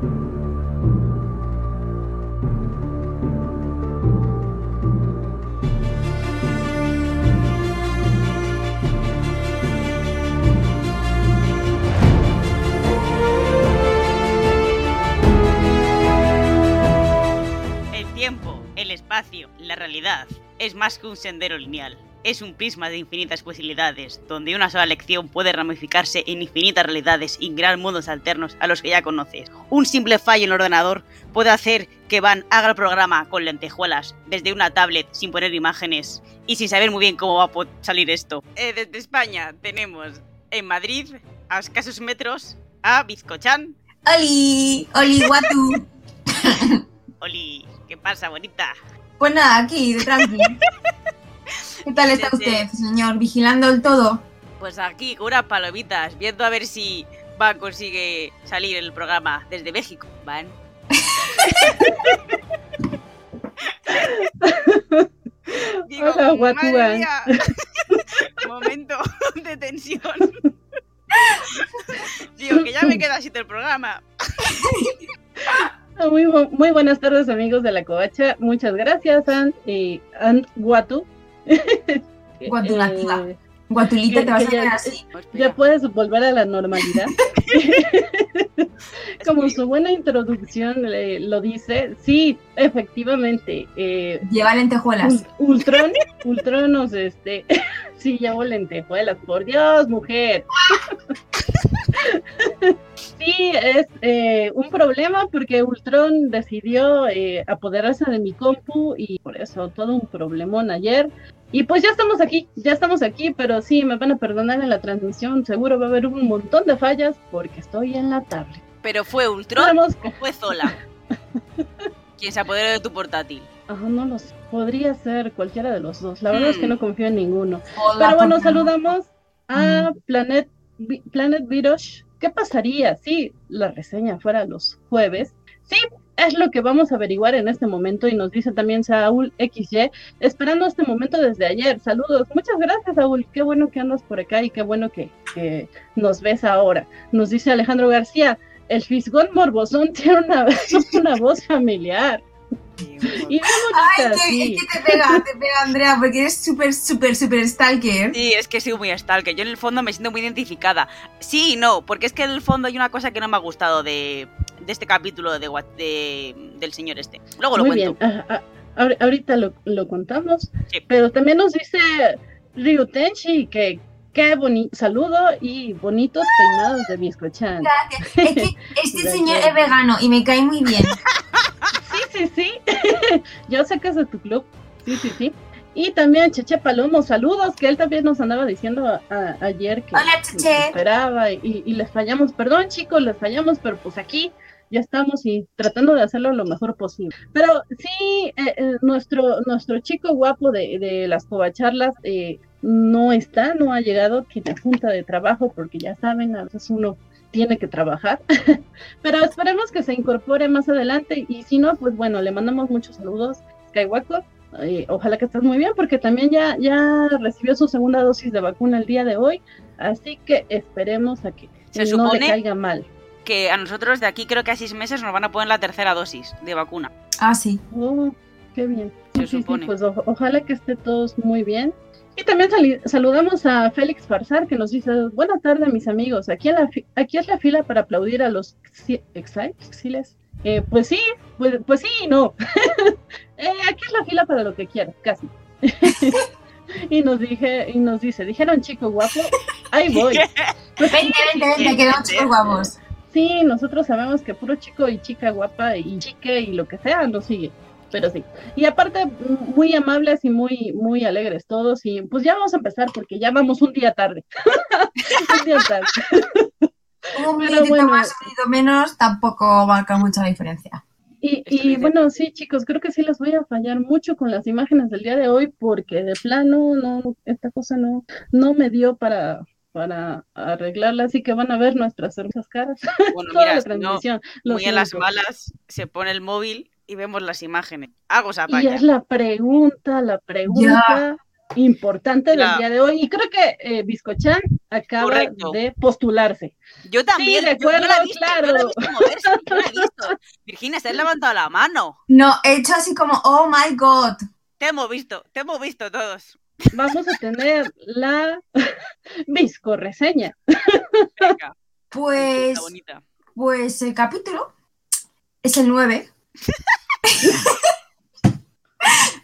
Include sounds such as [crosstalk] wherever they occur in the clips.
El tiempo, el espacio, la realidad es más que un sendero lineal. Es un prisma de infinitas posibilidades, donde una sola lección puede ramificarse en infinitas realidades y crear mundos alternos a los que ya conoces. Un simple fallo en el ordenador puede hacer que Van haga el programa con lentejuelas desde una tablet sin poner imágenes y sin saber muy bien cómo va a salir esto. Eh, desde España tenemos en Madrid, a escasos metros, a Bizcochan. ¡Oli! ¡Oli, guatu! [laughs] Oli, ¿qué pasa, bonita? Pues nada, aquí, de tranqui. [laughs] ¿Qué tal está Desde- usted, señor? ¿Vigilando el todo? Pues aquí, con unas palomitas, viendo a ver si Van consigue salir el programa desde México. Van. [laughs] Digo, Hola, Guatu madre mía. [laughs] Momento de tensión. [laughs] Digo, que ya me queda así el programa. Muy, bu- muy buenas tardes amigos de la covacha. Muchas gracias, Ant y Ant Guatu. [laughs] Guatu nativa. Eh, Guatulita, te vas a quedar así. ya puedes volver a la normalidad. [laughs] Como su buena introducción eh, lo dice, sí, efectivamente. eh, Lleva lentejuelas. Ul- Ultron, Ultron nos este, [laughs] sí llevo lentejuelas, por Dios, mujer. [laughs] Sí, es eh, un problema porque Ultron decidió eh, apoderarse de mi compu y por eso todo un problemón ayer. Y pues ya estamos aquí, ya estamos aquí, pero sí, me van a perdonar en la transmisión, seguro va a haber un montón de fallas porque estoy en la tablet. Pero fue Ultron o fue Zola. [laughs] Quien se apoderó de tu portátil. Ajá, no lo sé, podría ser cualquiera de los dos, la verdad es que Hmm. no confío en ninguno. Hola, Pero bueno, ¿por qué no? saludamos a Planet, Vi- Planet Virosh. ¿Qué pasaría si la reseña fuera los jueves? Sí, es lo que vamos a averiguar en este momento y nos dice también Saúl XY, esperando este momento desde ayer. Saludos, muchas gracias Saúl, qué bueno que andas por acá y qué bueno que, que nos ves ahora. Nos dice Alejandro García, el fisgón morbosón [laughs] tiene una, una voz familiar. Y Ay, que, sí. es que te pega, te pega, Andrea, porque eres súper, súper, súper stalker. Sí, es que he sido muy stalker. Yo en el fondo me siento muy identificada. Sí y no, porque es que en el fondo hay una cosa que no me ha gustado de, de este capítulo de, de- del señor este. Luego lo Muy cuento. bien, ah, ah, ahor- ahorita lo, lo contamos, Sí. pero también nos dice Ryutenshi que qué bonito saludo y bonitos peinados de Biscochan. Gracias. Es que [laughs] este señor es vegano y me cae muy bien. Sí, sí, sí, [laughs] yo sé que es de tu club, sí, sí, sí. Y también Cheche Palomo, saludos, que él también nos andaba diciendo a- a- ayer que, Hola, que Cheche. esperaba y, y les fallamos, perdón chicos, les fallamos, pero pues aquí ya estamos y tratando de hacerlo lo mejor posible. Pero sí, eh, eh, nuestro, nuestro chico guapo de, de las covacharlas eh, no está, no ha llegado, tiene junta de trabajo, porque ya saben, a veces uno tiene que trabajar. [laughs] Pero esperemos que se incorpore más adelante y si no, pues bueno, le mandamos muchos saludos, Skywalker. eh, ojalá que estés muy bien porque también ya, ya recibió su segunda dosis de vacuna el día de hoy, así que esperemos a que Se no le caiga mal. Que a nosotros de aquí creo que a seis meses nos van a poner la tercera dosis de vacuna. Ah, sí. Oh, qué bien. Se Sí, sí, sí, supone. pues o- ojalá que esté todos muy bien. Y también saludamos a Félix Farsar que nos dice, buena tarde mis amigos, aquí, en la aquí es la fila para aplaudir a los exi- exi- exiles. Eh, pues sí, pues, pues sí y no. [laughs] Eh, aquí es la fila para lo que quieras, casi. [laughs] y nos dije, y nos dice, dijeron chico guapo, ahí [laughs] voy. Vente, vente, vente, vemos chicos guapos. Sí, nosotros sabemos que puro chico y chica guapa y chique y lo que sea nos sigue. Pero sí. Y aparte, muy amables y muy, muy alegres todos. Y pues ya vamos a empezar porque ya vamos un día tarde. [laughs] un día tarde. Un Pero minutito bueno. más, un minutito menos, tampoco marca mucha diferencia. Y, y bueno, sí, chicos, creo que sí les voy a fallar mucho con las imágenes del día de hoy porque de plano, no, esta cosa no, no me dio para, para arreglarla. Así que van a ver nuestras hermosas caras. Bueno, [laughs] Toda mira, la no, transmisión. muy a las malas se pone el móvil y vemos las imágenes. Algo se Y apaña. es la pregunta, la pregunta importante del Ya. día de hoy. Y creo que eh, Biscochan acaba Correcto. de postularse. Yo también. de yo- yo, la he acuerdo, visto, claro. yo la he visto moverse. Yo la he visto. [laughs] Virginia, te has levantado la mano. No, he hecho así como, oh my god. Te hemos visto, te hemos visto todos. Vamos a tener la [laughs] visco reseña. Venga, Pues, pues el capítulo es el 9.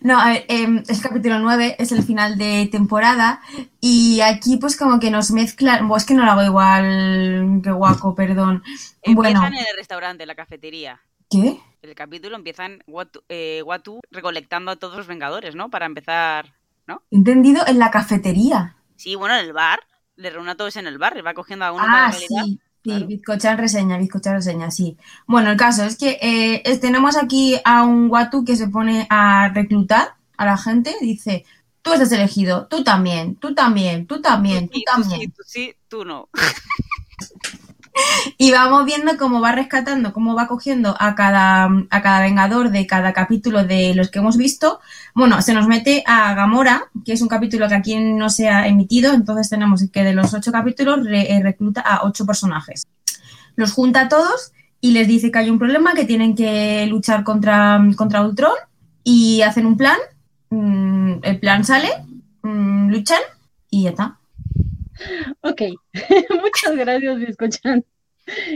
No, a ver, em, es el capítulo 9, es el final de temporada y aquí pues como que nos mezclan, pues es que no lo hago igual que guaco, perdón. Bueno, Empiezan en el restaurante, en la cafetería. ¿qué? El capítulo empiezan Watu, eh, Watu recolectando a todos los Vengadores, ¿no? Para empezar. Entendido en la cafetería. Sí, bueno, en el bar. Le reúne a todos en el bar. Va cogiendo a uno para Ah, la realidad. sí, sí, bizcochar reseña, bizcochar reseña, sí. Bueno, el caso es que eh, tenemos aquí a un guatu que se pone a reclutar a la gente, dice, tú estás elegido, tú también, tú también, tú también, tú Sí, tú sí, también. tú sí, tú no. [laughs] [laughs] Y vamos viendo cómo va rescatando, cómo va cogiendo a cada, a cada vengador de cada capítulo de los que hemos visto. Bueno, se nos mete a Gamora, que es un capítulo que aquí no se ha emitido, entonces tenemos que de los ocho capítulos eh, recluta a ocho personajes. Los junta a todos y les dice que hay un problema, que tienen que luchar contra, contra Ultron y hacen un plan. Mm, el plan sale, mm, luchan y ya está. Ok, [laughs] muchas gracias, Biscochan.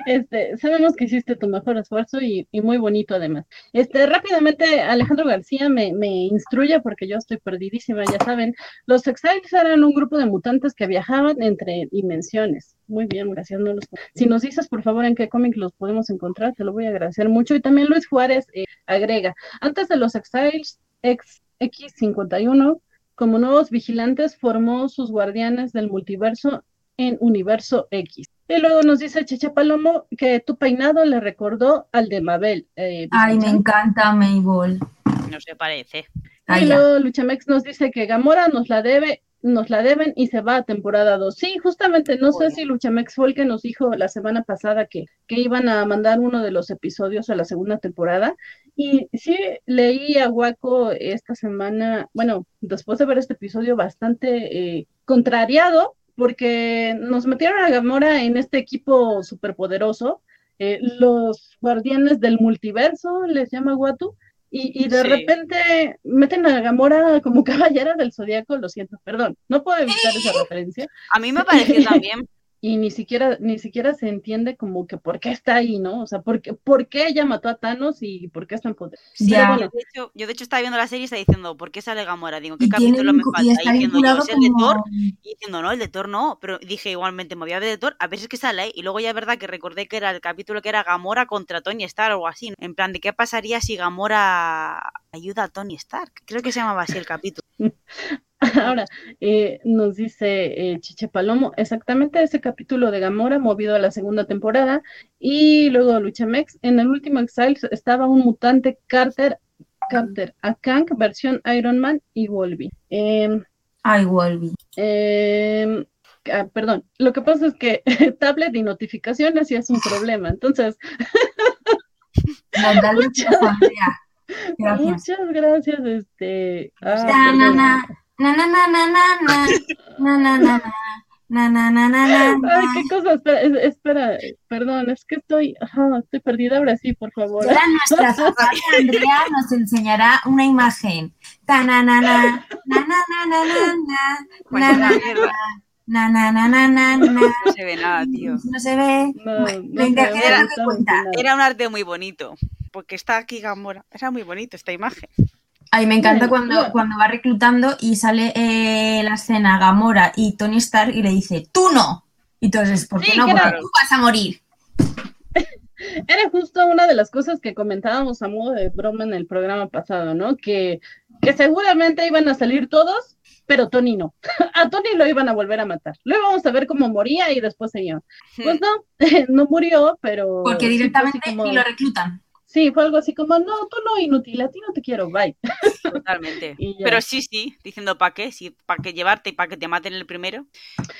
Este, sabemos que hiciste tu mejor esfuerzo y, muy bonito además. Este, rápidamente, Alejandro García me, instruye porque yo estoy perdidísima, ya saben. Los Exiles eran un grupo de mutantes que viajaban entre dimensiones. Muy bien, gracias. No los... Si nos dices, por favor, en qué cómic los podemos encontrar, te lo voy a agradecer mucho. Y también Luis Juárez eh, agrega, antes de los Exiles X, X51, como nuevos vigilantes, formó sus guardianes del multiverso en Universo X. Y luego nos dice Checha Palomo que tu peinado le recordó al de Mabel. eh, Ay, me encanta Mabel. No se parece. Y Ay, luego Luchamex nos dice que Gamora nos la debe, nos la deben y se va a temporada 2. Sí, justamente, no sé si Luchamex fue el que nos dijo la semana pasada que, que iban a mandar uno de los episodios a la segunda temporada. Y sí, leí a Waco esta semana, bueno, después de ver este episodio, bastante eh, contrariado, porque nos metieron a Gamora en este equipo superpoderoso. eh, los guardianes del multiverso, les llama Watu, y, y de Sí. repente meten a Gamora como [laughs] caballera del zodiaco, lo siento, perdón, no puedo evitar esa [laughs] referencia, A mí me pareció [laughs] también. Y ni siquiera, ni siquiera se entiende como que por qué está ahí, ¿no? O sea, por qué, por qué ella mató a Thanos y por qué está en poder. Sí, Ya. yo, de hecho, yo de hecho estaba viendo la serie y estaba diciendo, ¿por qué sale Gamora? Digo, ¿qué Y, capítulo me falta? y Y está diciendo, yo, ¿es el de Thor? Y diciendo, no, el de Thor no. Pero dije igualmente, me voy a ver de Thor, a ver si es que sale ahí. Y luego ya es verdad que recordé que era el capítulo que era Gamora contra Tony Stark o algo así. En plan, ¿de qué pasaría si Gamora ayuda a Tony Stark? Creo que se llamaba así el capítulo. [laughs] [laughs] Ahora, eh, nos dice eh, Chiche Palomo, exactamente ese capítulo de Gamora movido a la segunda temporada. Y luego Luchamex, en el último Exiles estaba un mutante Carter, Carter, a Kang, versión Iron Man y Wolverine. Em, Ay, Wolby. ah, perdón, lo que pasa es que [laughs] tablet y notificaciones sí es un problema. Entonces, [laughs] Andrea. Gracias. muchas gracias. Este, ah, na, na, na, na, na, na, na, na, na, na, na, na, na, na, na, Ay, qué cosa, espera, es- espera, perdón, es que estoy, ajá, estoy perdida ahora sí, por favor. Ahora nuestra zapata Andrea nos enseñará una imagen. Ta, na, na, na, na, na, na, na, na, na, Pues na, na, na, na, na, na, na, na. No se ve nada, tío. No se ve. No, Bueno, no absolutamente cuenta. Era un arte muy bonito. Porque está aquí Gamora. Era muy bonito esta imagen. Ay, me encanta cuando, cuando va reclutando y sale eh, la escena Gamora y Tony Stark y le dice, tú no. Y entonces, ¿por qué Sí, no? Porque claro. tú vas a morir. [laughs] Era justo una de las cosas que comentábamos a modo de broma en el programa pasado, ¿no? Que, que seguramente iban a salir todos, pero Tony no. [laughs] A Tony lo iban a volver a matar. Lo íbamos a ver cómo moría y después se iba. Pues no, [laughs] no murió, pero... Porque sí directamente como- ni lo reclutan. Sí, fue algo así como, no, tú no, inútil, a ti no te quiero, bye. Totalmente. [laughs] Pero sí, sí, diciendo para qué, sí, para que llevarte y para que te maten el primero.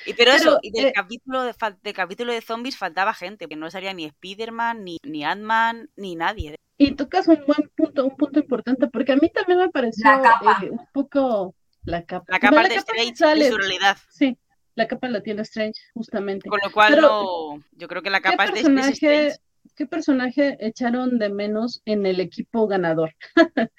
Y pero, Pero, eso, y del eh, capítulo de del capítulo de zombies faltaba gente, que no salía ni Spider-Man, ni, ni Ant-Man, ni nadie. Y tocas un buen punto, un punto importante, porque a mí también me pareció La capa. eh, un poco la capa. La capa No, de sí Strange sale, de su realidad. Sí, la capa la tiene Strange, justamente. Con lo cual Pero, no. Yo creo que la ¿Qué capa es de, de Strange. ¿Qué personaje echaron de menos en el equipo ganador?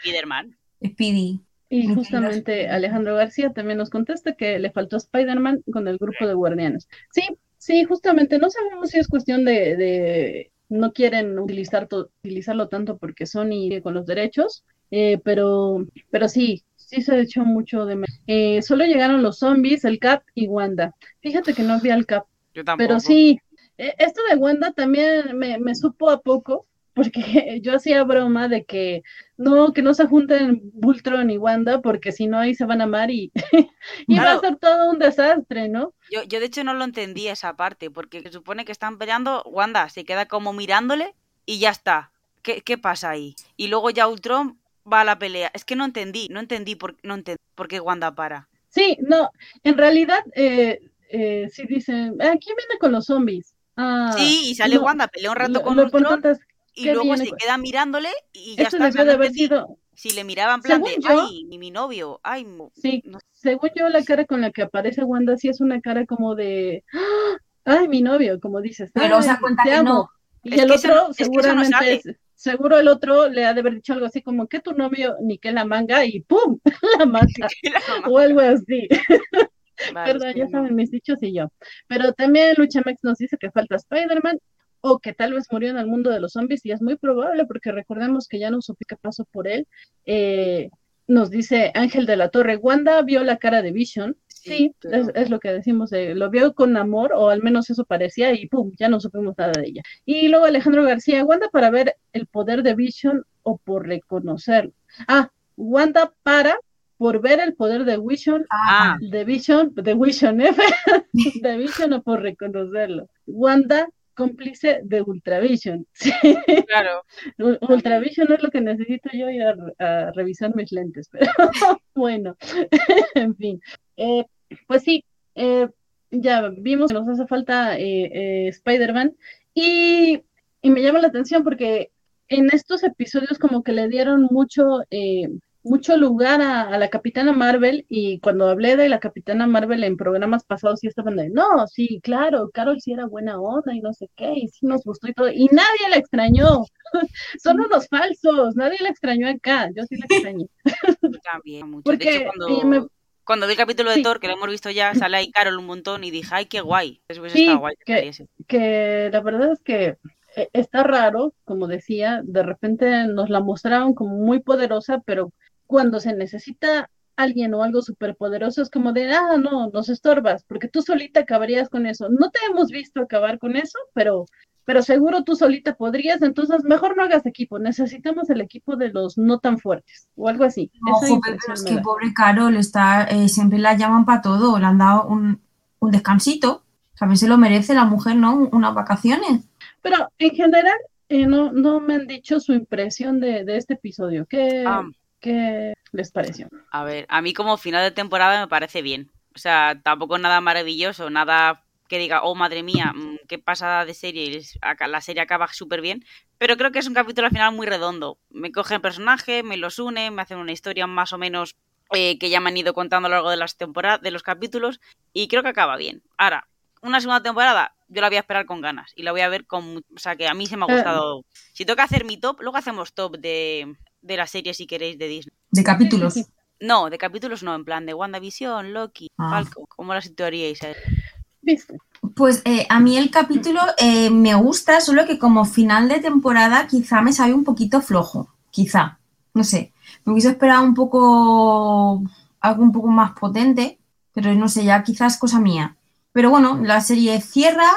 Spider-Man. Speedy. Y justamente. Alejandro García también nos contesta que le faltó Spider-Man con el grupo de guardianes. Sí, sí, justamente, no sabemos si es cuestión de, de no quieren utilizar to- utilizarlo tanto porque Sony con los derechos, eh, pero, pero sí, sí se echó mucho de menos. Eh, solo llegaron los zombies, el Cap y Wanda. Fíjate que no vi al Cap. Yo tampoco. Pero sí, esto de Wanda también me, me supo a poco, porque [laughs] yo hacía broma de que no, que no se junten Voltron y Wanda, porque si no ahí se van a amar y, [laughs] y va a ser todo un desastre, ¿no? Yo, yo de hecho no lo entendí esa parte, porque se supone que están peleando, Wanda se queda como mirándole y ya está. ¿Qué, qué pasa ahí? Y luego ya Ultron va a la pelea. Es que no entendí, no entendí por, no entendí por qué Wanda para. Sí, no, en realidad eh, eh, sí dicen, "Ah, ¿quién viene con los zombies? Ah, Sí, y sale no, Wanda, pelea un rato lo- con lo Ultron y ¿qué luego viene se queda mirándole y ya esto está. o sea, debió de haber sido, Si le miraba en plan de, yo- ay, mi, mi novio, ay, mo- Sí, no- según yo la cara con la que aparece Wanda sí es una cara como de, ¡Ah! ay, mi novio, como dices, Pero "Ay, se da cuenta te que amo". no. Y Es el eso otro no- es que eso no seguramente, es- seguro el otro le ha de haber dicho algo así como que tu novio ni que la manga y ¡pum! [laughs] [laughs] la mata o algo así. [laughs] Vale, que ya no. saben mis dichos y yo. Pero también Luchamex nos dice que falta Spider-Man o que tal vez murió en el mundo de los zombies y es muy probable porque recordemos que ya no supe qué pasó por él. Eh, nos dice Ángel de la Torre, Wanda vio la cara de Vision. Sí, pero- es, es lo que decimos, de, lo vio con amor o al menos eso parecía y pum, ya no supimos nada de ella. Y luego Alejandro García, Wanda para ver el poder de Vision o por reconocerlo. Ah, Wanda para por ver el poder de Vision Ah, de Vision, de Vision F, [laughs] de Vision o por reconocerlo. Wanda, cómplice de Ultravision. [laughs] Sí, claro. Ultravision es lo que necesito yo ir a, a revisar mis lentes, [laughs] pero bueno, en fin. Eh, pues sí, eh, ya vimos que nos hace falta eh, eh, Spider-Man y, y me llama la atención porque en estos episodios como que le dieron mucho, mucho lugar a, a la Capitana Marvel y cuando hablé de la Capitana Marvel en programas pasados sí estaban de, no, sí, claro, Carol sí era buena onda y no sé qué, y sí nos gustó y todo, y nadie la extrañó. [laughs] Son unos falsos, nadie la extrañó acá, yo sí la extrañé. [laughs] También mucho. Porque, de hecho, cuando, eh, me- cuando vi el capítulo de Sí. Thor, que lo hemos visto ya, sale ahí Carol un montón y dije, ay, qué guay. Eso Sí, estado guay. que- que la verdad es que eh, está raro, como decía, de repente nos la mostraron como muy poderosa, pero cuando se necesita alguien o algo superpoderoso es como de, ah, no, nos estorbas, porque tú solita acabarías con eso. No te hemos visto acabar con eso, pero, pero seguro tú solita podrías, entonces mejor no hagas equipo, necesitamos el equipo de los no tan fuertes, o algo así. Esa Ojo, pero impresión es que da. pobre Carol está, eh, siempre la llaman para todo, le han dado un, un descansito. También se lo merece la mujer, ¿no? Un- Unas vacaciones. Pero en general, eh, no, no me han dicho su impresión de, de este episodio. ¿Qué, Ah. Qué les pareció? A ver, a mí como final de temporada me parece bien. O sea, tampoco nada maravilloso, nada que diga, oh madre mía, mm, qué pasada de serie, la serie acaba súper bien. Pero creo que es un capítulo al final muy redondo. Me cogen personajes, me los une, me hacen una historia más o menos eh, que ya me han ido contando a lo largo de las temporadas, de los capítulos, y creo que acaba bien. Ahora, una segunda temporada, yo la voy a esperar con ganas y la voy a ver con. O sea, que a mí se me ha Eh. gustado. Si toca hacer mi top, luego hacemos top de, de la serie, si queréis, de Disney. De capítulos. No, de capítulos no, en plan de WandaVision, Loki, Ah. Falcon. ¿Cómo la situaríais? Pues eh, a mí el capítulo eh, me gusta, solo que como final de temporada quizá me sabe un poquito flojo. Quizá. No sé. Me hubiese esperado un poco. algo un poco más potente, pero no sé, ya quizás cosa mía. Pero bueno, la serie cierra,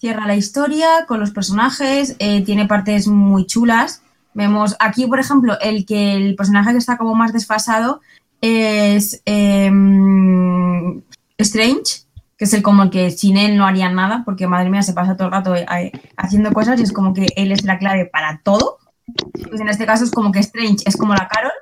cierra la historia con los personajes, eh, tiene partes muy chulas. Vemos aquí, por ejemplo, el que el personaje que está como más desfasado es em, Strange, que es el como que sin él no harían nada, porque madre mía, se pasa todo el rato eh, eh, haciendo cosas y es como que él es la clave para todo. Pues en este caso es como que Strange es como la Carol.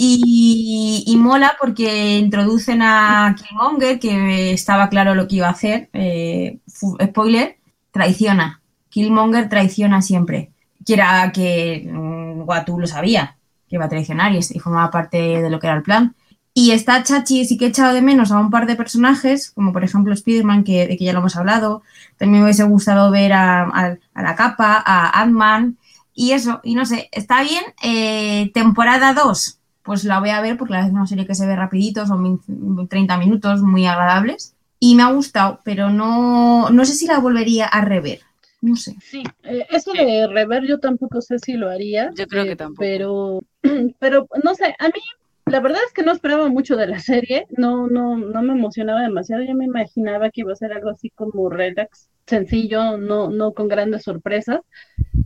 Y, y mola porque introducen a Killmonger, que estaba claro lo que iba a hacer. eh, spoiler, traiciona. Killmonger traiciona siempre. Que era que mm, Watu lo sabía, que iba a traicionar y, formaba parte de lo que era el plan. Y está Chachi, sí que he echado de menos a un par de personajes, como por ejemplo Spider-Man, que, de que ya lo hemos hablado. También me hubiese gustado ver a, la capa, a Ant-Man. Y eso, y no sé, está bien. Eh, temporada 2, pues la voy a ver porque la es una serie que se ve rapidito, son 30 minutos muy agradables. Y me ha gustado, pero no, no sé si la volvería a rever. No sé. Sí, eh, eso de rever yo tampoco sé si lo haría. Yo creo que eh, tampoco. Pero, [clears throat] pero no sé, a mí la verdad es que no esperaba mucho de la serie, no, no, no me emocionaba demasiado, yo me imaginaba que iba a ser algo así como relax, sencillo, no, no con grandes sorpresas.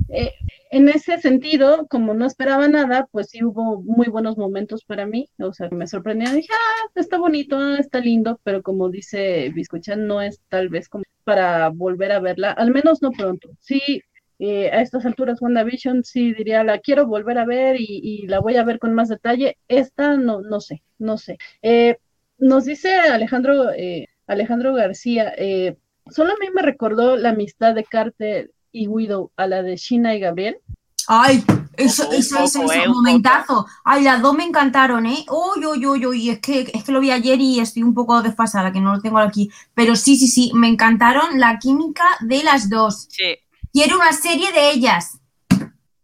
Eh, en ese sentido, como no esperaba nada, pues sí hubo muy buenos momentos para mí, o sea, me sorprendió, dije, ah, está bonito, ah, está lindo, pero como dice Biscochan, no es tal vez como para volver a verla, al menos no pronto. Sí, eh, a estas alturas WandaVision sí diría, la quiero volver a ver y, la voy a ver con más detalle. Esta no, no sé, no sé. Eh, nos dice Alejandro, eh, Alejandro García, solo a mí me recordó la amistad de Carter y Widow a la de Sheena y Gabriel. Ay, eso, eso, eso, eso, eh, un momentazo. Ay, las dos me encantaron, ¿eh? Uy, uy, uy, uy, es que, es que lo vi ayer y estoy un poco desfasada, que no lo tengo aquí. Pero sí, sí, sí, me encantaron la química de las dos. Sí, Quiero una serie de ellas.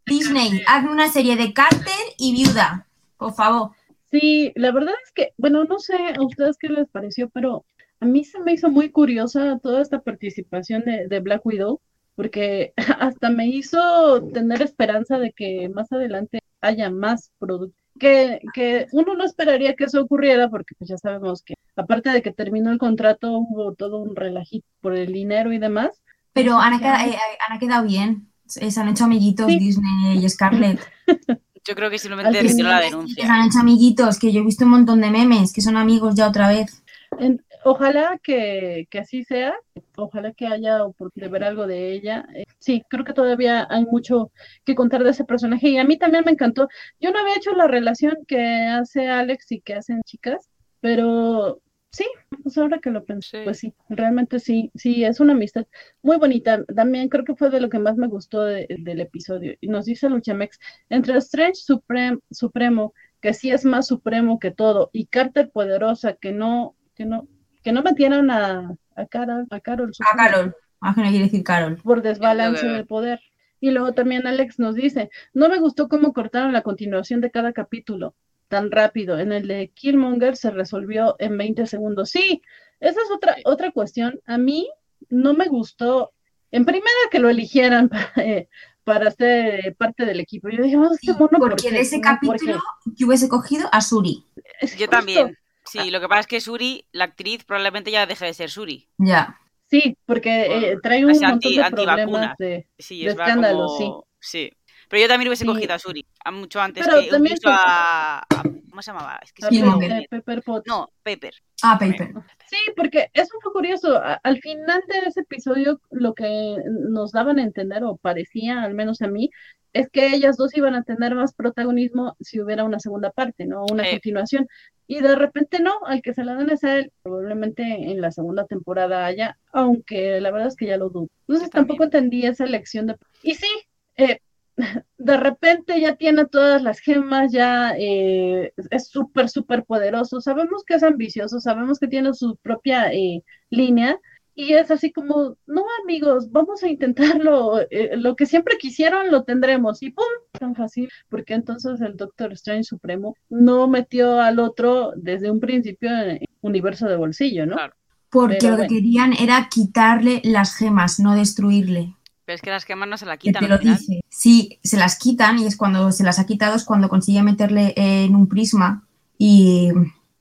Disney, hazme una serie de Carter y Viuda, por favor. Sí, la verdad es que, bueno, no sé a ustedes qué les pareció, pero a mí se me hizo muy curiosa toda esta participación de, de Black Widow, porque [laughs] hasta me hizo tener esperanza de que más adelante haya más productos. Que, que uno no esperaría que eso ocurriera, porque pues ya sabemos que aparte de que terminó el contrato, hubo todo un relajito por el dinero y demás. Pero han, que, queda- eh, eh, han quedado bien. Se se han hecho amiguitos Sí. Disney y Scarlett. [laughs] yo creo que simplemente la Se denuncia. han hecho amiguitos, que yo he visto un montón de memes, que son amigos ya otra vez. En- ojalá que, que así sea, ojalá que haya oportunidad de ver algo de ella. Eh, sí, creo que todavía hay mucho que contar de ese personaje y a mí también me encantó. Yo no había hecho la relación que hace Alex y que hacen chicas, pero sí, pues ahora que lo pienso, Sí. pues sí, realmente sí, sí, es una amistad muy bonita. También creo que fue de lo que más me gustó de- del episodio. Y nos dice Luchamex, entre Strange Suprem- Supremo, que sí es más supremo que todo, y Carter poderosa, que no, que no, que no metieron a, a Carol, a Carol A supongo, Carol. Ah, que no quiere decir Carol. por desbalance de poder. Y luego también Alex nos dice, no me gustó cómo cortaron la continuación de cada capítulo tan rápido. En el de Killmonger se resolvió en 20 segundos. Sí, esa es otra, otra cuestión. A mí no me gustó, en primera que lo eligieran [laughs] para, eh, para ser parte del equipo. Yo dije, "Oh, este Sí, mono, ¿por porque qué? de ese ¿por qué?". capítulo yo hubiese cogido a Suri. Yo justo. también. Sí, lo que pasa es que Suri, la actriz, probablemente ya deje de ser Suri. Ya. Sí, porque Por- eh, trae un así montón anti- de problemas de... Sí, De es escándalo, como... sí. Pero yo también hubiese Sí. cogido a Suri, a mucho antes Pero que también a... a- ¿Cómo se llamaba? Es que bien. Pepper Potts. No, Pepper. Ah, Paper. Sí, porque eso fue curioso. A- Al final de ese episodio, lo que nos daban a entender, o parecía, al menos a mí, es que ellas dos iban a tener más protagonismo si hubiera una segunda parte, ¿no? Una Sí. continuación. Y de repente no, al que se la dan es a él. Probablemente en la segunda temporada haya, aunque la verdad es que ya lo dudo. Entonces Yo también. tampoco entendí esa elección de... Y sí, eh, [laughs] de repente ya tiene todas las gemas, ya eh, es súper, súper poderoso. Sabemos que es ambicioso, sabemos que tiene su propia eh, línea. Y es así como, no amigos, vamos a intentarlo. [laughs] eh, lo que siempre quisieron lo tendremos. Y ¡pum! Tan fácil. Porque entonces el Doctor Strange Supremo no metió al otro desde un principio en universo de bolsillo, ¿no? Claro. Porque Pero lo que bueno. querían era quitarle las gemas, no destruirle. Pero es que las gemas no se la Que quitan te lo dice. Sí, se las quitan y es cuando se las ha quitado es cuando consigue meterle en un prisma y,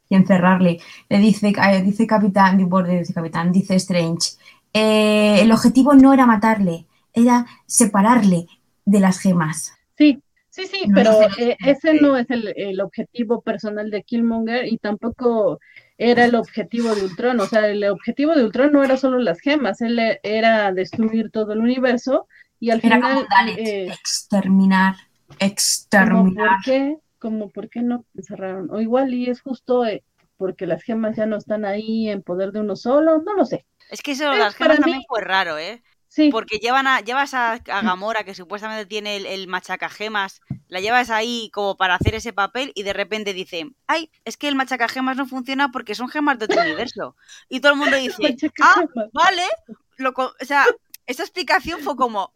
y encerrarle. Le dice, eh, dice Capitán, dice Capitán, dice Strange. eh, el objetivo no era matarle, era separarle de las gemas. Sí, sí, sí, No pero eh, ese no es el, el objetivo personal de Killmonger y tampoco era el objetivo de Ultron. O sea, el objetivo de Ultron no era solo las gemas, él era destruir todo el universo y al Era final, como eh, exterminar, exterminar. por qué, como por qué no encerraron. O igual y es justo eh, porque las gemas ya no están ahí en poder de uno solo, no lo sé. Es que eso, Eh, las gemas también mí- fue raro, ¿eh? Sí. Porque llevan a, llevas a, a Gamora, que supuestamente tiene el, el machacagemas, la llevas ahí como para hacer ese papel y de repente dice, ay, es que el machacagemas no funciona porque son gemas de otro universo. Y todo el mundo [laughs] dice, ah, vale. Lo o sea, esa explicación fue como,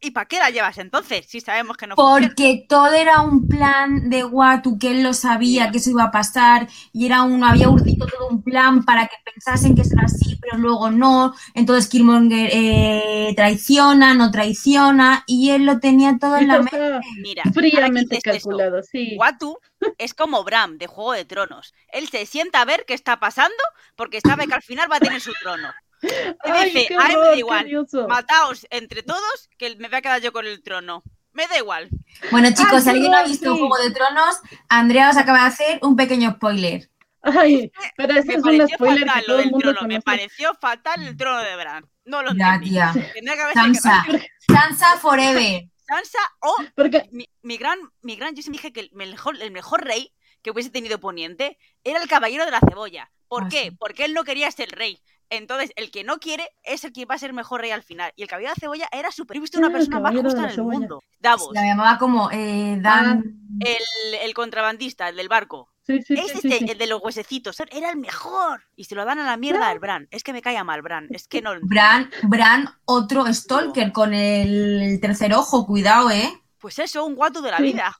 ¿y para qué la llevas entonces? Si sabemos que no funciona. Porque todo era un plan de Watu, que él lo sabía, que eso iba a pasar, y era un, había urdido todo un plan para que pensasen que era así, pero luego no. Entonces Killmonger eh, traiciona, no traiciona, y él lo tenía todo en la mente. Mira, fríamente calculado, sí. Watu es como Bram de Juego de Tronos. Él se sienta a ver qué está pasando porque sabe que al final va a tener su trono. Y Ay, dice, qué "Ay, me da igual. Mataos entre todos que me voy a quedar yo con el trono. Me da igual. Bueno, chicos, si alguien no ha sí. visto Juego de Tronos, Andrea os acaba de hacer un pequeño spoiler. Ay, pero ese es un pareció spoiler fatal que lo todo el del mundo trono. Me pareció fatal el trono de Bran. No lo Ya, entendí. tía. Sansa. Sansa Forever. Sansa o Porque mi, mi gran, mi gran, yo siempre dije que el mejor, el mejor rey que hubiese tenido Poniente era el caballero de la cebolla. ¿Por Ah, qué? sí. Porque él no quería ser rey. Entonces, el que no quiere es el que va a ser mejor rey al final. Y el caballero de la cebolla era súper. He visto una Ah, persona más justa en el cebolla. mundo. Davos, La llamaba como eh, Dan. el, el contrabandista, el del barco. sí, sí, sí, sí. el de los huesecitos, era el mejor. Y se lo dan a la mierda al Bran. Es que me caía mal, Bran. Es que no. Bran, Bran, otro Stalker con el tercer ojo, cuidado, ¿eh? Pues eso, un guatu de la Sí. vida.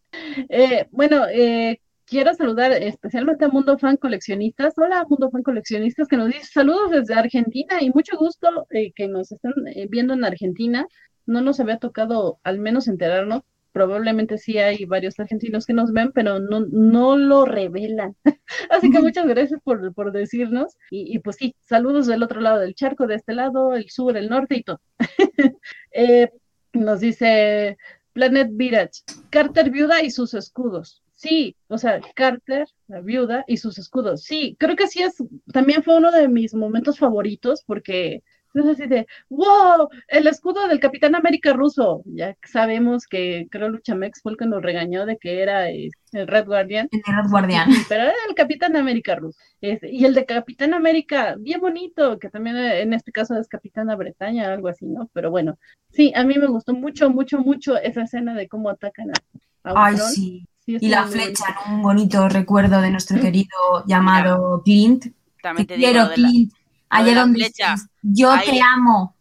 Eh, bueno, eh, quiero saludar especialmente a Mundo Fan Coleccionistas. Hola, Mundo Fan Coleccionistas, que nos dice saludos desde Argentina y mucho gusto eh, que nos están eh, viendo en Argentina. No nos había tocado al menos enterarnos. Probablemente sí hay varios argentinos que nos ven, pero no, no lo revelan. [laughs] Así que muchas gracias por, por decirnos. Y, y pues sí, saludos del otro lado del charco, de este lado, el sur, el norte y todo. [laughs] Eh, nos dice Planet Virage, Carter viuda y sus escudos. Sí, o sea, Carter, la viuda y sus escudos. Sí, creo que sí es, también fue uno de mis momentos favoritos porque es así de, wow, el escudo del Capitán América ruso. Ya sabemos que creo Luchamex fue el que nos regañó de que era eh, el Red Guardian. El Red Guardian. Pero era el Capitán América ruso. Este, y el de Capitán América, bien bonito, que también eh, en este caso es Capitana Bretaña, algo así, ¿no? Pero bueno, sí, a mí me gustó mucho, mucho, mucho esa escena de cómo atacan a, a Ay, sí. Sí, Y la flecha, ¿no? un bonito recuerdo de Mm. nuestro querido llamado Clint. También te digo quiero, la- Clint. de Allá la donde flecha. estés. Yo Ahí- te amo.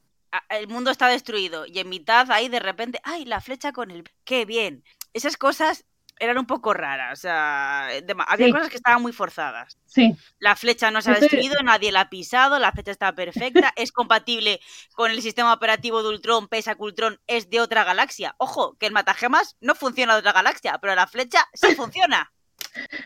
el mundo está destruido y en mitad ahí de repente, ay, la flecha con el... ¡Qué bien! Esas cosas eran un poco raras, o sea, dema- había Sí. cosas que estaban muy forzadas. Sí, La flecha no se ha Estoy- destruido, nadie la ha pisado, la flecha está perfecta, es compatible con el sistema operativo de Ultron, pese a que Ultron es de otra galaxia. Ojo, que el matagemas no funciona de otra galaxia, pero la flecha sí funciona.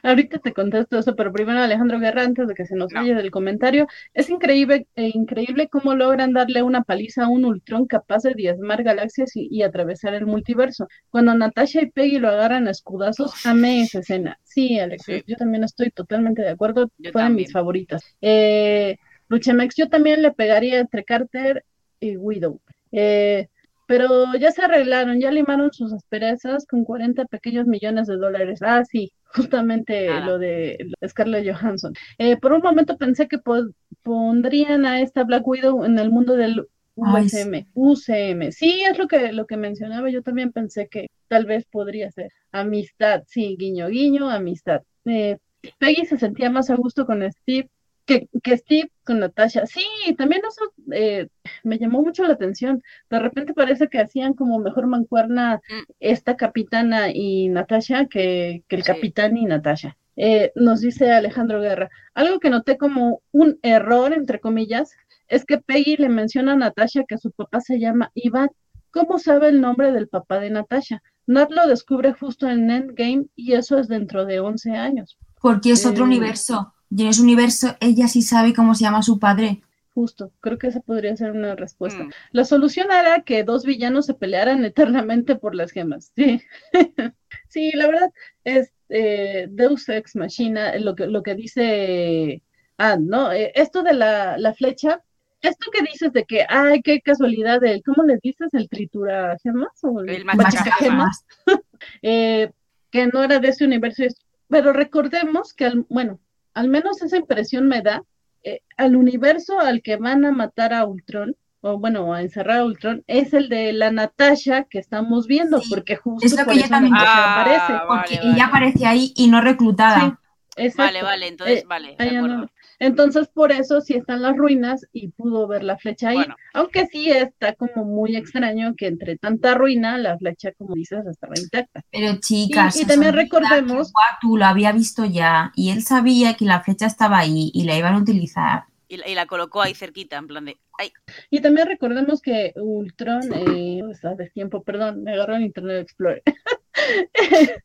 Ahorita te contesto eso, pero primero Alejandro Guerra, antes de que se nos No. vaya del comentario, es increíble, eh, increíble cómo logran darle una paliza a un Ultron capaz de diezmar galaxias y, y atravesar el multiverso. Cuando Natasha y Peggy lo agarran a escudazos, amé esa escena. Sí, Alex, Sí. yo también estoy totalmente de acuerdo, Yo fue de también. mis favoritas. Eh, Luchamex, yo también le pegaría entre Carter y Widow. Eh, pero ya se arreglaron, ya limaron sus asperezas con 40 pequeños millones de dólares. Ah, sí, justamente lo de Scarlett Johansson. Eh, por un momento pensé que po- pondrían a esta Black Widow en el mundo del Ay, USM, UCM. Sí, es lo que, lo que mencionaba, yo también pensé que tal vez podría ser. Amistad, sí, guiño, guiño, amistad. Eh, Peggy se sentía más a gusto con Steve que, que Steve con Natasha. Sí, también eso eh, me llamó mucho la atención. De repente parece que hacían como mejor mancuerna Mm. esta capitana y Natasha que, que el Sí. capitán y Natasha. Eh, nos dice Alejandro Guerra, algo que noté como un error, entre comillas, es que Peggy le menciona a Natasha que su papá se llama Iván. ¿Cómo sabe el nombre del papá de Natasha? Nat lo descubre justo en Endgame y eso es dentro de 11 años. Porque es otro Eh, universo. Y en ese universo ella sí sabe cómo se llama su padre. Justo, creo que esa podría ser una respuesta. Mm. La solución era que dos villanos se pelearan [laughs] eternamente por las gemas. Sí, [laughs] sí, la verdad es eh, Deus Ex Machina, lo que, lo que dice Anne, ¿no? Eh, esto de la, la flecha, esto que dices de que, ay, qué casualidad, el, ¿cómo le dices? ¿El tritura gemas? O El machacagemas. [laughs] eh, que no era de ese universo. Pero recordemos que, al, bueno, al menos esa impresión me da, eh, al universo al que van a matar a Ultron, o bueno, a encerrar a Ultron, es el de la Natasha que estamos viendo, Sí, porque justo es lo por que eso también- Ah, aparece. vale, Porque vale. ella aparece ahí y no reclutada. Sí. Vale, vale, entonces, Eh, vale, de acuerdo. no. Entonces, por eso sí están las ruinas y pudo ver la flecha ahí. Bueno. Aunque sí está como muy extraño que entre tanta ruina, la flecha, como dices, estaba intacta. Pero chicas, Y- y también recordemos- Watu lo había visto ya y él sabía que la flecha estaba ahí y la iban a utilizar. Y, la- y la colocó ahí cerquita, en plan de. Ay, Y también recordemos que Ultron, eh, está de tiempo, perdón, me agarró en Internet Explorer. [laughs]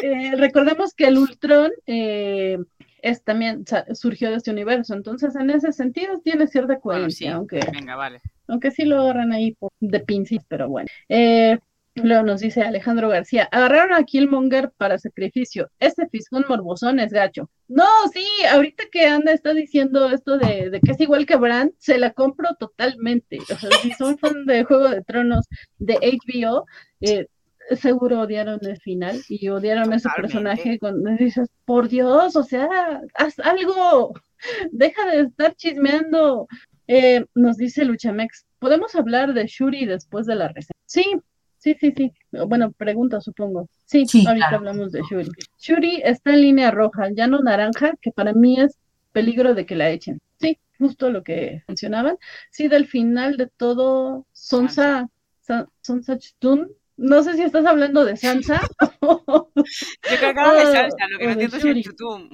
Eh, recordemos que el Ultron eh, es también surgió de este universo, entonces en ese sentido tiene cierta bueno, coherencia, sí. aunque Venga, vale. aunque sí lo agarran ahí por- de pincis, pero bueno. Eh, luego nos dice Alejandro García, agarraron a Killmonger para sacrificio. Ese fisgón morbosón es gacho. No, sí, ahorita que Anda está diciendo esto de, de que es igual que Brand, se la compro totalmente. O sea, si son fan de Juego de Tronos de HBO, eh, seguro odiaron el final y odiaron a ese personaje cuando dices, por Dios, o sea, haz algo, [laughs] deja de estar chismeando. Eh, nos dice Luchamex, ¿podemos hablar de Shuri después de la reseña? Sí, sí, sí, sí. Bueno, pregunta, supongo. Sí, Sí, ahorita claro. hablamos de Shuri. Shuri está en línea roja, ya no naranja, que para mí es peligro de que la echen. Sí, justo lo que mencionaban. Sí, del final de todo, Sonsa, Sa- Sonsa Chutun. No sé si estás hablando de Sansa [laughs] o Yo creo que hablo de Oh, Sansa, lo que no entiendo es el tutum.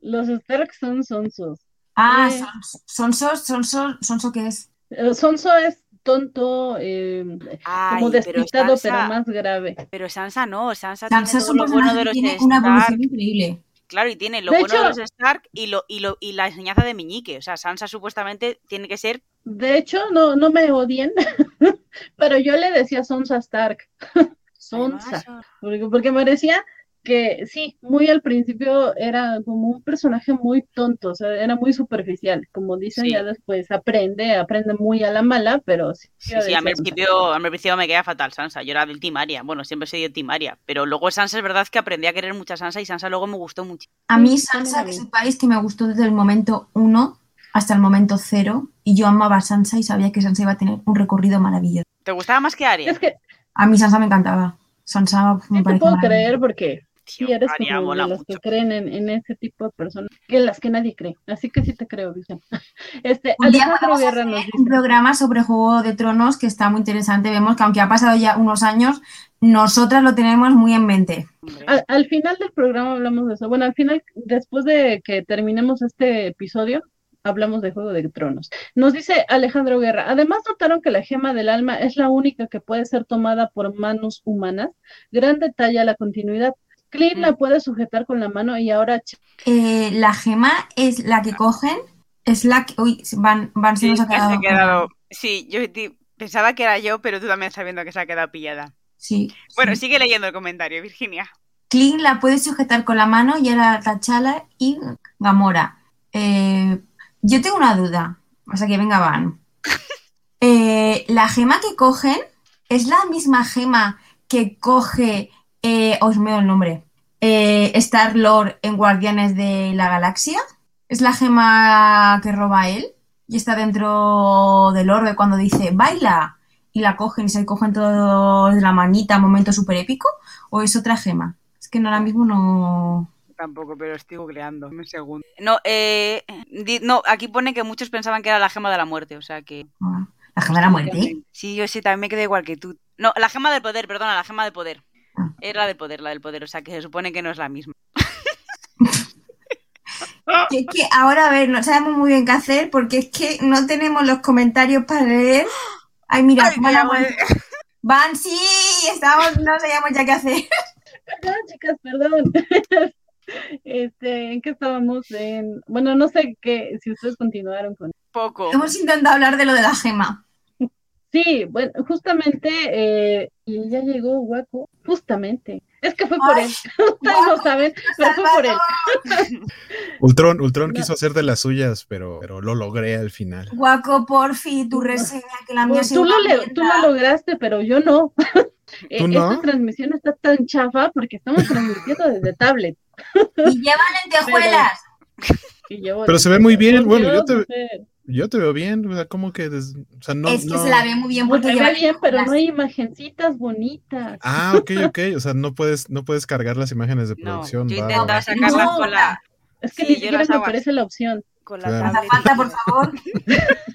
los Stark son Sonsos. Ah, Eh. son, sonso, sonso, qué es. Eh, Sonso es tonto, eh, Ay, como despistado, pero, Sansa, más grave. pero Sansa no, Sansa, Sansa tiene es todo un lo bueno de que los tiene una evolución increíble. Claro, y tiene lo De bueno de los Stark y, lo, y, lo, y la enseñanza de Meñique. O sea, Sansa supuestamente tiene que ser. De hecho, no, no me odien, [laughs] pero yo le decía Sonsa Stark. [laughs] Además, Porque, porque me parecía que sí, muy al principio era como un personaje muy tonto, o sea, era muy superficial. Como dicen, Sí. ya después aprende, aprende muy a la mala, pero sí. Sí, sí, a mí decía al principio, al principio me queda fatal Sansa. Yo era del Team Arya. Bueno, siempre soy de Team Arya. Pero luego Sansa es verdad que aprendí a querer mucho a Sansa y Sansa luego me gustó mucho. A mí Sansa, que sepáis que me gustó desde el momento uno hasta el momento cero y yo amaba a Sansa y sabía que Sansa iba a tener un recorrido maravilloso. ¿Te gustaba más que Arya? Es que A mí Sansa me encantaba. Sansa me sí te puedo creer porque Sí eres como de los mucho. que creen en, en ese tipo de personas, que en las que nadie cree. Así que sí te creo, Vicente. [laughs] Este, Un día Guerra hacer nos un dice. programa sobre Juego de Tronos que está muy interesante. Vemos que aunque ha pasado ya unos años, nosotras lo tenemos muy en mente. Al, al final del programa hablamos de eso. Bueno, al final, después de que terminemos este episodio, hablamos de Juego de Tronos. Nos dice Alejandro Guerra, además notaron que la gema del alma es la única que puede ser tomada por manos humanas. Gran detalle a la continuidad. Clint Mm. la puede sujetar con la mano y ahora Eh, la gema es la que cogen, es la que. Uy, Van, Van se nos ha que se quedado. ha quedado- Sí, yo pensaba que era yo, pero tú también estás viendo que se ha quedado pillada. Sí. Bueno, sí. sigue leyendo el comentario, Virginia. Clint la puede sujetar con la mano y ahora T'Challa y Gamora. Eh, yo tengo una duda. O sea que venga, Van. [laughs] Eh, la gema que cogen es la misma gema que coge. Eh, os me doy el nombre. Eh, Star Lord en Guardianes de la Galaxia. Es la gema que roba él y está dentro del orbe cuando dice baila y la cogen y se cogen todos de la manita, momento súper épico. ¿O es otra gema? Es que no, ahora mismo no. Tampoco, pero estoy googleando. Un segundo. No, eh, di- no, aquí pone que muchos pensaban que era la gema de la muerte, o sea que. Ah, La gema de la muerte. Sí, yo sí, también me quedé igual que tú. No, la gema del poder, perdona, la gema del poder. [laughs] Era la del poder, la del poder, o sea que se supone que no es la misma. [laughs] Que es que ahora, a ver, no sabemos muy bien qué hacer porque es que no tenemos los comentarios para leer. Ay, mira, Ay, mira. [laughs] Van, sí, estamos, no sabíamos ya qué hacer. Perdón, chicas, perdón. Este, ¿en qué estábamos? En... Bueno, no sé qué, si ustedes continuaron con. Poco. Hemos intentado hablar de lo de la gema. Sí, bueno, justamente, eh, y ya llegó Guaco, justamente. Es que fue por Ay, él. [laughs] Ustedes Guaco, saben, pero fue por él. [laughs] Ultron, Ultron No. quiso hacer de las suyas, pero, pero lo logré al final. Guaco, porfi, tu reseña, que la mía Pues tú, lo le- tú lo lograste, pero yo no. [laughs] Eh, ¿Tú no? Esta transmisión está tan chafa porque estamos transmitiendo desde tablet. Y llevan lentejuelas. Y llevo- Pero se ve muy bien, bueno, yo te-. Yo te veo bien, o sea, como que, des- o sea, no, es que no- se la ve muy bien porque se lleva ve bien, pero las- no hay imagencitas bonitas. Ah, ok, ok, o sea, no puedes, no puedes cargar las imágenes de No, producción. yo va, va, intentaba sacarlas No. con la, Es que Sí, ni yo siquiera me hago así. aparece la opción. con la Claro. falta, por favor. [laughs]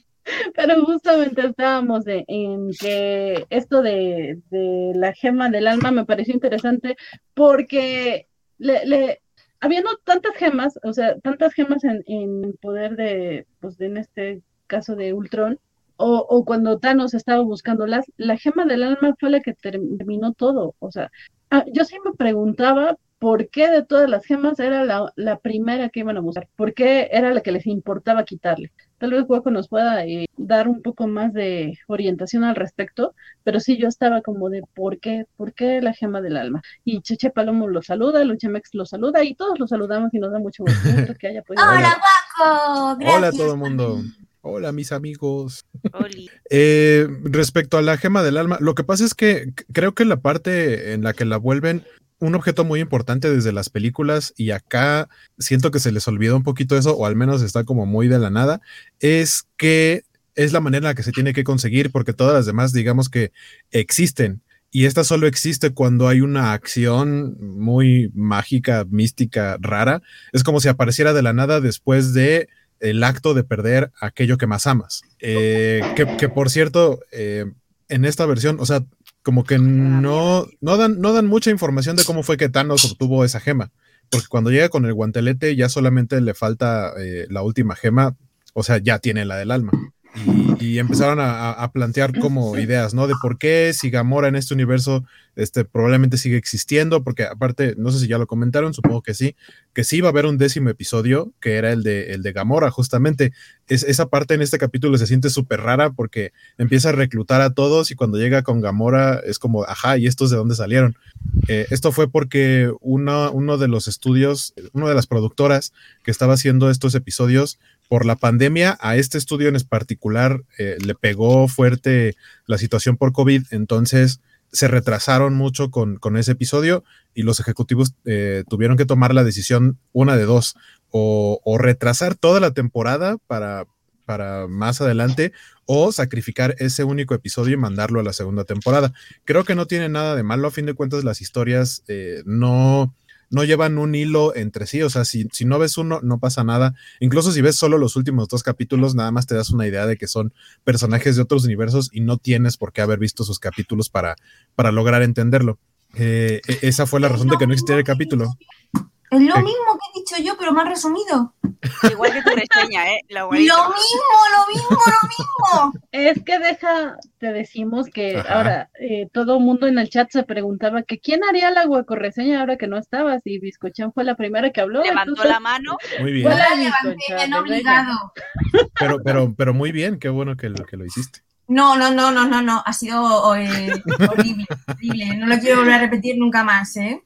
Pero justamente estábamos de, en que esto de, de la gema del alma me pareció interesante porque le, le habiendo tantas gemas, o sea, tantas gemas en, en poder de, pues en este caso de Ultron, o, o cuando Thanos estaba buscándolas, la gema del alma fue la que terminó todo. O sea, ah, yo sí me preguntaba por qué de todas las gemas era la, la primera que iban a buscar, por qué era la que les importaba quitarle. Tal vez Hueco nos pueda eh, dar un poco más de orientación al respecto, pero sí yo estaba como de por qué, por qué la gema del alma. Y Cheche Palomo lo saluda, Luchamex lo saluda y todos lo saludamos y nos da mucho gusto [laughs] que haya podido. ¡Hola, Guaco! Gracias. Hola a todo el mundo. Hola, mis amigos. Eh, respecto a la gema del alma, lo que pasa es que creo que la parte en la que la vuelven un objeto muy importante desde las películas y acá siento que se les olvidó un poquito eso, o al menos está como muy de la nada, es que es la manera en la que se tiene que conseguir, porque todas las demás, digamos que existen. Y esta solo existe cuando hay una acción muy mágica, mística, rara. Es como si apareciera de la nada después de el acto de perder aquello que más amas. Eh, que, por cierto, eh, en esta versión, o sea, como que no, no, dan, no dan mucha información de cómo fue que Thanos obtuvo esa gema. Porque cuando llega con el guantelete ya solamente le falta eh, la última gema, o sea, ya tiene la del alma. Y, y empezaron a, a, plantear como ideas, ¿no? De por qué si Gamora en este universo este, probablemente sigue existiendo, porque aparte, no sé si ya lo comentaron, supongo que sí, que sí va a haber un décimo episodio, que era el de, el de Gamora, justamente. Es, esa parte en este capítulo se siente súper rara porque empieza a reclutar a todos y cuando llega con Gamora es como, ajá, ¿y estos de dónde salieron? Eh, esto fue porque uno, uno de los estudios, una de las productoras que estaba haciendo estos episodios, por la pandemia, a este estudio en particular eh, le pegó fuerte la situación por COVID, entonces se retrasaron mucho con, con ese episodio y los ejecutivos eh, tuvieron que tomar la decisión, una de dos, o, retrasar toda la temporada para, para más adelante o sacrificar ese único episodio y mandarlo a la segunda temporada. Creo que no tiene nada de malo, a fin de cuentas las historias eh, no no llevan un hilo entre sí, o sea, si, si, no ves uno, no pasa nada. Incluso si ves solo los últimos dos capítulos, nada más te das una idea de que son personajes de otros universos y no tienes por qué haber visto sus capítulos para, para lograr entenderlo. Eh, esa fue la razón de que no existiera el capítulo. Es lo mismo que he dicho yo, pero más resumido. Igual que tu reseña, ¿eh? Lo mismo, lo mismo, lo mismo. Es que deja, te decimos que Ajá. ahora eh, todo el mundo en el chat se preguntaba que quién haría la huecoreseña ahora que no estabas y Biscochan fue la primera que habló. Levantó entonces, la mano. Muy bien. Fue la levanté, no obligado. Pero, pero, pero muy bien, qué bueno que lo, que lo hiciste. No, no, no, no, no, no, ha sido eh, horrible, horrible. No lo quiero volver a repetir nunca más, ¿eh?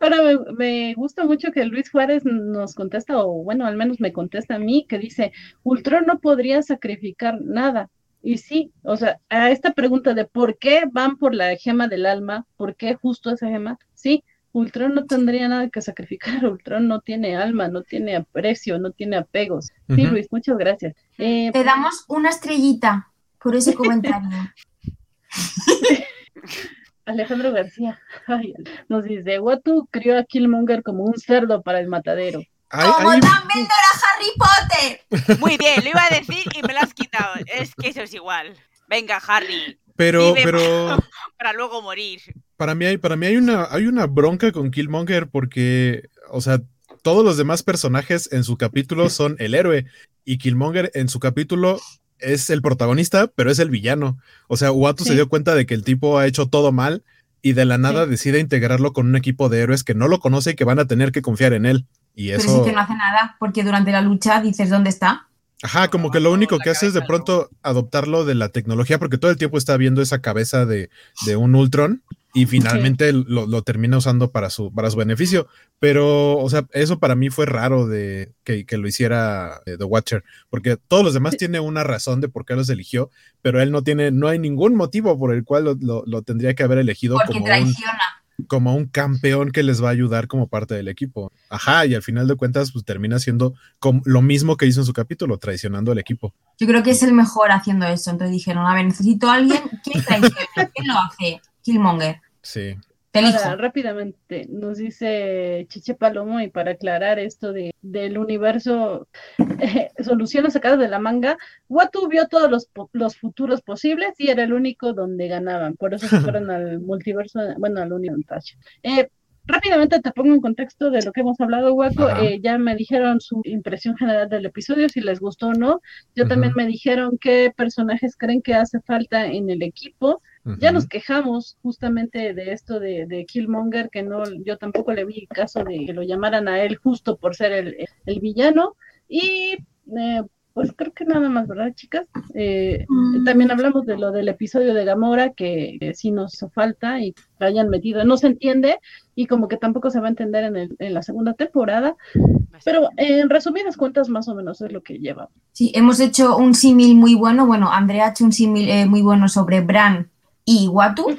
Ahora me, me, gusta mucho que Luis Juárez nos contesta, o bueno, al menos me contesta a mí, que dice, Ultron no podría sacrificar nada. Y sí, o sea, a esta pregunta de por qué van por la gema del alma, por qué justo esa gema, sí, Ultron no tendría nada que sacrificar, [laughs] Ultron no tiene alma, no tiene aprecio, no tiene apegos. Sí, uh -huh. Luis, muchas gracias. Eh, Te damos una estrellita por ese comentario. [laughs] Alejandro García [laughs] ay, nos dice, Watu crió a Killmonger como un cerdo para el matadero. Ay, como ay, Dumbledore a Harry Potter. [laughs] Muy bien, lo iba a decir y me lo has quitado. Es que eso es igual. Venga, Harry. Pero, pero. [laughs] Para luego morir. Para mí hay, para mí hay una, hay una bronca con Killmonger porque, o sea, todos los demás personajes en su capítulo son el héroe y Killmonger en su capítulo es el protagonista, pero es el villano. O sea, Uatu sí. se dio cuenta de que el tipo ha hecho todo mal y de la nada sí. decide integrarlo con un equipo de héroes que no lo conoce y que van a tener que confiar en él. Y eso... Pero sí que no hace nada, porque durante la lucha dices dónde está. Ajá, como que lo único que hace es de pronto adoptarlo de la tecnología, porque todo el tiempo está viendo esa cabeza de, de un Ultron y finalmente sí. lo, lo, termina usando para su, para su beneficio. Pero, o sea, eso para mí fue raro de que, que lo hiciera eh, The Watcher, porque todos los demás sí. tienen una razón de por qué los eligió, pero él no tiene, no hay ningún motivo por el cual lo, lo, lo tendría que haber elegido porque como traiciona. un, como un campeón que les va a ayudar como parte del equipo. Ajá, y al final de cuentas, pues termina siendo lo mismo que hizo en su capítulo, traicionando al equipo. Yo creo que es el mejor haciendo eso. Entonces dijeron, a ver, necesito a alguien que traicione. ¿Quién lo hace? Killmonger. Sí. Ahora, rápidamente, nos dice Chiche Palomo, y para aclarar esto de, del universo, [laughs] eh, soluciones sacadas de la manga, Watu vio todos los, los futuros posibles y era el único donde ganaban, por eso se [laughs] fueron al multiverso, bueno, al universo. Eh, rápidamente te pongo en contexto de lo que hemos hablado, Waco. Eh, ya me dijeron su impresión general del episodio, si les gustó o no. Yo también me dijeron qué personajes creen que hace falta en el equipo. Ya nos quejamos justamente de esto de, de, Killmonger, que no, yo tampoco le vi caso de que lo llamaran a él justo por ser el, villano. Y eh, pues creo que nada más, ¿verdad, chicas? Eh, mm. También hablamos de lo del episodio de Gamora, que, sí nos falta y lo hayan metido. No se entiende y como que tampoco se va a entender en, el, en la segunda temporada. Pero en resumidas cuentas, más o menos es lo que lleva. Sí, hemos hecho un símil muy bueno. Bueno, Andrea ha hecho un símil eh, muy bueno sobre Bran y Watu.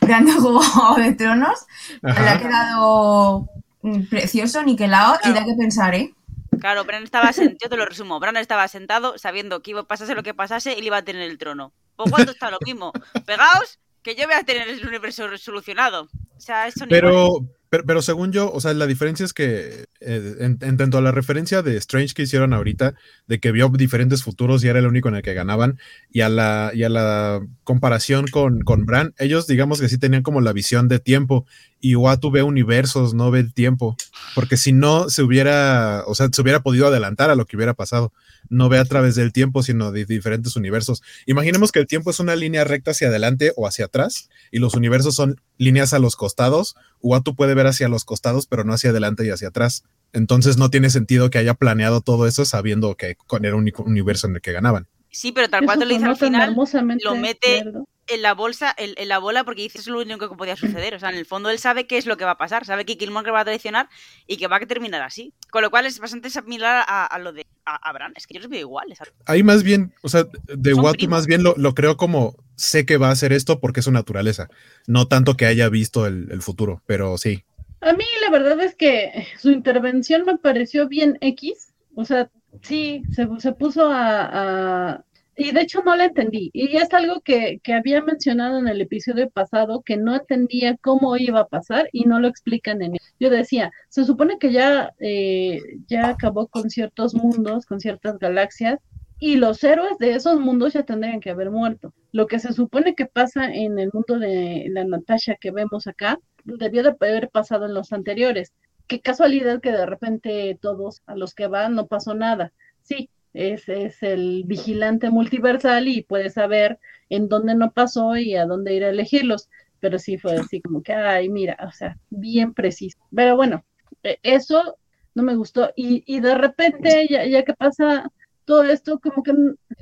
Grande [laughs] Juego de Tronos. Le ha quedado mm, precioso, niquelado y da que pensar, ¿eh? Claro, Bran estaba sentado, yo te lo resumo, Bran estaba sentado sabiendo que iba a pasarse lo que pasase y le iba a tener el trono. Pues cuando está lo mismo. Pegaos, que yo voy a tener el universo solucionado. O sea, eso Pero, pero, según yo, o sea, la diferencia es que, eh, en, tanto a la referencia de Strange que hicieron ahorita, de que vio diferentes futuros y era el único en el que ganaban, y a la, y a la comparación con, con Bran, ellos digamos que sí tenían como la visión de tiempo, y Watu ve universos, no ve tiempo, porque si no se hubiera, o sea, se hubiera podido adelantar a lo que hubiera pasado no ve a través del tiempo, sino de diferentes universos. Imaginemos que el tiempo es una línea recta hacia adelante o hacia atrás, y los universos son líneas a los costados. Uatu puede ver hacia los costados, pero no hacia adelante y hacia atrás. Entonces no tiene sentido que haya planeado todo eso sabiendo que era un único universo en el que ganaban. Sí, pero tal cual lo dice al final, lo mete en la bolsa, en, la bola, porque dice es lo único que podía suceder. O sea, en el fondo él sabe qué es lo que va a pasar, sabe que Killmonger va a traicionar y que va a terminar así. Con lo cual es bastante similar a, lo de Abraham. Es que yo los veo iguales. Ahí más bien, o sea, de Watu más bien lo, creo como sé que va a hacer esto porque es su naturaleza. No tanto que haya visto el, futuro, pero sí. A mí la verdad es que su intervención me pareció bien X. O sea, sí, se, se puso a y de hecho no la entendí. Y es algo que, que, había mencionado en el episodio pasado, que no entendía cómo iba a pasar y no lo explican en. Yo decía, se supone que ya, eh, ya acabó con ciertos mundos, con ciertas galaxias, y los héroes de esos mundos ya tendrían que haber muerto. Lo que se supone que pasa en el mundo de la Natasha que vemos acá, debió de haber pasado en los anteriores. Qué casualidad que de repente todos a los que van no pasó nada. Sí, ese es el vigilante multiversal y puede saber en dónde no pasó y a dónde ir a elegirlos. Pero sí fue así como que, ay, mira, o sea, bien preciso. Pero bueno, e, eso no me gustó. Y, y de repente, ya, ya, que pasa todo esto, como que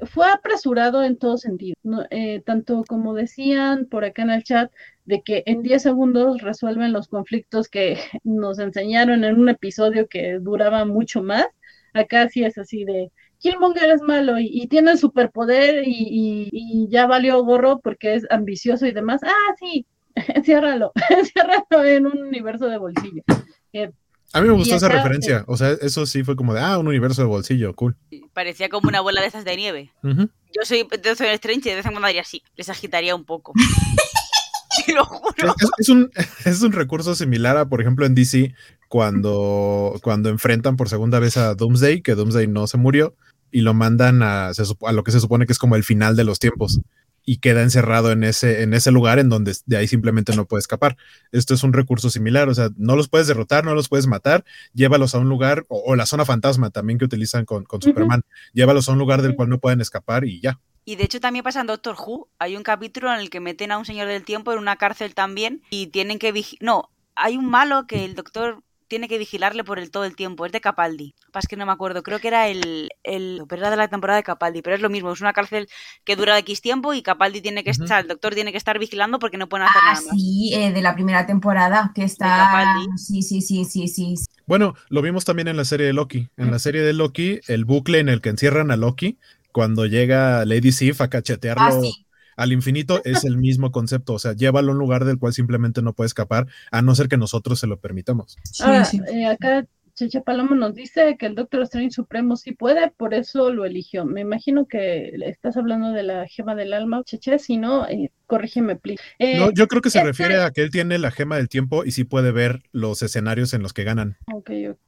fue apresurado en todo sentido. Eh, tanto como decían por acá en el chat, de que en 10 segundos resuelven los conflictos que [laughs] nos enseñaron en un episodio que duraba mucho más. Acá sí es así de, Killmonger es malo y, tiene el superpoder y, ya valió gorro porque es ambicioso y demás. Ah, sí, [laughs] enciérralo, enciérralo [laughs] en un universo de bolsillo. Eh, a mí me gustó esa referencia, eh, o sea, eso sí fue como de, ah, un universo de bolsillo, cool. Parecía como una bola de esas de nieve. Yo soy de Strange y de vez en cuando diría así, les agitaría un poco. [laughs] Te lo juro. Es, un, es un recurso similar a, por ejemplo, en DC, cuando, cuando enfrentan por segunda vez a Doomsday, que Doomsday no se murió, y lo mandan a, a, lo que se supone que es como el final de los tiempos y queda encerrado en ese, en ese lugar en donde de ahí simplemente no puede escapar. Esto es un recurso similar, o sea, no los puedes derrotar, no los puedes matar, llévalos a un lugar, o, la zona fantasma también que utilizan con, con Superman, llévalos a un lugar del cual no pueden escapar y ya. Y de hecho también pasa en Doctor Who, hay un capítulo en el que meten a un señor del tiempo en una cárcel también y tienen que vigilar, no, hay un malo que el doctor tiene que vigilarle por el todo el tiempo. Es de Capaldi. Pasa que no me acuerdo. Creo que era el, el era de la temporada de Capaldi, pero es lo mismo. Es una cárcel que dura X tiempo y Capaldi tiene que estar, el doctor tiene que estar vigilando porque no pueden hacer ah, nada más. Sí, eh, de la primera temporada que está. Sí, sí, sí, sí, sí. Bueno, lo vimos también en la serie de Loki. En la serie de Loki, el bucle en el que encierran a Loki, cuando llega Lady Sif a cachetearlo. Ah, al infinito es el mismo concepto, o sea, llévalo a un lugar del cual simplemente no puede escapar, a no ser que nosotros se lo permitamos. Sí, Ahora, sí. eh, acá Cheche Palomo nos dice que el Doctor Strange Supremo sí puede, por eso lo eligió. Me imagino que le estás hablando de la gema del alma, Cheche, si no, eh, corrígeme, please. Eh, No, yo creo que se este- refiere a que él tiene la gema del tiempo y sí puede ver los escenarios en los que ganan. Ok, ok,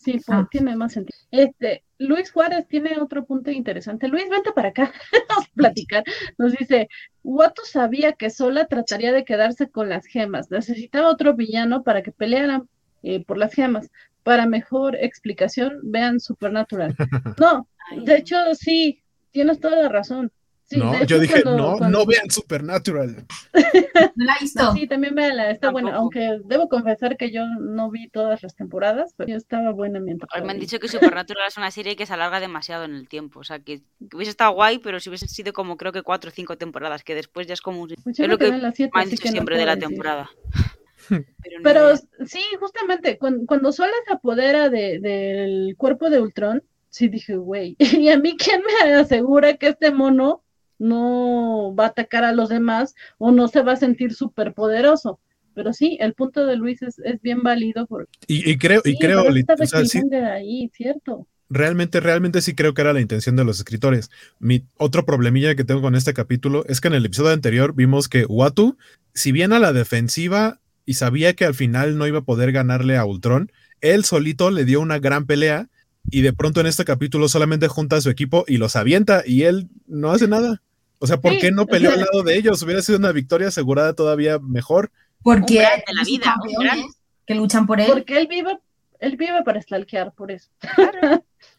sí, pues, Ah. tiene más sentido. Este, Luis Juárez tiene otro punto interesante. Luis, vente para acá, [laughs] vamos a platicar. Nos dice, Watu sabía que Sola trataría de quedarse con las gemas. Necesitaba otro villano para que pelearan eh, por las gemas. Para mejor explicación, vean Supernatural. [laughs] No, de hecho, sí, tienes toda la razón. Sí, no, yo dije, cuando- no, cuando- no vean Supernatural. ¿No la visto? Sí, también véanla, está buena, aunque debo confesar que yo no vi todas las temporadas, pero estaba buena mientras. Me han dicho que Supernatural es una serie que se alarga demasiado en el tiempo. O sea, que, que hubiese estado guay, pero si hubiese sido como creo que cuatro o cinco temporadas, que después ya es como... un- Pues yo es lo que las siete, me han así dicho que no siempre de la decir. temporada. [laughs] Pero, sí, justamente, cuando, cuando Sola se apodera de- del cuerpo de Ultron, sí dije, güey, [laughs] ¿y a mí quién me asegura que este mono no va a atacar a los demás o no se va a sentir súper poderoso? Pero sí, el punto de Luis es, es bien válido. Porque, Y, y creo, y creo, o sea, sí, Killmonger ahí, cierto. realmente, realmente sí creo que era la intención de los escritores. Mi otro problemilla que tengo con este capítulo es que en el episodio anterior vimos que Watu, si bien a la defensiva y sabía que al final no iba a poder ganarle a Ultron, él solito le dio una gran pelea y de pronto en este capítulo solamente junta a su equipo y los avienta y él no hace nada. O sea, ¿por Sí, qué no peleó al lado de ellos? Hubiera sido una victoria asegurada todavía mejor. Porque de la vida, que luchan por él. Porque él vive, él vive para stalkear, por eso.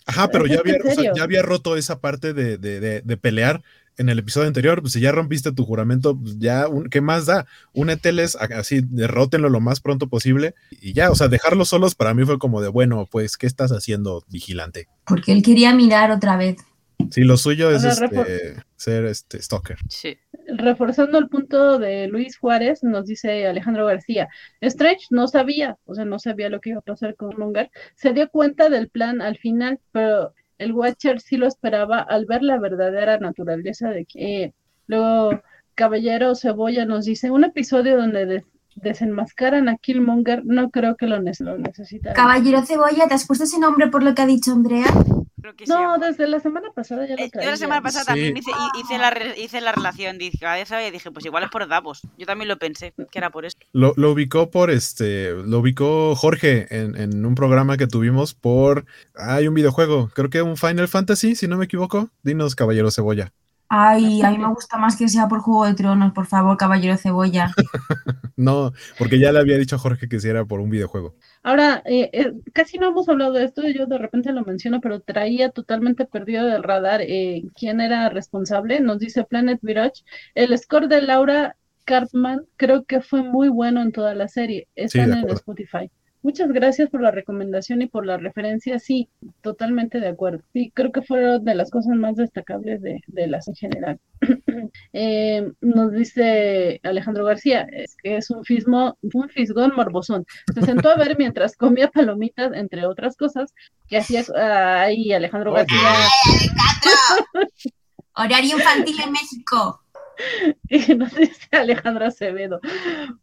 Ajá, pero ya había, o sea, ya había roto esa parte de, de- de- de pelear en el episodio anterior. Pues si ya rompiste tu juramento, pues ya, un- ¿qué más da? Úneteles, así, derrótenlo lo más pronto posible y ya, o sea, dejarlos solos para mí fue como de, bueno, pues, ¿qué estás haciendo, vigilante? Porque él quería mirar otra vez. Sí, lo suyo es sea, este, ser este stalker. Sí. Reforzando el punto de Luis Juárez, nos dice Alejandro García, Strange no sabía, o sea, no sabía lo que iba a pasar con Mongar, se dio cuenta del plan al final, pero el Watcher sí lo esperaba al ver la verdadera naturaleza de que eh, luego Caballero Cebolla nos dice, un episodio donde des- desenmascaran a Killmonger, no creo que lo, ne- lo necesitaran. Caballero Cebolla, ¿te has puesto ese nombre por lo que ha dicho Andrea? Creo que No, desde la semana pasada ya lo Eh, Yo traía. la semana pasada Sí. también hice, hi- hice, la, hice la relación, dije, cabeza, y dije, pues igual es por Davos. Yo también lo pensé, que era por eso. Lo, lo ubicó por este, lo ubicó Jorge en, en un programa que tuvimos por, hay un videojuego, creo que un Final Fantasy, si no me equivoco. Dinos, Caballero Cebolla. Ay, a mí me gusta más que sea por Juego de Tronos, por favor, Caballero Cebolla. [laughs] No, porque ya le había dicho a Jorge que si era por un videojuego. Ahora, eh, eh, casi no hemos hablado de esto, yo de repente lo menciono, pero traía totalmente perdido del radar eh, quién era responsable. Nos dice Planet Virage. El score de Laura Cartman creo que fue muy bueno en toda la serie. Están de en acuerdo. Spotify. Muchas gracias por la recomendación y por la referencia. Sí, totalmente de acuerdo. Sí, creo que fueron de las cosas más destacables de, de las en general. [clears throat] Eh, nos dice Alejandro García, es que es un fismo, un fisgón morbosón. Se sentó a ver mientras comía palomitas, entre otras cosas, que hacía ahí Alejandro Oye. García. [laughs] Horario infantil en México. Y nos dice Alejandro Acevedo,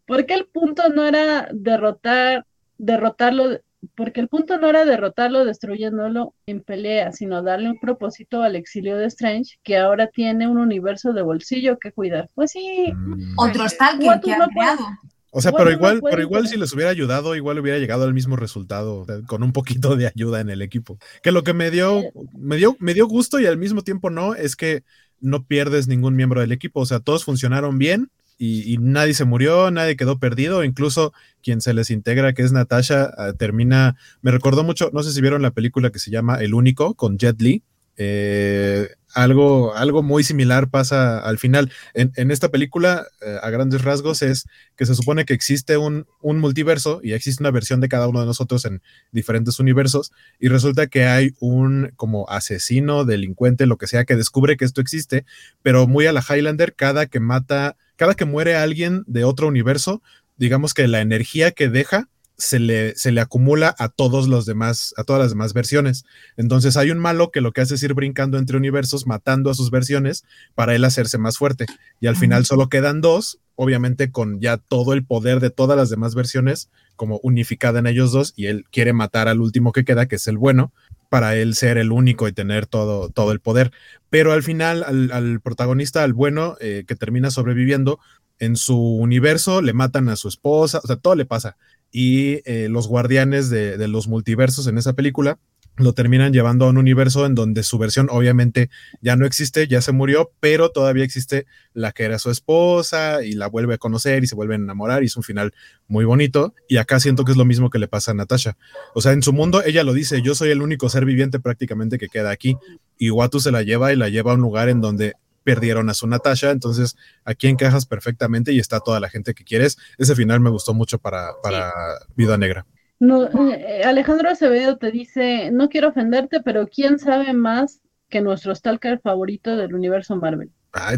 porque el punto no era derrotar, derrotarlo, porque el punto no era derrotarlo destruyéndolo en pelea, sino darle un propósito al exilio de Strange, que ahora tiene un universo de bolsillo que cuidar. Pues sí, Mm. Otro Stalker Watu que creado. O sea, pero igual, pero igual si les hubiera ayudado, igual hubiera llegado al mismo resultado, o sea, con un poquito de ayuda en el equipo. Que lo que me dio, me dio, me dio gusto y al mismo tiempo no, es que no pierdes ningún miembro del equipo. O sea, todos funcionaron bien y, nadie se murió, nadie quedó perdido. Incluso quien se les integra, que es Natasha, ah, termina. Me recordó mucho, no sé si vieron la película que se llama El Único con Jet Li. Eh, algo, algo muy similar pasa al final. En, en esta película, eh, a grandes rasgos, es que se supone que existe un, un multiverso y existe una versión de cada uno de nosotros en diferentes universos y resulta que hay un como asesino, delincuente, lo que sea, que descubre que esto existe, pero muy a la Highlander, cada que mata, cada que muere alguien de otro universo, digamos que la energía que deja se le, se le acumula a todos los demás, a todas las demás versiones. Entonces hay un malo que lo que hace es ir brincando entre universos, matando a sus versiones para él hacerse más fuerte. Y al final solo quedan dos, obviamente con ya todo el poder de todas las demás versiones como unificada en ellos dos y él quiere matar al último que queda, que es el bueno, para él ser el único y tener todo, todo el poder. Pero al final al, protagonista, al bueno, eh, que termina sobreviviendo, en su universo le matan a su esposa, o sea, todo le pasa y eh, los guardianes de, los multiversos en esa película lo terminan llevando a un universo en donde su versión obviamente ya no existe, ya se murió, pero todavía existe la que era su esposa y la vuelve a conocer y se vuelve a enamorar y es un final muy bonito. Y acá siento que es lo mismo que le pasa a Natasha. O sea, en su mundo ella lo dice, yo soy el único ser viviente prácticamente que queda aquí. Y Watu se la lleva y la lleva a un lugar en donde perdieron a su Natasha, entonces aquí encajas perfectamente y está toda la gente que quieres. Ese final me gustó mucho para, para Vida Negra. No, eh, Alejandro Acevedo te dice, no quiero ofenderte, pero ¿quién sabe más que nuestro Stalker favorito del universo Marvel?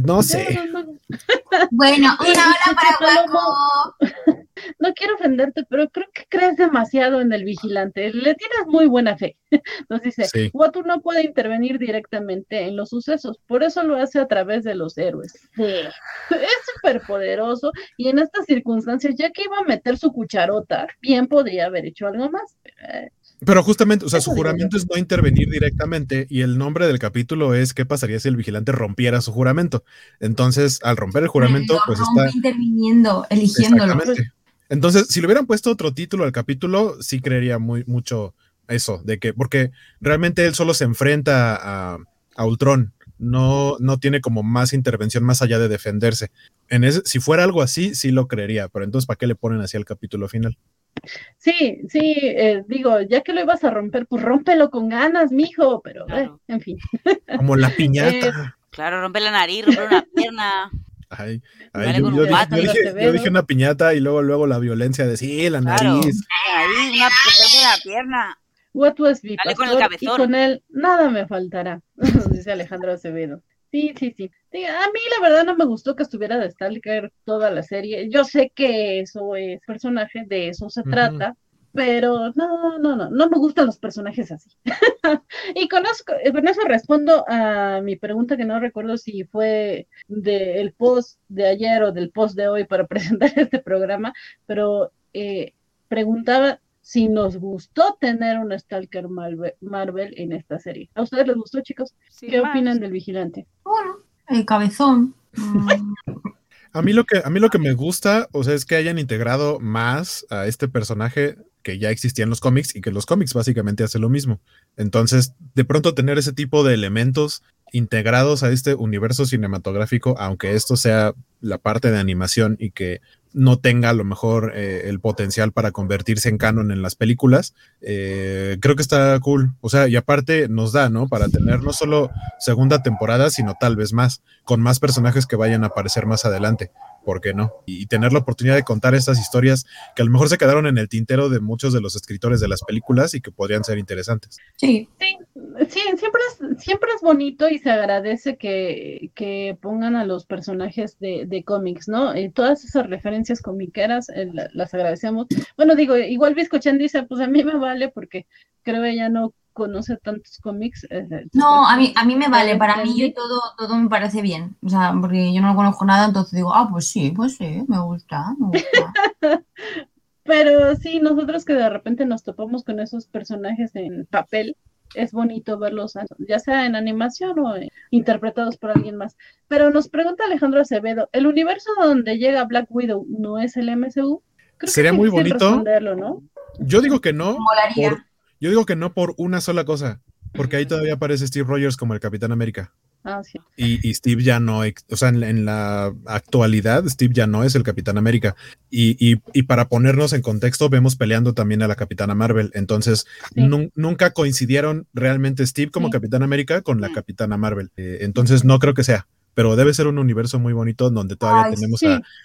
no sé. bueno, una [laughs] hora para Guaco. No quiero ofenderte, pero creo que crees demasiado en el vigilante. Le tienes muy buena fe. [laughs] Entonces dice, sí. no puede intervenir directamente en los sucesos, por eso lo hace a través de los héroes. Sí. Es súper poderoso y en estas circunstancias, ya que iba a meter su cucharota, bien podría haber hecho algo más. Eh, pero justamente, o sea, su juramento es no intervenir directamente y el nombre del capítulo es qué pasaría si el vigilante rompiera su juramento. Entonces, al romper el juramento, pues está interviniendo, eligiéndolo. Entonces, si le hubieran puesto otro título al capítulo, sí creería muy mucho eso, de que, porque realmente él solo se enfrenta a, a Ultron, no, no tiene como más intervención más allá de defenderse. En ese, si fuera algo así, sí lo creería, pero entonces, ¿para qué le ponen así al capítulo final? Sí, sí, eh, digo, ya que lo ibas a romper, pues rómpelo con ganas, mijo, pero eh, en fin. Como la [laughs] piñata. claro, rompe la nariz, rompe una pierna. Ay, yo, dije, una piñata y luego, luego la violencia de sí, la nariz. Ahí, una, la pierna. What was con y con él nada me faltará, [laughs] dice Alejandro Acevedo. Sí, sí, sí. A mí la verdad no me gustó que estuviera de Stalker toda la serie. Yo sé que eso es personaje, de eso se trata, pero no, no, no, no me gustan los personajes así. [laughs] y conozco, eh, con eso respondo a mi pregunta que no recuerdo si fue del post de ayer o del post de hoy para [laughs] presentar este programa, pero eh, preguntaba si nos gustó tener un Stalker Marvel, en esta serie. ¿A ustedes les gustó, chicos? ¿Qué opinan del vigilante? Bueno, el cabezón. [laughs] a mí lo que a mí lo que me gusta, o sea, es que hayan integrado más a este personaje que ya existía en los cómics y que los cómics básicamente hacen lo mismo. Entonces, de pronto tener ese tipo de elementos integrados a este universo cinematográfico, aunque esto sea la parte de animación y que no tenga a lo mejor eh, el potencial para convertirse en canon en las películas, eh, creo que está cool. O sea, y aparte nos da, ¿no? Para tener no solo segunda temporada, sino tal vez más, con más personajes que vayan a aparecer más adelante. ¿Por qué no? Y tener la oportunidad de contar estas historias que a lo mejor se quedaron en el tintero de muchos de los escritores de las películas y que podrían ser interesantes. Sí, sí, sí siempre, es, siempre es bonito y se agradece que, pongan a los personajes de, cómics, ¿no? Y todas esas referencias comiqueras eh, las agradecemos. Bueno, digo, igual Biscochan dice, pues a mí me vale porque creo ella no conoce tantos cómics. Eh, no, a mí, a mí me vale, para mí yo todo, todo me parece bien, o sea, porque yo no conozco nada, entonces digo, ah, pues sí, pues sí, me gusta, me gusta. [laughs] Pero sí, nosotros que de repente nos topamos con esos personajes en papel, es bonito verlos, ya sea en animación o interpretados por alguien más. Pero nos pregunta Alejandro Acevedo, ¿el universo donde llega Black Widow no es el MCU? Sería muy bonito. ¿no? Yo digo que no. Yo digo que no por una sola cosa, porque ahí todavía aparece Steve Rogers como el Capitán América. Ah, sí. y, Steve ya no, o sea, en, la actualidad, Steve ya no es el Capitán América. Y, para ponernos en contexto, vemos peleando también a la Capitana Marvel. Entonces, nunca coincidieron realmente Steve como Capitán América con la Capitana Marvel. Eh, entonces, no creo que sea pero debe ser un universo muy bonito donde todavía tenemos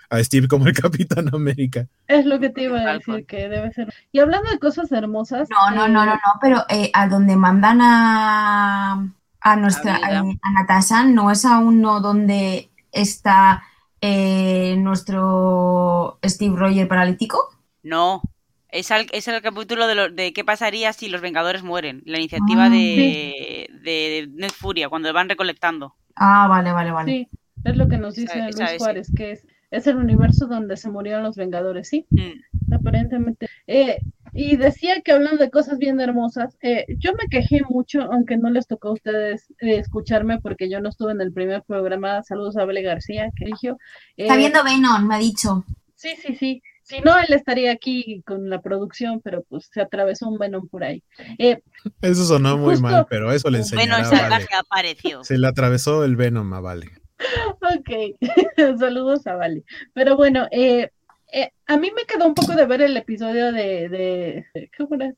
a, Steve como el [laughs] Capitán América. Es lo que te iba a decir, que debe ser. Y hablando de cosas hermosas. No, no, no, no, eh, no, pero eh, a donde mandan a, a nuestra a, Natasha no es a uno donde está eh, nuestro Steve Roger paralítico. No, Es el, es el capítulo de, lo- de qué pasaría si los Vengadores mueren. La iniciativa Ah, de, de Ned Furia, cuando van recolectando. Ah, vale, vale, vale. Sí, es lo que nos dice Luis sí. Juárez, que es, es el universo donde se murieron los Vengadores, sí, Mm. aparentemente. Eh, y decía que hablando de cosas bien hermosas, eh, yo me quejé mucho, aunque no les tocó a ustedes eh, escucharme porque yo no estuve en el primer programa. Saludos a Bele García, que eligió. Está Eh, viendo Venom, me ha dicho. Sí, sí, sí. Si no, él estaría aquí con la producción, pero pues se atravesó un Venom por ahí. Eh, Eso sonó muy Justo- mal, pero eso le enseñará a Vale. apareció. Se le atravesó el Venom a Vale. Ok, [laughs] saludos a Vale. Pero bueno, eh, eh, a mí me quedó un poco de ver el episodio de, de ¿cómo era?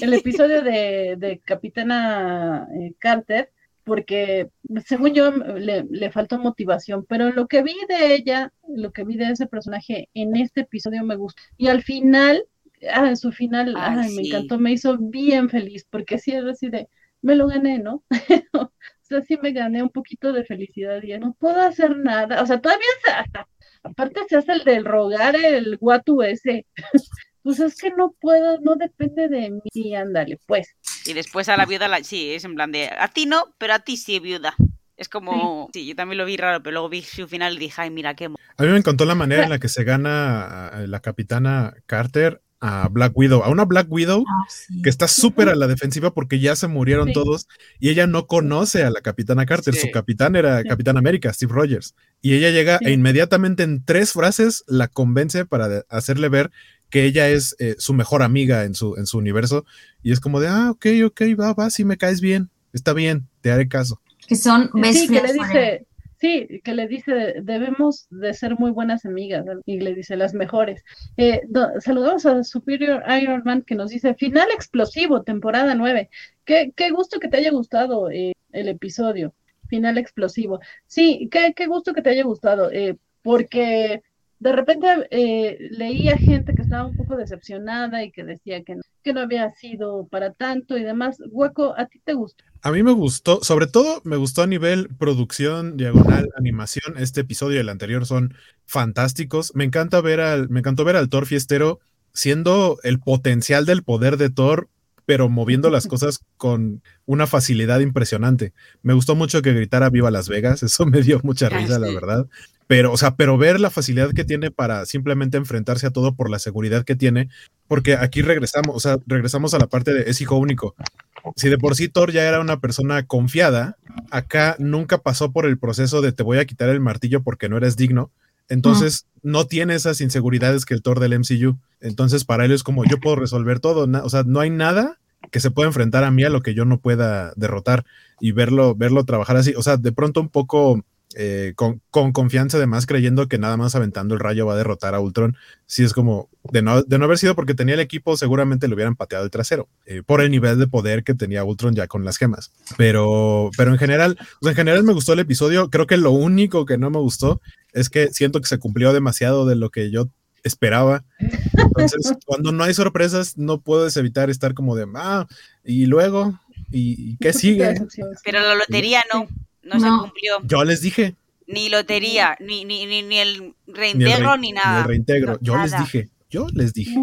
El episodio de, de Capitana eh, Carter, porque según yo le, le faltó motivación, pero lo que vi de ella, lo que vi de ese personaje en este episodio me gustó. Y al final, ah, su final, Ay, ay, me encantó, me hizo bien feliz, porque sí es así de, me lo gané, ¿no? [laughs] O sea, sí me gané un poquito de felicidad y no puedo hacer nada. O sea, todavía se, hasta, aparte se hace el del rogar el guatu ese. [laughs] Pues es que no puedo, no depende de mí, ándale, pues. Y después a la viuda, la, sí, es en plan de, a ti no, pero a ti sí, viuda. Es como, sí, yo también lo vi raro, pero luego vi su final y dije, ay, mira qué... mo-". A mí me encantó la manera en la que se gana la capitana Carter a Black Widow, a una Black Widow Ah, sí. que está súper a la defensiva porque ya se murieron Sí. todos y ella no conoce a la capitana Carter. Sí. Su capitán era Sí. Capitán América, Steve Rogers. Y ella llega Sí. e inmediatamente en tres frases la convence para hacerle ver que ella es eh, su mejor amiga en su, en su universo. Y es como de, ah, ok, ok, va, va, si me caes bien, está bien, te haré caso. Que son best Sí, que le dice, sí, que le dice, debemos de ser muy buenas amigas, y le dice las mejores. Eh, do- saludamos a Superior Iron Man que nos dice, final explosivo, temporada 9. Qué, qué gusto que te haya gustado eh, el episodio, final explosivo. Sí, qué, qué gusto que te haya gustado, eh, porque de repente eh, leía gente que estaba un poco decepcionada y que decía que no, que no había sido para tanto y demás. Hueco, ¿a ti te gustó? A mí me gustó, sobre todo me gustó a nivel producción, diagonal, animación. Este episodio y el anterior son fantásticos. Me encanta ver al, me encantó ver al Thor fiestero siendo el potencial del poder de Thor, pero moviendo las [laughs] cosas con una facilidad impresionante. Me gustó mucho que gritara Viva Las Vegas, [laughs] eso me dio mucha risa, la verdad. Pero, o sea, pero ver la facilidad que tiene para simplemente enfrentarse a todo por la seguridad que tiene, porque aquí regresamos, o sea, regresamos a la parte de es hijo único. Si de por sí Thor ya era una persona confiada, acá nunca pasó por el proceso de te voy a quitar el martillo porque no eres digno. Entonces no tiene esas inseguridades que el Thor del MCU. Entonces para él es como yo puedo resolver todo. o sea, no hay nada que se pueda enfrentar a mí a lo que yo no pueda derrotar y verlo, verlo trabajar así. O sea, de pronto un poco eh, con, con confianza, además creyendo que nada más aventando el rayo va a derrotar a Ultron. Sí es como de no, de no haber sido porque tenía el equipo, seguramente le hubieran pateado el trasero eh, por el nivel de poder que tenía Ultron ya con las gemas. Pero, pero en general, en general me gustó el episodio. Creo que lo único que no me gustó es que siento que se cumplió demasiado de lo que yo esperaba. Entonces, [laughs] cuando no hay sorpresas, no puedes evitar estar como de, ah, y luego, ¿y, y qué sigue? Pero la lotería no, no, se cumplió. Yo les dije, Ni lotería, ni, ni, ni, ni el ni el, reintegro, re- ni ni nada. el reintegro. No, yo les dije, yo les dije.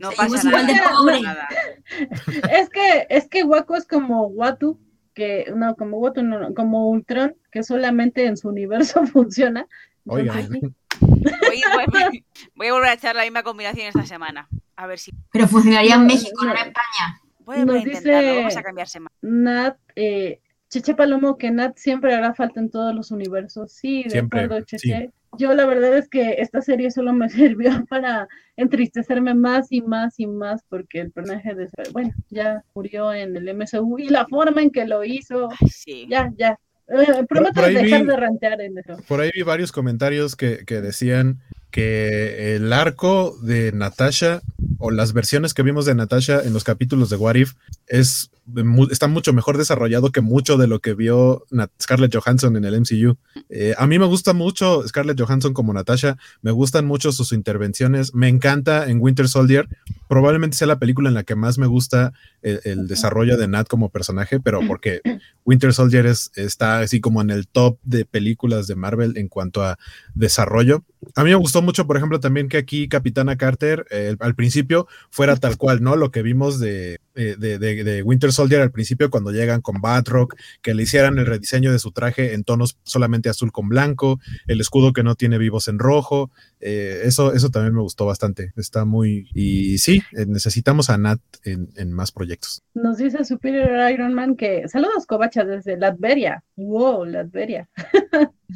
No pasa igual de nada. pobre. nada. [laughs] Es que, es que Waco es como Watu, que, no, como Watu, no, no, como Ultron, que solamente en su universo [laughs] funciona. Entonces, Oigan. sí. Voy, voy- voy a volver a echar la misma combinación esta semana. A ver si. Pero funcionaría en México, no no. en España. Voy a Nos dice- vamos a cambiar semana. Nat, eh, Cheche Palomo, que Nat siempre hará falta en todos los universos. Sí, de Siempre, acuerdo, Cheche. Yo la verdad es que esta serie solo me [laughs] sirvió para entristecerme más y más y más porque el personaje de, bueno, ya murió en el MSU y la forma en que lo hizo, Ay, sí. ya, ya. Eh, prometo por ahí dejar vi- de rantear en eso. Por ahí vi varios comentarios que, que decían que el arco de Natasha o las versiones que vimos de Natasha en los capítulos de What If es, está mucho mejor desarrollado que mucho de lo que vio Nat- Scarlett Johansson en el MCU. Eh, a mí me gusta mucho Scarlett Johansson como Natasha, me gustan mucho sus intervenciones, me encanta en Winter Soldier probablemente sea la película en la que más me gusta el, el desarrollo de Nat como personaje, pero porque Winter Soldier es, está así como en el top de películas de Marvel en cuanto a desarrollo. A mí me gustó mucho, por ejemplo, también que aquí Capitana Carter eh, al principio fuera tal cual, ¿no? Lo que vimos de, de, de- de Winter Soldier al principio cuando llegan con Batroc, que le hicieran el rediseño de su traje en tonos solamente azul con blanco, el escudo que no tiene vivos en rojo. eh, eso, eso también me gustó bastante. Está muy. Y sí, eh, necesitamos a Nat en, en más proyectos. Nos dice Superior Iron Man que saludos Covacha desde Latveria. Wow, Latveria.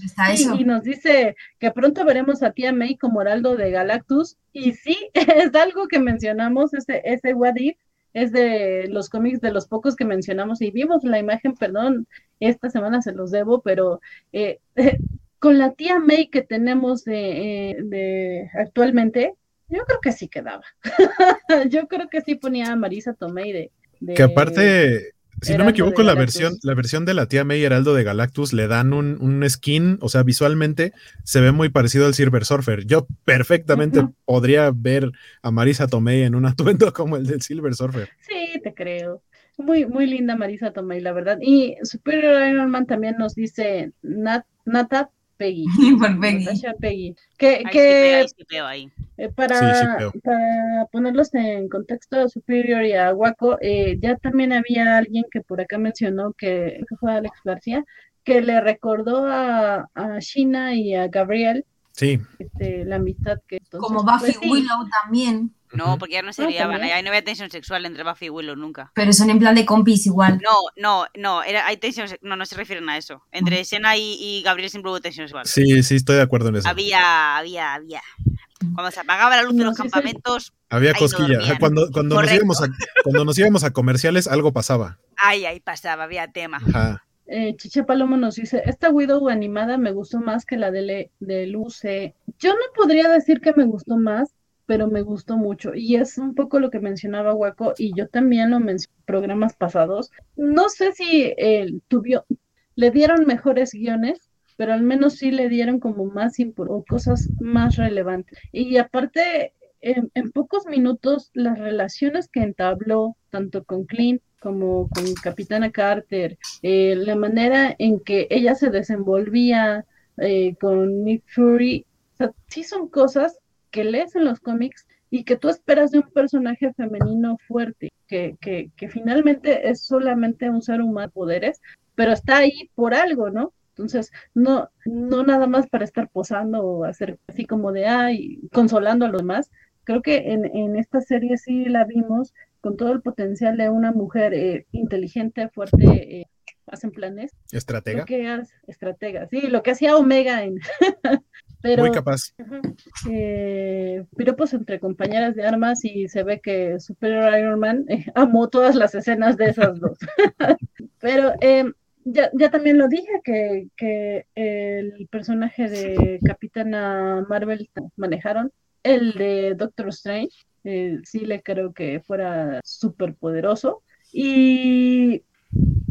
Está [laughs] eso. y nos dice que pronto veremos a tía May como Heraldo de Galactus. Y sí, [laughs] es algo que mencionamos, ese, ese What If, es de los cómics de los pocos que mencionamos y vimos la imagen, perdón, esta semana se los debo, pero eh, [laughs] con la tía May que tenemos de, eh, de actualmente, yo creo que sí quedaba. [laughs] yo creo que sí ponía a Marisa Tomei de, de- Que aparte, si no me equivoco, la versión, la versión de la tía May Heraldo de Galactus le dan un, un skin, o sea, visualmente se ve muy parecido al Silver Surfer. Yo perfectamente podría ver a Marisa Tomei en un atuendo [laughs] como el del Silver Surfer. Sí, te creo. Muy, muy linda Marisa Tomei, la verdad. Y Superior Iron Man también nos dice Nat, Nata Peggy. Por Peggy. Natasha Peggy. Que, Ahí sí que pega, ahí sí pega ahí. eh, para, Sí, para ponerlos en contexto a Superior y a Waco, eh, ya también había alguien que por acá mencionó que, que fue Alex García, que le recordó a, a Sheena y a Gabriel Sí, este, la amistad que entonces, Como Buffy pues sí, Willow también. No, porque ya no se liaban. también. Ahí no había tensión sexual entre Buffy y Willow nunca. Pero son en plan de compis igual. No, no, no. Era, hay tensión No, no se refieren a eso. Entre Sena y, y Gabriel siempre hubo tensión sexual. sí, sí, estoy de acuerdo en eso. Había, había, había. Cuando se apagaba la luz de No, los sí, campamentos, Había Ahí no. Cuando, cuando, nos íbamos a, cuando nos íbamos a comerciales, algo pasaba. ay, ahí pasaba, había tema. Ajá. Eh, Chiche Palomo nos dice, esta Widow animada me gustó más que la de del UC. Yo no podría decir que me gustó más, pero me gustó mucho. Y es un poco lo que mencionaba Waco, y yo también lo mencioné en programas pasados. No sé si eh, tuvió, le dieron mejores guiones, pero al menos sí le dieron como más impor- o cosas más relevantes. Y aparte, en, en pocos minutos, las relaciones que entabló, tanto con Clint como con Capitana Carter, eh, la manera en que ella se desenvolvía eh, con Nick Fury, o sea, sí son cosas que lees en los cómics y que tú esperas de un personaje femenino fuerte, que, que, que finalmente es solamente un ser humano de poderes, pero está ahí por algo, ¿no? Entonces, no, no nada más para estar posando o hacer así como de, ay, consolando a los demás. Creo que en, en esta serie sí la vimos con todo el potencial de una mujer eh, inteligente, fuerte, eh, hacen planes, Estratega. lo que hace, estratega, sí, lo que hacía Omega en... [laughs] Pero, Muy capaz. Ajá. Eh, piropos entre compañeras de armas y se ve que Superior Iron Man eh, [laughs] amó todas las escenas de esas dos. [laughs] Pero eh, ya, ya también lo dije que, que el personaje de Capitana Marvel manejaron, el de Doctor Strange, eh, sí le creo que fuera súper poderoso. Y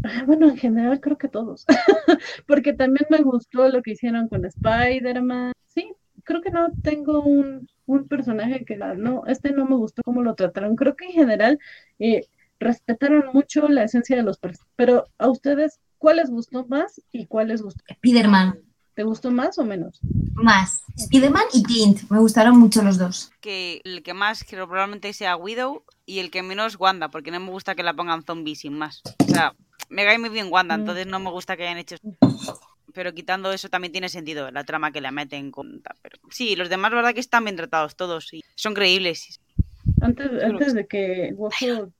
ah, bueno, en general creo que todos, [laughs] porque también me gustó lo que hicieron con Spider-Man. Sí, creo que no tengo un, un personaje que la- no, este no me gustó cómo lo trataron. Creo que en general eh, respetaron mucho la esencia de los personajes. Pero a ustedes, ¿cuál les gustó más y cuál les gustó? Spider-Man. ¿Te gustó más o menos? Más. Spider-Man y Clint. Me gustaron mucho los dos. Que el que más quiero probablemente sea Widow y el que menos Wanda, porque no me gusta que la pongan zombies sin más. O sea, me cae muy bien Wanda, Mm. entonces no me gusta que hayan hecho pero quitando eso también tiene sentido la trama que le meten con pero sí los demás verdad que están bien tratados todos y son creíbles Antes, antes de que Wojo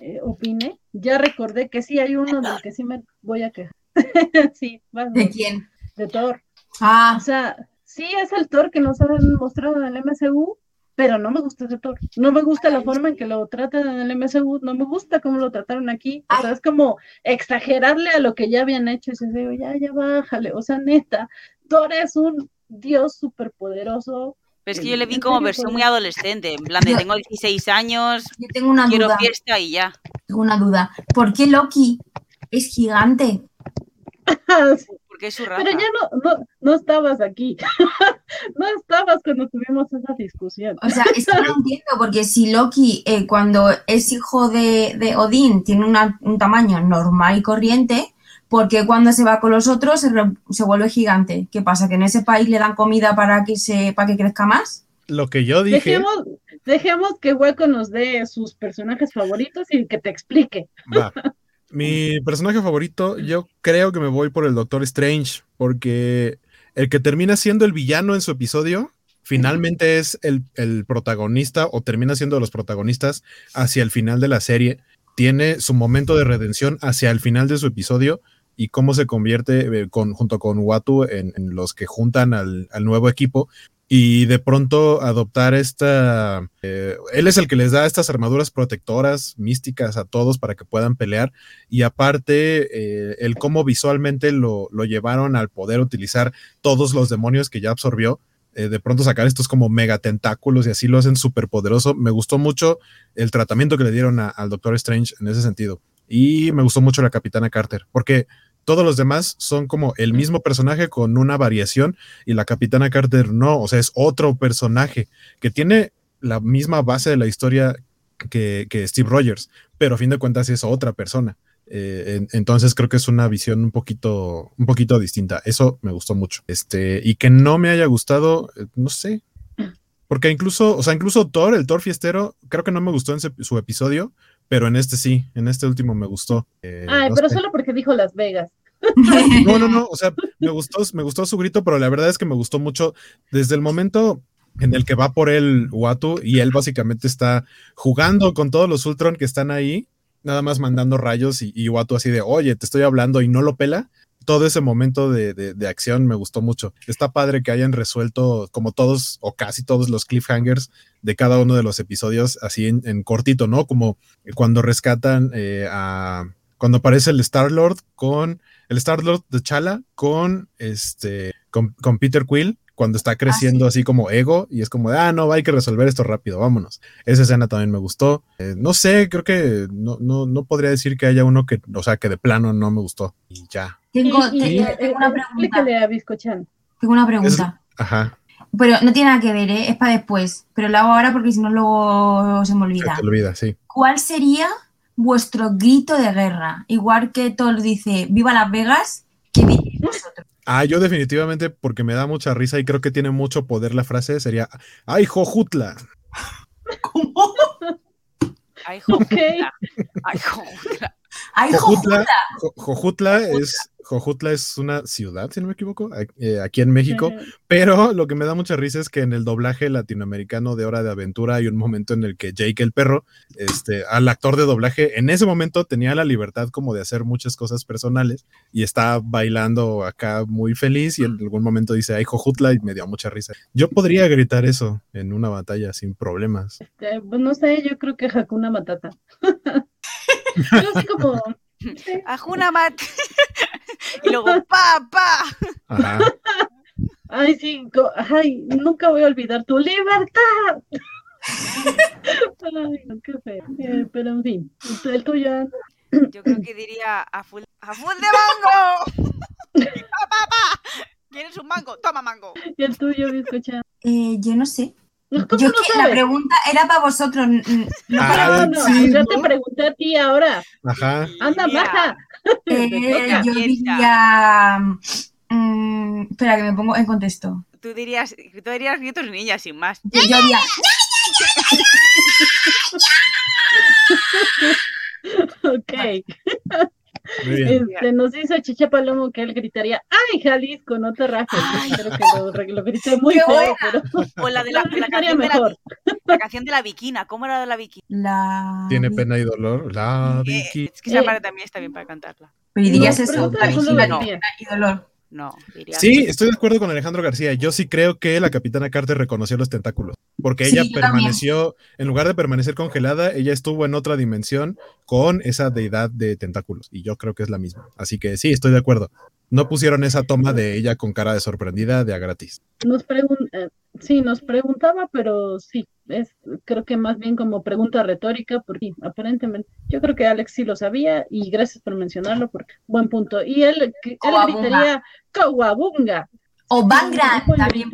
eh, opine, ya recordé que sí hay uno del que sí me voy a quejar. [laughs] sí, vas, ¿De quién? de Thor. Ah, O sea, sí es el Thor que nos han mostrado en el MCU, pero no me gusta ese Thor. No me gusta la forma en que lo tratan en el MCU, no me gusta cómo lo trataron aquí. O sea, es como exagerarle a lo que ya habían hecho y se digo, ya, ya bájale. O sea, neta, Thor es un dios superpoderoso. pero es que yo le vi ¿En como versión muy adolescente en plan de tengo 16 años yo tengo una quiero duda. fiesta y ya Tengo una duda. ¿Por qué Loki es gigante? [laughs] porque Porque es su raza. Pero ya no, no, no estabas aquí. [laughs] no estabas cuando tuvimos esa discusión. O sea, es que no entiendo, porque si Loki, eh, cuando es hijo de, de Odín, tiene una- un tamaño normal y corriente, porque cuando se va con los otros se, re- se vuelve gigante? ¿Qué pasa? ¿Que en ese país le dan comida para que, se, para que crezca más? Lo que yo dije, Dejemos, dejemos que Hueco nos dé sus personajes favoritos y que te explique. va. [laughs] Mi personaje favorito, yo creo que me voy por el Doctor Strange, porque el que termina siendo el villano en su episodio, finalmente es el, el protagonista o termina siendo de los protagonistas hacia el final de la serie. Tiene su momento de redención hacia el final de su episodio y cómo se convierte eh, con, junto con Watu en, en los que juntan al, al nuevo equipo y de pronto adoptar esta... eh, él es el que les da estas armaduras protectoras místicas a todos para que puedan pelear y aparte eh, el cómo visualmente lo, lo llevaron al poder utilizar todos los demonios que ya absorbió. eh, de pronto sacar estos como mega tentáculos y así lo hacen súper poderoso. Me gustó mucho el tratamiento que le dieron al Doctor Strange en ese sentido. Y me gustó mucho la Capitana Carter, porque todos los demás son como el mismo personaje con una variación y la Capitana Carter no, o sea, es otro personaje que tiene la misma base de la historia que, que Steve Rogers, pero a fin de cuentas es otra persona. Eh, en- entonces creo que es una visión un poquito, un poquito distinta. Eso me gustó mucho. Este, y que no me haya gustado, eh, no sé. Porque incluso, o sea, incluso Thor, el Thor fiestero, creo que no me gustó en ese- su episodio, pero en este sí, en este último me gustó. Eh, Ay, no pero sé. solo porque dijo Las Vegas. [laughs] No, no, no, o sea, me gustó, me gustó su grito, pero la verdad es que me gustó mucho desde el momento en el que va por él Watu y él básicamente está jugando con todos los Ultron que están ahí, nada más mandando rayos y, y Watu así de, oye, te estoy hablando y no lo pela. Todo ese momento de, de- acción me gustó mucho. Está padre que hayan resuelto como todos o casi todos los cliffhangers de cada uno de los episodios así en, cortito, ¿no? Como cuando rescatan eh, a... Cuando aparece el Star-Lord con el Star-Lord de Chala con este con, con Peter Quill cuando está creciendo así como ego y es como de, ah, no, hay que resolver esto rápido, vámonos. Esa escena también me gustó. Eh, no sé, creo que no, no, no podría decir que haya uno que, o sea, que de plano no me gustó y ya. Tengo, Y- y- tengo- tengo una pregunta. Explícale a Biscochan. Tengo una pregunta. Ajá, Pero no tiene nada que ver, ¿eh? es para después. Pero lo hago ahora porque si no luego se me se olvida. te olvida, sí. ¿Cuál sería vuestro grito de guerra? Igual que Thor dice ¡Viva Las Vegas! ¿Qué diréis [laughs] vosotros? Ah, yo definitivamente, porque me da mucha risa y creo que tiene mucho poder la frase, sería, ¡ay, Jojutla! [laughs] ¿Cómo? Ay, jojutla. Ay, jojutla. ¡Ay, Jojutla, Jojutla! Jo- Jojutla es, Jojutla es una ciudad, si no me equivoco, eh, aquí en México. Pero lo que me da mucha risa es que en el doblaje latinoamericano de Hora de Aventura hay un momento en el que Jake el perro, este, al actor de doblaje, en ese momento tenía la libertad como de hacer muchas cosas personales y está bailando acá muy feliz y en algún momento dice, ay, Jojutla, y me dio mucha risa. Yo podría gritar eso en una batalla sin problemas. Eh, pues no sé, yo creo que Hakuna Matata. [laughs] Yo así como, [laughs] Ajuna Mat. [laughs] y luego, pa, pa. Ajá. ay, sí, co- ay, nunca voy a olvidar tu libertad. [laughs] Ay, qué feo. Eh, pero en fin, el tuyo. Yo creo que diría a full, a full de mango. pa, pa, pa. ¿Quieres un mango? Toma mango. y el tuyo, Biscochan. Eh, yo no sé. ¿Cómo Yo no que la pregunta era para vosotros. no Ah, para- No, no, sí, ya ¿no? te pregunté a ti ahora. Ajá. Anda, baja. Eh, yo diría. mm, espera, que me pongo en contexto. Tú dirías, tú dirías gritos de niña sin más. Yo, yo diría. [laughs] Ok. Muy bien. Este, nos dice Chicha Palomo que él gritaría, ¡ay, Jalisco, no te rajes! Ay. Creo que lo, lo grité muy ¡Qué feo, pero [laughs] O la de la, [laughs] canción de la, mejor. la canción de la Viquina. ¿Cómo era de la Viquina? La. Tiene pena y dolor. La Eh, Vicky. es que esa Eh. parte también está bien para cantarla. Pero dirías No, eso. La no. tía. y dolor. No, diría. Sí, estoy de acuerdo con Alejandro García. Yo sí creo que la capitana Carter reconoció los tentáculos, porque Sí, ella también. permaneció, en lugar de permanecer congelada, ella estuvo en otra dimensión con esa deidad de tentáculos, y yo creo que es la misma. Así que sí, estoy de acuerdo. No pusieron esa toma de ella con cara de sorprendida de a gratis. Nos pregun eh, sí, nos preguntaba, pero sí, es creo que más bien como pregunta retórica, porque aparentemente yo creo que Alex sí lo sabía y gracias por mencionarlo, porque buen punto. Y él, él gritaría Kawabunga. O Bangrang, también.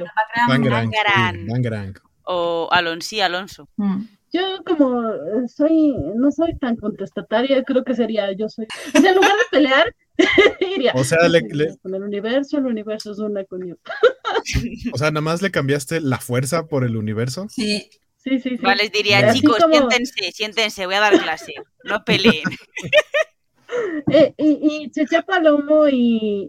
Bangrang. O Alonso, Alonso. Mm. Yo como soy, no soy tan contestataria, creo que sería yo soy. O sea, en lugar de pelear, [laughs] diría, o sea, le, con el universo, el universo es una con [laughs] O sea, nada más le cambiaste la fuerza por el universo. Sí. Sí, sí, sí. Vale, les diría, chicos, siéntense, siéntense, voy a dar clase, no peleen. [laughs] Eh, y, y Palomo y,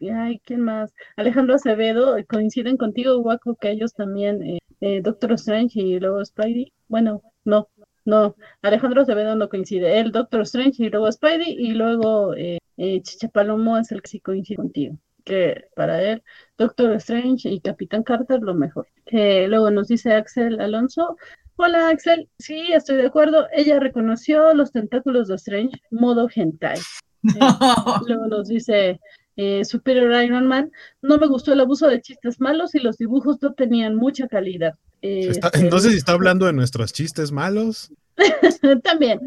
y, ay, ¿quién más? Alejandro Acevedo coinciden contigo, Guaco, que ellos también, eh, eh, Doctor Strange y luego Spidey. Bueno, no, no, Alejandro Acevedo no coincide. Él, Doctor Strange y luego Spidey y luego eh, Cheche Palomo es el que sí coincide contigo. Que para él, Doctor Strange y Capitán Carter lo mejor. Que luego nos dice Axel Alonso, Hola Axel, sí, estoy de acuerdo. Ella reconoció los tentáculos de Strange, modo hentai. [laughs] luego nos dice eh, Superior Iron Man, no me gustó el abuso de chistes malos y los dibujos no tenían mucha calidad. Eh, este, entonces, ¿está [laughs] hablando de nuestros chistes malos? [laughs] También.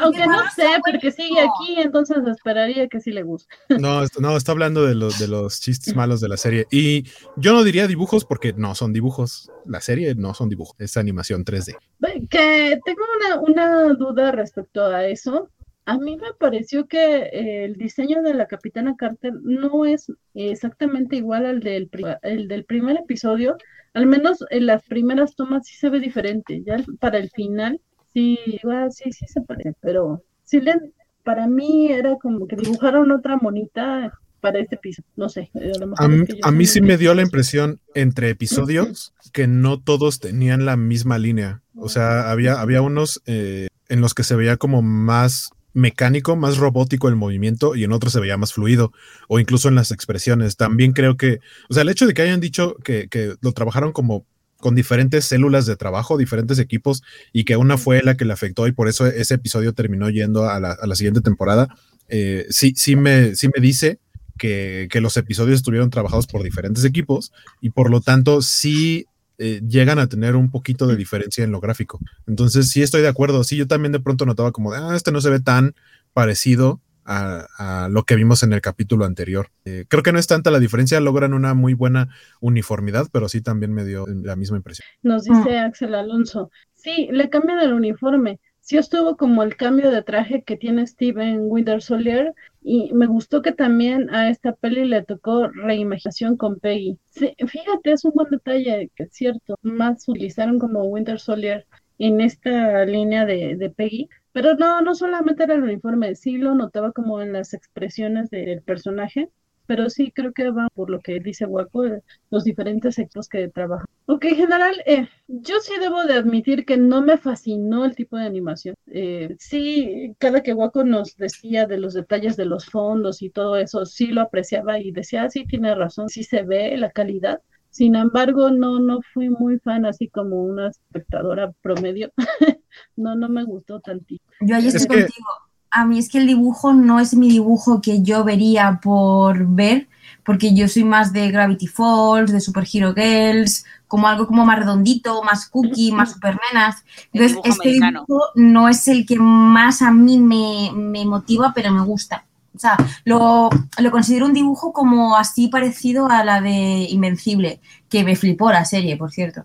Aunque no sé, porque sigue aquí, entonces esperaría que sí le guste. [laughs] no, no, está hablando de los, de los chistes malos de la serie. Y yo no diría dibujos porque no son dibujos. La serie no son dibujos, es animación 3D. Que tengo una, una duda respecto a eso. A mí me pareció que eh, el diseño de la Capitana Carter no es exactamente igual al del, el del primer episodio. Al menos en las primeras tomas sí se ve diferente. Ya para el final Sí, igual sí, sí se parece, pero sí para mí era como que dibujaron otra monita para este piso, no sé. A, mí, sí me dio la impresión entre episodios que no todos tenían la misma línea. O sea, había, había unos eh, en los que se veía como más mecánico, más robótico el movimiento y en otros se veía más fluido o incluso en las expresiones. También creo que, o sea, el hecho de que hayan dicho que, que lo trabajaron como con diferentes células de trabajo, diferentes equipos, y que una fue la que le afectó y por eso ese episodio terminó yendo a la, siguiente temporada, eh, sí, sí, me, sí me dice que, los episodios estuvieron trabajados por diferentes equipos y por lo tanto sí eh, llegan a tener un poquito de diferencia en lo gráfico. Entonces sí estoy de acuerdo, sí yo también de pronto notaba como, de, ah, este no se ve tan parecido a, lo que vimos en el capítulo anterior. Eh, creo que no es tanta la diferencia, logran una muy buena uniformidad, pero sí también me dio la misma impresión. Nos dice ah. Axel Alonso, sí, le cambian el uniforme. Sí estuvo como el cambio de traje que tiene Steven Winter Solier y me gustó que también a esta peli le tocó reimaginación con Peggy. Sí, fíjate, es un buen detalle que es cierto, más utilizaron como Winter Solier en esta línea de, de Peggy, pero no, no solamente era el uniforme, sí lo notaba como en las expresiones del personaje, pero sí creo que va por lo que dice Waco, eh, los diferentes equipos que trabajan. Ok, en general, eh, yo sí debo de admitir que no me fascinó el tipo de animación. Eh, sí, cada que Waco nos decía de los detalles de los fondos y todo eso, sí lo apreciaba y decía, ah, sí, tiene razón, sí se ve la calidad, sin embargo, no, no fui muy fan, así como una espectadora promedio. [laughs] no, no me gustó tantito. Yo ahí estoy contigo. A mí es que el dibujo no es mi dibujo que yo vería por ver, porque yo soy más de Gravity Falls, de Super Hero Girls, como algo como más redondito, más cookie, más [laughs] supermenas. Entonces, este dibujo no es el que más a mí me, me motiva, pero me gusta. O sea, lo, considero un dibujo como así parecido a la de Invencible, que me flipó la serie, por cierto.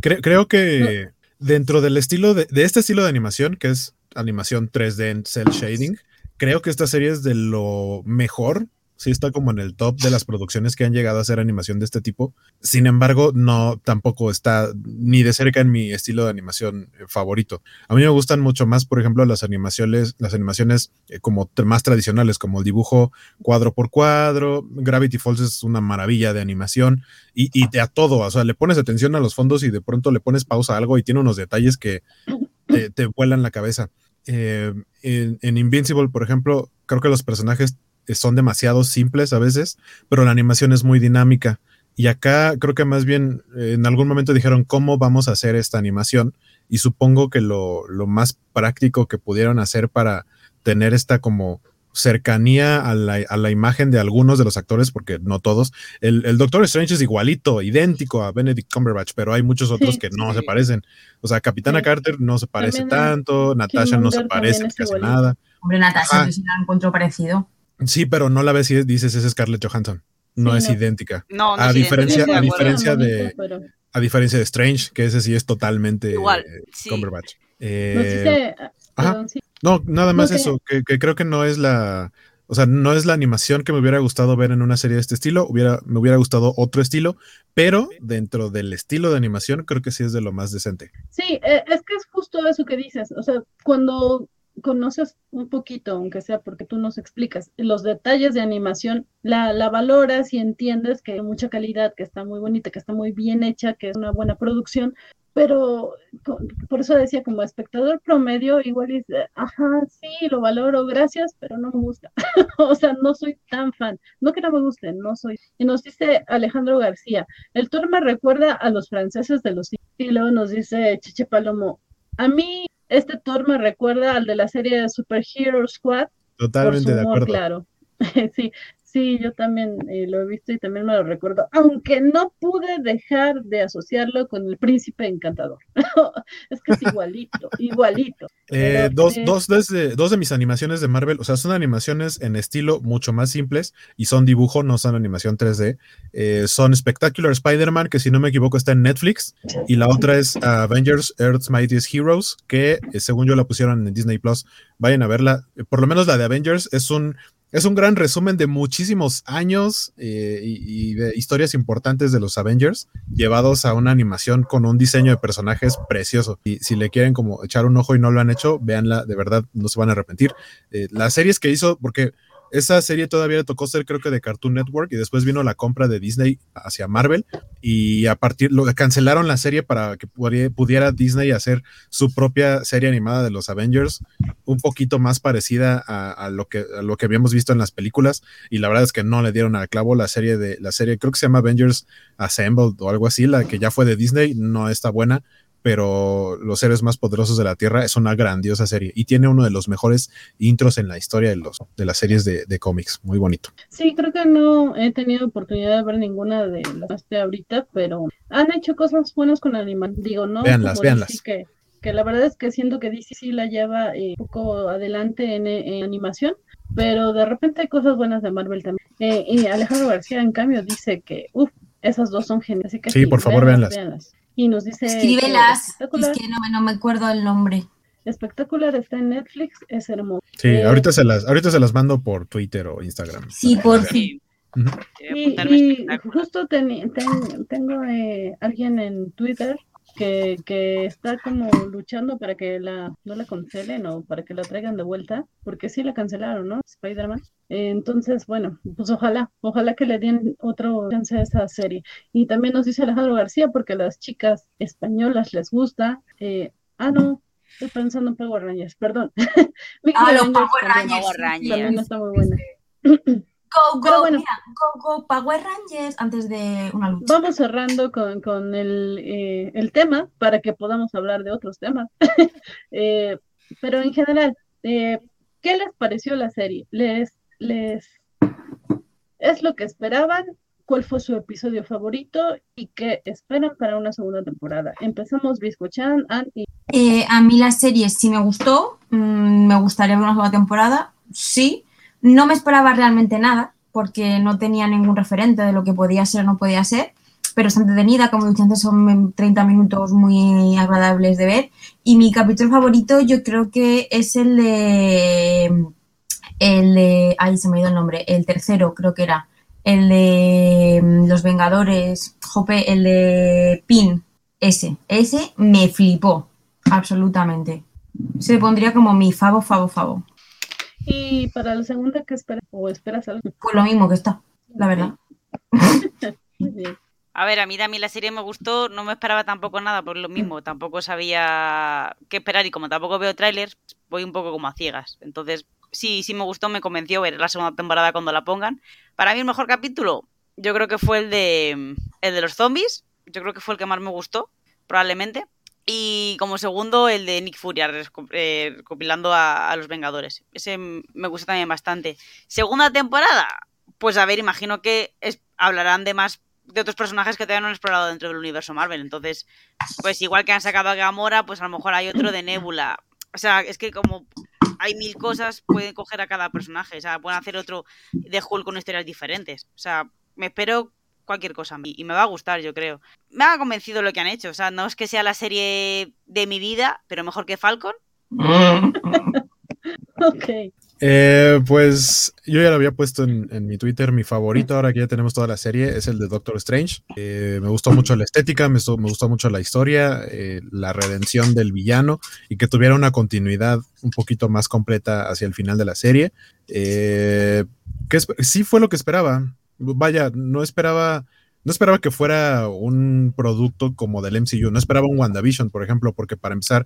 Creo, que dentro del estilo de, de, este estilo de animación, que es animación 3D en cel shading, creo que esta serie es de lo mejor sí está como en el top de las producciones que han llegado a hacer animación de este tipo. Sin embargo, no tampoco está ni de cerca en mi estilo de animación eh, favorito. A mí me gustan mucho más, por ejemplo, las animaciones, las animaciones eh, como más tradicionales, como el dibujo cuadro por cuadro. Gravity Falls es una maravilla de animación y, y a todo, o sea, le pones atención a los fondos y de pronto le pones pausa a algo y tiene unos detalles que te, vuelan la cabeza. Eh, en Invincible, por ejemplo, creo que los personajes son demasiado simples a veces, pero la animación es muy dinámica. Y acá creo que más bien en algún momento dijeron cómo vamos a hacer esta animación y supongo que lo, más práctico que pudieron hacer para tener esta como cercanía a la, a la, imagen de algunos de los actores, porque no todos. El, el, Doctor Strange es igualito, idéntico a Benedict Cumberbatch, pero hay muchos otros sí, que no sí. se parecen. O sea, Capitana sí. Carter no se parece también tanto, Natasha no se parece casi igualito. nada. Hombre, Natasha, yo sí la encuentro parecido. Sí, pero no la ves y dices es Scarlett Johansson. No es idéntica. No, no a es diferencia, idéntica, a diferencia bonito, de, pero- a diferencia de Strange, que ese sí es totalmente Igual, eh, sí. Cumberbatch. Nos Eh, dice, ajá. perdón, sí. No, nada más No, eso, que, que creo que no es la, o sea, no es la animación que me hubiera gustado ver en una serie de este estilo, hubiera, me hubiera gustado otro estilo, pero dentro del estilo de animación creo que sí es de lo más decente. Sí, eh, es que es justo eso que dices. O sea, cuando conoces un poquito, aunque sea porque tú nos explicas los detalles de animación, la, valoras y entiendes que hay mucha calidad, que está muy bonita, que está muy bien hecha, que es una buena producción, pero por eso decía, como espectador promedio, igual dice, ajá, sí, lo valoro, gracias, pero no me gusta. [laughs] O sea, no soy tan fan. No que no me guste, no soy. Y nos dice Alejandro García, el tour me recuerda a los franceses de los... Y luego nos dice Cheche Palomo, a mí este tour me recuerda al de la serie Super Hero Squad, por su Totalmente de acuerdo. claro. [laughs] Sí, sí, yo también eh, lo he visto y también me lo recuerdo, aunque no pude dejar de asociarlo con el príncipe encantador. [laughs] Es que es igualito, [laughs] igualito. Eh, Pero, dos, eh, dos, desde- dos de mis animaciones de Marvel, o sea, son animaciones en estilo mucho más simples y son dibujo, no son animación 3D. Eh, son Spectacular Spider-Man, que si no me equivoco está en Netflix, y la otra es Avengers Earth's Mightiest Heroes, que eh, según yo la pusieron en Disney Plus. Vayan a verla. Por lo menos la de Avengers es un, es un gran resumen de muchísimos años eh, y, de historias importantes de los Avengers llevados a una animación con un diseño de personajes precioso. Y si le quieren como echar un ojo y no lo han hecho, véanla, de verdad no se van a arrepentir. Eh, las series que hizo, porque esa serie todavía le tocó ser creo que de Cartoon Network y después vino la compra de Disney hacia Marvel y a partir lo cancelaron la serie para que pudiera, Disney hacer su propia serie animada de los Avengers un poquito más parecida a, lo que a lo que habíamos visto en las películas y la verdad es que no le dieron al clavo la serie de la serie creo que se llama Avengers Assembled o algo así la que ya fue de Disney no está buena pero Los Héroes Más Poderosos de la Tierra es una grandiosa serie y tiene uno de los mejores intros en la historia de, los, de las series de, de cómics. Muy bonito. Sí, creo que no he tenido oportunidad de ver ninguna de las de ahorita, pero han hecho cosas buenas con animación. Digo, no Véanlas, como véanlas. DC que, que la verdad es que siento que DC sí la lleva eh, un poco adelante en, en animación, pero de repente hay cosas buenas de Marvel también. Eh, y Alejandro García, en cambio, dice que, uff, esas dos son geniales. Así que Sí, por favor, véanlas. Y nos dice Escríbelas. espectacular, Es que no, me- no me acuerdo el nombre. espectacular está en Netflix, es hermoso. Sí, Eh, ahorita, se las, ahorita se las mando por Twitter o Instagram. Sí, por fin. Ujú. Quiero Y, apuntarme y espectáculo. justo teni- ten- tengo eh, alguien en Twitter que, que está como luchando para que la no la cancelen o para que la traigan de vuelta, porque sí la cancelaron, ¿no? Spider-Man. Entonces, bueno, pues ojalá, ojalá que le den otro chance a esa serie. Y también nos dice Alejandro García, porque a las chicas españolas les gusta. eh, ah, no, estoy pensando en Power Rangers, perdón. [laughs] Ah, los Rangers Power también- Rangers. Power sí, Rangers. también está muy buena. [clears throat] Go, go, bueno. mira, go, go, Power Rangers antes de una lucha. Vamos cerrando con, con el, eh, el tema para que podamos hablar de otros temas. [laughs] Eh, pero en general, eh, ¿qué les pareció la serie? ¿Les, les es lo que esperaban? ¿Cuál fue su episodio favorito? ¿Y qué esperan para una segunda temporada? Empezamos Biscochan, Ann y Eh, a mí la serie sí me gustó, mm, me gustaría ver una segunda temporada, sí. No me esperaba realmente nada, porque no tenía ningún referente de lo que podía ser o no podía ser, pero está entretenida, como dije antes, son 30 minutos muy agradables de ver. Y mi capítulo favorito yo creo que es el de... El de... Ay, se me ha ido el nombre. El tercero creo que era. El de mm, Los Vengadores, Jope, el de Pin. Ese. Ese me flipó. Absolutamente. Se pondría como mi favo, favo, favo. Y para la segunda, ¿qué esperas? ¿O esperas algo? Pues lo mismo que está, la verdad. [laughs] Muy bien. A ver, a mí también la serie me gustó, no me esperaba tampoco nada por lo mismo, tampoco sabía qué esperar y como tampoco veo trailers, voy un poco como a ciegas. Entonces, sí, sí me gustó, me convenció ver la segunda temporada cuando la pongan. Para mí el mejor capítulo, yo creo que fue el de el de los zombies, yo creo que fue el que más me gustó, probablemente. Y como segundo, el de Nick Fury, eh, recopilando a, a, los Vengadores. Ese me gusta también bastante. Segunda temporada, pues a ver, imagino que hablarán de más de otros personajes que todavía no han explorado dentro del universo Marvel. Entonces, pues igual que han sacado a Gamora, pues a lo mejor hay otro de Nebula. O sea, es que como hay mil cosas, pueden coger a cada personaje. O sea, pueden hacer otro de Hulk con historias diferentes. O sea, me espero cualquier cosa y me va a gustar, yo creo. Me ha convencido lo que han hecho. O sea, no es que sea la serie de mi vida, pero mejor que Falcon. [laughs] ok. Eh, pues yo ya lo había puesto en, mi Twitter. Mi favorito, ahora que ya tenemos toda la serie, es el de Doctor Strange. Eh, me gustó mucho la estética, me, me gustó mucho la historia, eh, la redención del villano y que tuviera una continuidad un poquito más completa hacia el final de la serie. que sí fue lo que esperaba. Vaya, no esperaba no esperaba que fuera un producto como del MCU, no esperaba un WandaVision, por ejemplo, porque para empezar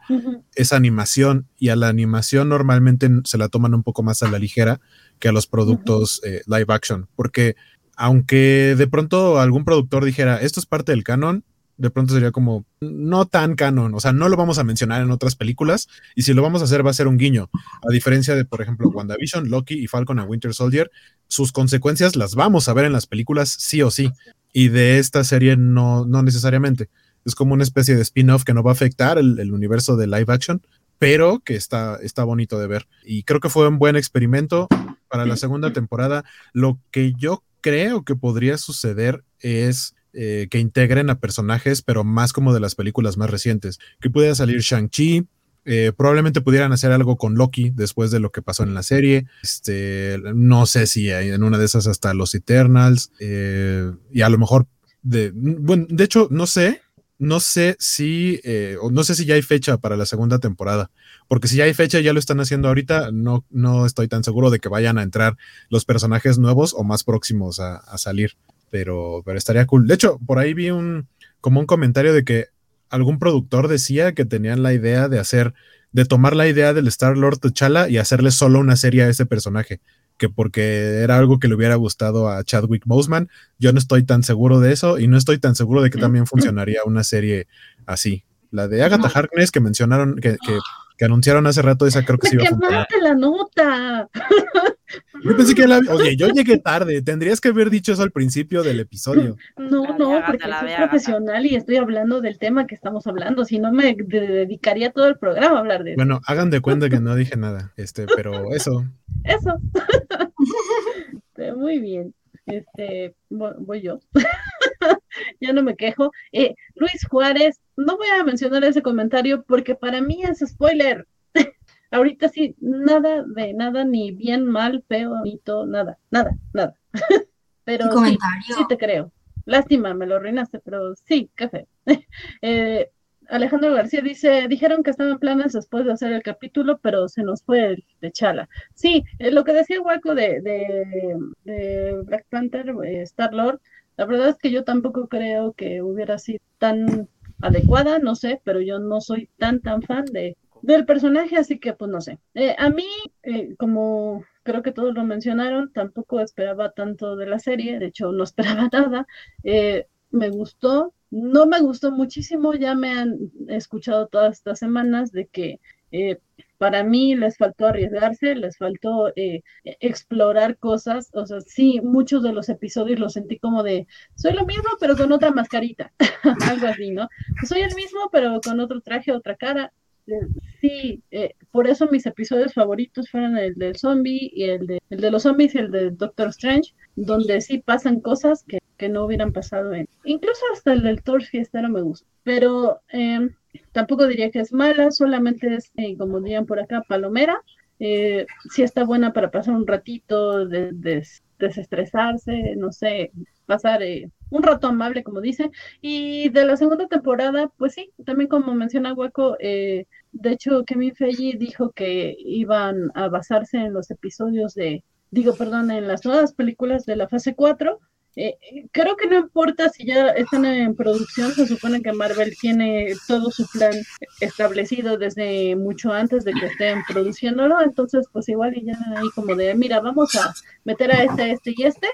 es animación y a la animación normalmente se la toman un poco más a la ligera que a los productos eh, live action, porque aunque de pronto algún productor dijera, esto es parte del canon, de pronto sería como no tan canon, o sea, no lo vamos a mencionar en otras películas y si lo vamos a hacer va a ser un guiño, a diferencia de, por ejemplo, WandaVision, Loki y Falcon and Winter Soldier, sus consecuencias las vamos a ver en las películas sí o sí y de esta serie no, no necesariamente. Es como una especie de spin-off que no va a afectar el, universo de live action, pero que está, está bonito de ver. Y creo que fue un buen experimento para la segunda temporada. Lo que yo creo que podría suceder es eh, que integren a personajes, pero más como de las películas más recientes. Que pudiera salir Shang-Chi, eh, probablemente pudieran hacer algo con Loki después de lo que pasó en la serie. Este, no sé si hay en una de esas hasta los Eternals. Eh, y a lo mejor, de, bueno, de hecho, no sé. No sé si, no sé si ya hay fecha para la segunda temporada, porque si ya hay fecha, ya lo están haciendo ahorita, no, no estoy tan seguro de que vayan a entrar los personajes nuevos o más próximos a salir, pero, pero estaría cool. De hecho, por ahí vi un, como un comentario de que algún productor decía que tenían la idea de hacer, de tomar la idea del Star Lord T'Challa y hacerle solo una serie a ese personaje, que porque era algo que le hubiera gustado a Chadwick Boseman. Yo no estoy tan seguro de eso y no estoy tan seguro de que también funcionaría una serie así. La de Agatha Harkness que mencionaron, que, que, anunciaron hace rato, esa creo que sí iba a funcionar. la nota! Yo pensé que la... Oye, yo llegué [laughs] tarde. Tendrías que haber dicho eso al principio del episodio. No, no, porque soy profesional y estoy hablando del tema que estamos hablando. Si no, me dedicaría todo el programa a hablar de eso. Bueno, hagan de cuenta que no dije [laughs] nada. Este, pero eso. Eso. [laughs] Muy bien. Este, voy yo. [laughs] ya no me quejo. Eh, Luis Juárez, no voy a mencionar ese comentario porque para mí es spoiler. [laughs] Ahorita sí, nada de nada, ni bien, mal, feo, bonito, nada, nada, nada. [laughs] pero sí, sí, te creo. Lástima, me lo arruinaste, pero sí, qué feo. eh, Alejandro García dice, dijeron que estaban planes después de hacer el capítulo, pero se nos fue el de Chala. Sí, eh, lo que decía Waco de, de, Black Panther, eh, Star Lord, la verdad es que yo tampoco creo que hubiera sido tan adecuada, no sé, pero yo no soy tan, tan fan de, del personaje, así que pues no sé. Eh, a mí, como creo que todos lo mencionaron, tampoco esperaba tanto de la serie, de hecho no [laughs] esperaba nada. Me gustó, no me gustó muchísimo, ya me han escuchado todas estas semanas de que para mí les faltó arriesgarse, les faltó explorar cosas, o sea, sí, muchos de los episodios los sentí como de, soy lo mismo pero con otra mascarita, [laughs] algo así, ¿no? Soy el mismo pero con otro traje, otra cara, sí, eh, por eso mis episodios favoritos fueron el del zombie y el de, el de los zombies y el de Doctor Strange, donde sí pasan cosas que, no hubieran pasado en. Incluso hasta el del Thor Fiestero me gusta, pero em, tampoco diría que es mala, solamente es, eh, como dirían por acá, palomera. Eh, sí está buena para pasar un ratito, de, desestresarse, no sé, pasar eh, un rato amable, como dice. Y de la segunda temporada, pues sí, también como menciona Hueco, eh, de hecho, Kevin Feige dijo que iban a basarse en los episodios de, digo, perdón, en las nuevas películas de la fase 4. Eh, creo que no importa si ya están en producción, se supone que Marvel tiene todo su plan establecido desde mucho antes de que estén produciéndolo, entonces pues igual y ya ahí como de, mira, vamos a meter a este, este y este,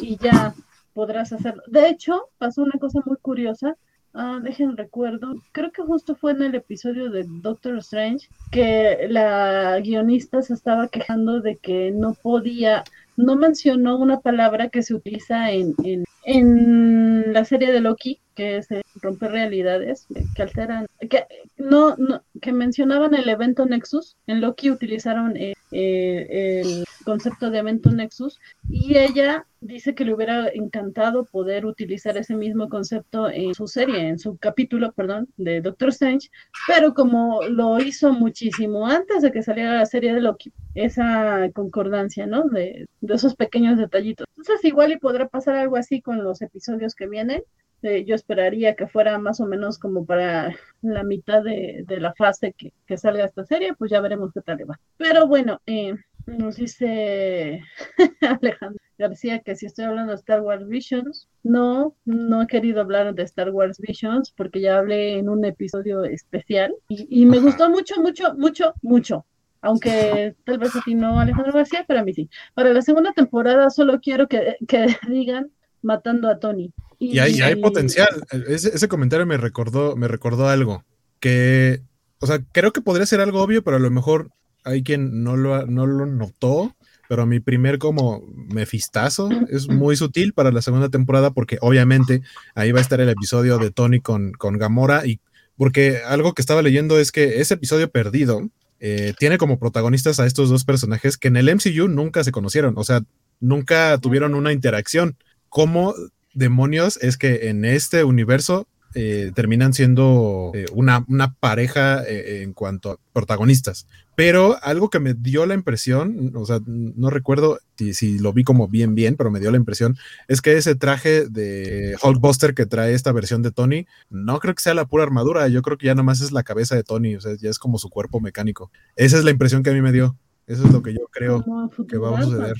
y ya podrás hacerlo. De hecho, pasó una cosa muy curiosa Ah, dejen recuerdo, creo que justo fue en el episodio de Doctor Strange que la guionista se estaba quejando de que no podía, no mencionó una palabra que se utiliza en, en, en la serie de Loki, que es romper realidades, que alteran, que no, no, que mencionaban el evento Nexus, en Loki utilizaron eh, eh, el concepto de evento Nexus y ella dice que le hubiera encantado poder utilizar ese mismo concepto en su serie, en su capítulo, perdón, de Doctor Strange, pero como lo hizo muchísimo antes de que saliera la serie de Loki, esa concordancia, ¿no? De, de esos pequeños detallitos. Entonces igual y podrá pasar algo así con los episodios que vienen. Eh, yo esperaría que fuera más o menos como para la mitad de, de la fase que, que, salga esta serie, pues ya veremos qué tal le va. Pero bueno, eh, nos dice [laughs] Alejandro García que si estoy hablando de Star Wars Visions, no, no he querido hablar de Star Wars Visions porque ya hablé en un episodio especial y, y me gustó mucho, mucho, mucho, mucho. Aunque [laughs] tal vez a ti no, Alejandro García, pero a mí sí. Para la segunda temporada solo quiero que, que [laughs] digan matando a Tony. Y, y hay, hay, potencial. Ese, ese, comentario me recordó, me recordó algo. Que, o sea, creo que podría ser algo obvio, pero a lo mejor hay quien no lo, no lo notó. Pero mi primer como mefistazo es muy sutil para la segunda temporada porque obviamente ahí va a estar el episodio de Tony con, con Gamora y porque algo que estaba leyendo es que ese episodio perdido eh, tiene como protagonistas a estos dos personajes que en el MCU nunca se conocieron, o sea, nunca tuvieron una interacción. ¿Cómo demonios es que en este universo eh, terminan siendo eh, una, una, pareja eh, en cuanto a protagonistas? Pero algo que me dio la impresión, o sea, no recuerdo si, si, lo vi como bien, bien, pero me dio la impresión, es que ese traje de Hulkbuster que trae esta versión de Tony, no creo que sea la pura armadura, yo creo que ya nomás es la cabeza de Tony, o sea, ya es como su cuerpo mecánico. Esa es la impresión que a mí me dio. Eso es lo que yo creo no, que va a suceder.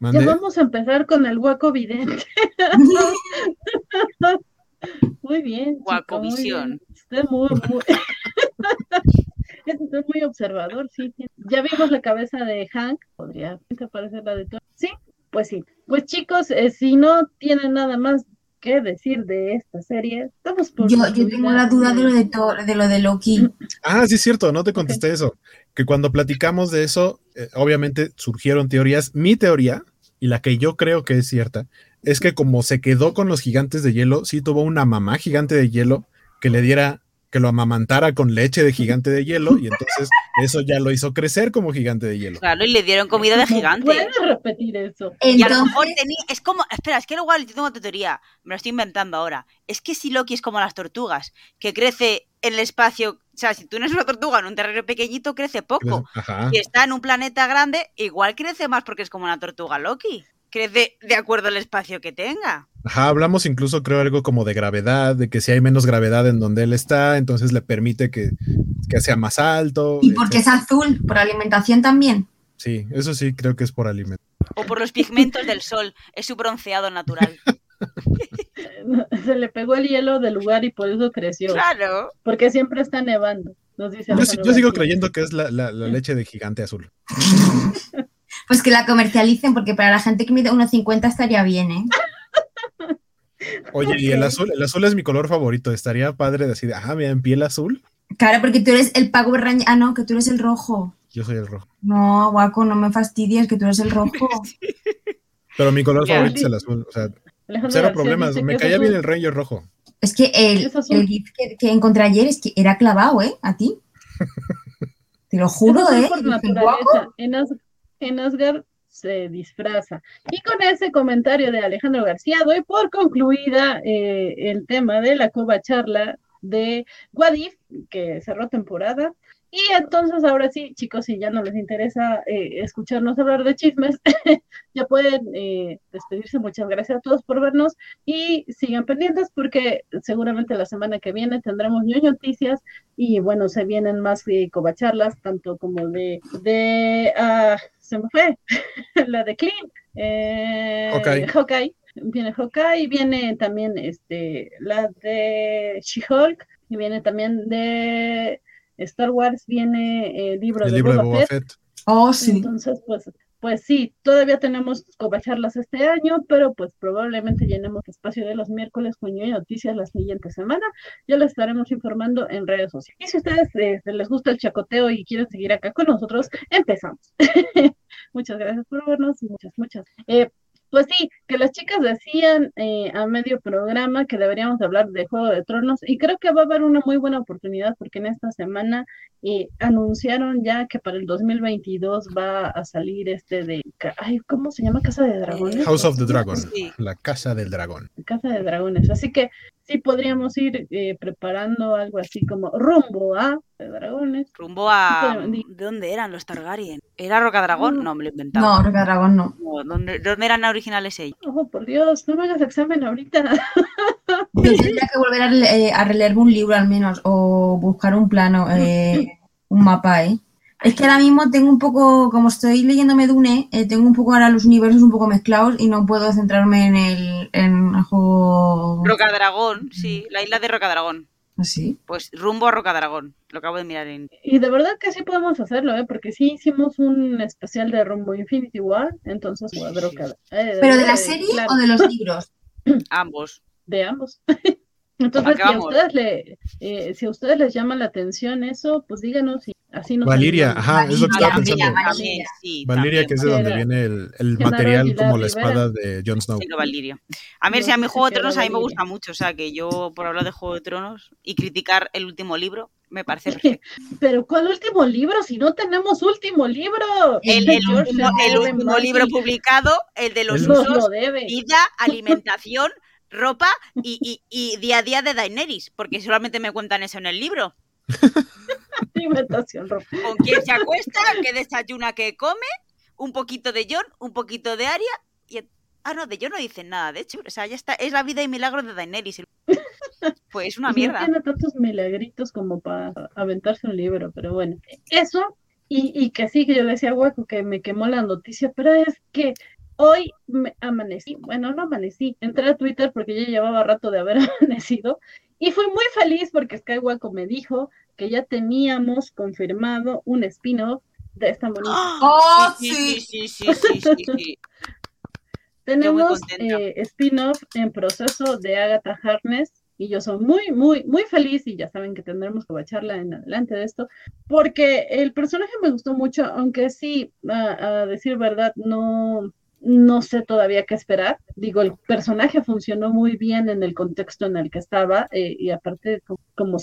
Ya vamos a empezar con el hueco vidente. [laughs] muy bien. Guaco visión. Usted muy, muy... [laughs] es muy observador, sí. Ya vimos la cabeza de Hank. Podría parecer la de Tony. Sí, pues sí. Pues chicos, eh, si no tienen nada más que decir de esta serie, estamos por. Yo, yo tengo la duda de lo de, de lo de Loki. Ah, sí, es cierto, no te contesté okay. eso. Que cuando platicamos de eso, eh, obviamente surgieron teorías. Mi teoría, y la que yo creo que es cierta, es que como se quedó con los gigantes de hielo, sí tuvo una mamá gigante de hielo que le diera, que lo amamantara con leche de gigante de hielo, y entonces eso ya lo hizo crecer como gigante de hielo. Claro, y le dieron comida de gigante. ¿Puedes repetir eso? Y a lo mejor tenía, es como, espera, es que igual yo tengo otra teoría, me lo estoy inventando ahora. Es que si Loki es como las tortugas, que crece en el espacio, o sea, si tú no eres una tortuga en un terreno pequeñito, crece poco. Ajá. Si está en un planeta grande, igual crece más porque es como una tortuga Loki. Crece de acuerdo al espacio que tenga. Ajá, hablamos incluso, creo, algo como de gravedad, de que si hay menos gravedad en donde él está, entonces le permite que, que sea más alto. Y porque es azul, por alimentación también. Sí, eso sí, creo que es por alimento. O por los pigmentos del sol, es su bronceado natural. [laughs] [laughs] Se le pegó el hielo del lugar y por eso creció. Claro. Porque siempre está nevando. Nos dice yo, yo sigo creyendo que es la, la, la, leche de gigante azul. [laughs] Pues que la comercialicen, porque para la gente que mide 1,50 estaría bien, ¿eh? [laughs] Oye, okay. y el azul, el azul es mi color favorito. Estaría padre decir, ah, mira, en piel azul. Claro, porque tú eres el pago raña. Ah, no, que tú eres el rojo. Yo soy el rojo. No, guaco, no me fastidies, que tú eres el rojo. Pero mi color favorito es el azul. O sea, Alejandro cero problemas. Me caía bien el rayo rojo. Es que el, el GIF que, que, encontré ayer es que era clavado, ¿eh? A ti. [laughs] Te lo juro, ¿eh? En, As en Asgard se disfraza. Y con ese comentario de Alejandro García doy por concluida eh, el tema de la cova charla de Guadif, que cerró temporada. Y entonces ahora sí, chicos, si ya no les interesa eh, escucharnos hablar de chismes, [laughs] ya pueden eh, despedirse. Muchas gracias a todos por vernos y sigan pendientes porque seguramente la semana que viene tendremos ñoño noticias y bueno, se vienen más eh, covacharlas, tanto como de, de uh, se me fue, [laughs] la de Clint, eh, okay. Hawkeye, viene Hawkeye, viene también este, la de She-Hulk, y viene también de Star Wars viene el libro, el de, libro Boba de Boba Fett. Fett. Oh, sí. Entonces, pues pues sí, todavía tenemos covacharlas este año, pero pues probablemente llenemos espacio de los miércoles con y noticias la siguiente semana. Ya les estaremos informando en redes sociales. Y si a ustedes eh, les gusta el chacoteo y quieren seguir acá con nosotros, empezamos. [laughs] muchas gracias por vernos y muchas, muchas. Eh, pues sí, que las chicas decían eh, a medio programa que deberíamos hablar de Juego de Tronos y creo que va a haber una muy buena oportunidad porque en esta semana eh, anunciaron ya que para el 2022 va a salir este de, ay, ¿cómo se llama? Casa de Dragones. House of the Dragon, la Casa del Dragón. Casa de Dragones, así que sí podríamos ir eh, preparando algo así como rumbo a dragones. Rumbo a... ¿De dónde eran los Targaryen? ¿Era Rocadragón? No, me lo inventaba. No, Rocadragón no. ¿dónde, ¿Dónde, eran originales ellos? Oh, por Dios, no me hagas examen ahorita. [laughs] Yo tendría que volver a, eh, a, releerme un libro al menos o buscar un plano, eh, [laughs] un mapa, ¿eh? Es que ahora mismo tengo un poco, como estoy leyéndome Dune, eh, tengo un poco ahora los universos un poco mezclados y no puedo centrarme en el, en el juego. Rocadragón, sí, la isla de Rocadragón. ¿Así? ¿Ah, pues rumbo a Rocadragón, lo acabo de mirar en... Y de verdad que sí podemos hacerlo, ¿eh? Porque sí hicimos un especial de rumbo Infinity War, entonces pues, eh, ¿Pero de la serie o de los libros? [laughs] ambos. De ambos. [laughs] entonces, si a, ustedes le, eh, si a ustedes les llama la atención eso, pues díganos y así Valeria, ajá, es lo que estaba pensando. Valeria, Valeria que es de donde viene el, el material como la espada de Jon Snow. Sí, Valeria. A ver, si a mi Juego de Tronos a mí me gusta mucho, o sea, que yo por hablar de Juego de Tronos y criticar el último libro, me parece perfecto. [laughs] Pero ¿cuál último libro? Si no tenemos último libro. El, el, último, el último libro publicado, el de los usos, vida, alimentación, ropa y, y, y, día a día de Daenerys, porque solamente me cuentan eso en el libro. [laughs] [laughs] alimentación, ropa. Con quién se acuesta, qué desayuna, qué come, un poquito de John, un poquito de Aria y... Ah, no, de John no dicen nada, de hecho, o sea, ya está, es la vida y milagro de Daenerys. [laughs] Pues una mierda. No tiene tantos milagritos como para aventarse un libro, pero bueno, eso y, y que sí, que yo le decía hueco que me quemó la noticia, pero es que hoy me amanecí, bueno, no amanecí, entré a Twitter porque ya llevaba rato de haber [laughs] amanecido y fui muy feliz porque Skywalker me dijo que ya teníamos confirmado un spin-off de esta bonita. ¡Oh, sí! Sí, sí, sí, sí, sí, [laughs] Tenemos eh, spin-off en proceso de Agatha Harkness y yo soy muy, muy, muy feliz y ya saben que tendremos que bacharla en adelante de esto, porque el personaje me gustó mucho, aunque sí, a decir verdad, no, no sé todavía qué esperar. Digo, el personaje funcionó muy bien en el contexto en el que estaba eh, y aparte como,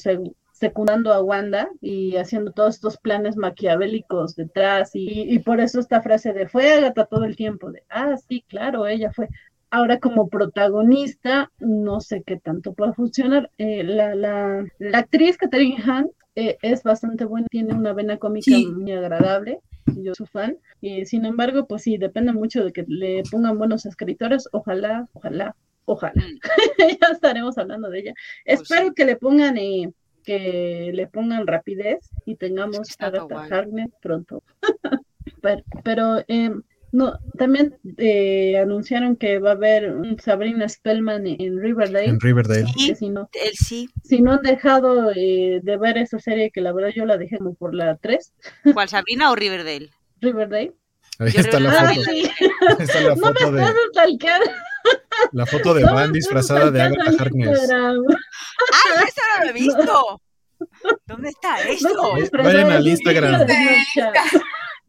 secundando a Wanda y haciendo todos estos planes maquiavélicos detrás y, por eso esta frase de fue Agatha todo el tiempo, de, ah, sí, claro, ella fue. Ahora como protagonista, no sé qué tanto puede funcionar. Eh, la, la, la, actriz Catherine Hahn eh, es bastante buena, tiene una vena cómica muy agradable yo soy fan. Y sin embargo, pues sí, depende mucho de que le pongan buenos escritores. Ojalá, ojalá, ojalá. Mm. [laughs] ya estaremos hablando de ella. Pues Espero que le pongan eh, que le pongan rapidez y tengamos a Agatha Harkness pronto. [laughs] pero, pero eh, no, también eh, anunciaron que va a haber un Sabrina Spellman en Riverdale. En Riverdale. si no, él sí. Si no han dejado eh, de ver esa serie, que la verdad yo la dejé como por la 3. [laughs] ¿Cuál, Sabrina o Riverdale? Riverdale. Ahí está la foto. [laughs] Ahí está la foto no me de... Stalkear. La foto de Van disfrazada de Agatha Harkness. ¡Ah, eso no lo he [laughs] visto! ¿Dónde está esto? No, Vayan al Instagram.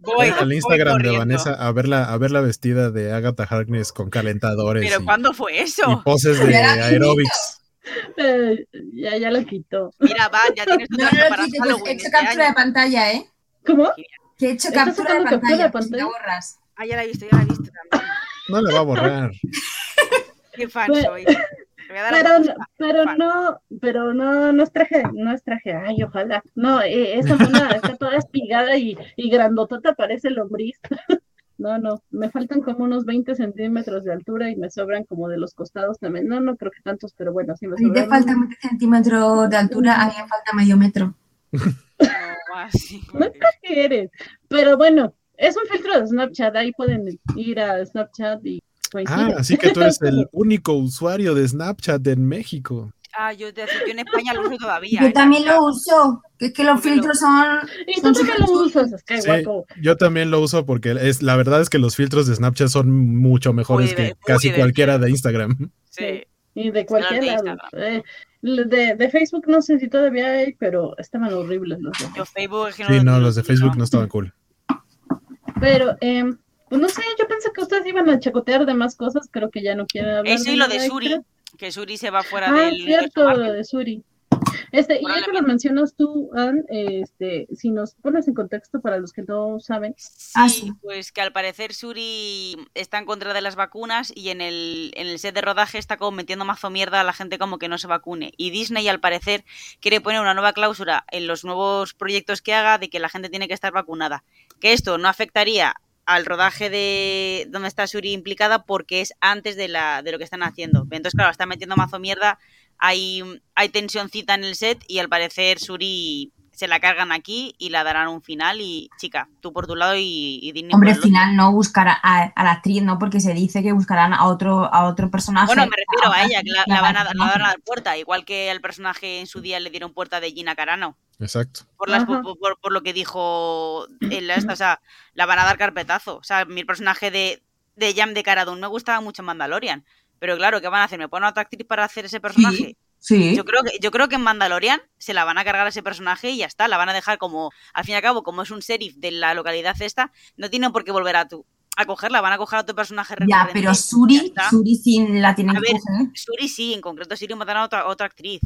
Voy, al Instagram de Vanessa a verla, a verla vestida de Agatha Harkness con calentadores. ¿Pero y, cuándo fue eso? Y poses de aerobics. Eh, ya, ya lo quitó. Mira, va, ya tienes tu no, no, para Halloween. He hecho este captura de pantalla, ¿eh? ¿Cómo? Que he hecho captura de pantalla, pues la borras. Ah, ya la he visto, ya la he visto también. No le va a borrar. Qué fan pues, soy pero, pero no, pero no, no es traje, no es traje, ay, ojalá. No, eh, esa mona está toda espigada y, y grandotota parece lombriz. [laughs] no, no, me faltan como unos 20 centímetros de altura y me sobran como de los costados también. No, no creo que tantos, pero bueno, sí me sobran. A te falta 20 centímetros de altura, a mí me falta medio metro. [laughs] no eres, pero bueno, es un filtro de Snapchat, ahí pueden ir a Snapchat y Ah, así que tú eres el [laughs] único usuario de Snapchat en México. Ah, yo, yo en España lo uso todavía. Yo ¿eh? también lo uso. Que es que los filtros son. Y tú también lo usas, es que Sí, guapo. yo también lo uso porque es la verdad es que los filtros de Snapchat son mucho mejores Muy que casi divertido. cualquiera de Instagram. [laughs] Sí. Y de cualquier de lado. Instagram. Eh, de, de Facebook no sé si todavía hay, pero estaban horribles los de Yo Facebook Sí, no, los de Facebook no estaban cool. Pero, eh, pues no sé, yo pensé que ustedes iban a chacotear de más cosas, creo que ya no quieren hablar. Eso y lo de Suri, extra. que Suri se va fuera Ah, del cierto, universo lo de Suri. Este, y ya que lo Probablemente. mencionas tú, Ann, este, si nos pones en contexto para los que no saben, Ah, Sí, sí. pues que al parecer Suri está en contra de las vacunas y en el, en el set de rodaje está como metiendo mazo mierda a la gente como que no se vacune. Y Disney al parecer quiere poner una nueva cláusula en los nuevos proyectos que haga de que la gente tiene que estar vacunada. Que esto no afectaría al rodaje de donde está Suri implicada porque es antes de, la, de lo que están haciendo. Entonces, claro, está metiendo mazo mierda, hay, hay tensioncita en el set y al parecer Suri se la cargan aquí y la darán un final y chica, tú por tu lado y, y Disney Hombre, por el final no buscará a, a la actriz, ¿no? Porque se dice que buscarán a otro, a otro personaje. Bueno, me refiero a ella, que la, actriz, la van a, la la van a dar puerta, igual que al personaje en su día le dieron puerta de Gina Carano. Exacto. Por, las, por, por- por lo que dijo él, esta, o sea, la van a dar carpetazo. O sea, mi personaje de, de Jam de Caradun me gustaba mucho en Mandalorian. Pero claro, ¿qué van a hacer? ¿Me ponen a otra actriz para hacer ese personaje? Sí. Yo creo que yo creo que en Mandalorian se la van a cargar a ese personaje y ya está, la van a dejar como al fin y al cabo como es un sheriff de la localidad esta, no tienen por qué volver a tu a cogerla, van a coger a otro personaje Ya, pero Suri. Suri sí la tienen A que ver, coger. Suri sí, en concreto Suri mataron a otra, otra actriz,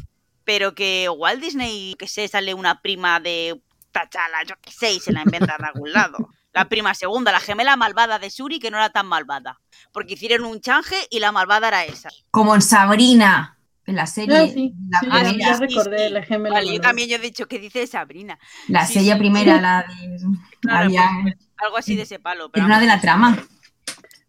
pero que Walt Disney, que sé, sale una prima de Tachala, yo qué sé, y se la inventa de algún lado. La prima segunda, la gemela malvada de Suri, que no era tan malvada. Porque hicieron un change y la malvada era esa. Como en Sabrina, en la serie. Ah, sí, la, sí, ya, primera, recordé la gemela. Vale, yo también yo he dicho que dice Sabrina. la sí, serie sí. primera, la de. [laughs] Claro, había- pues, algo así de ese palo. Pero era una de la trama.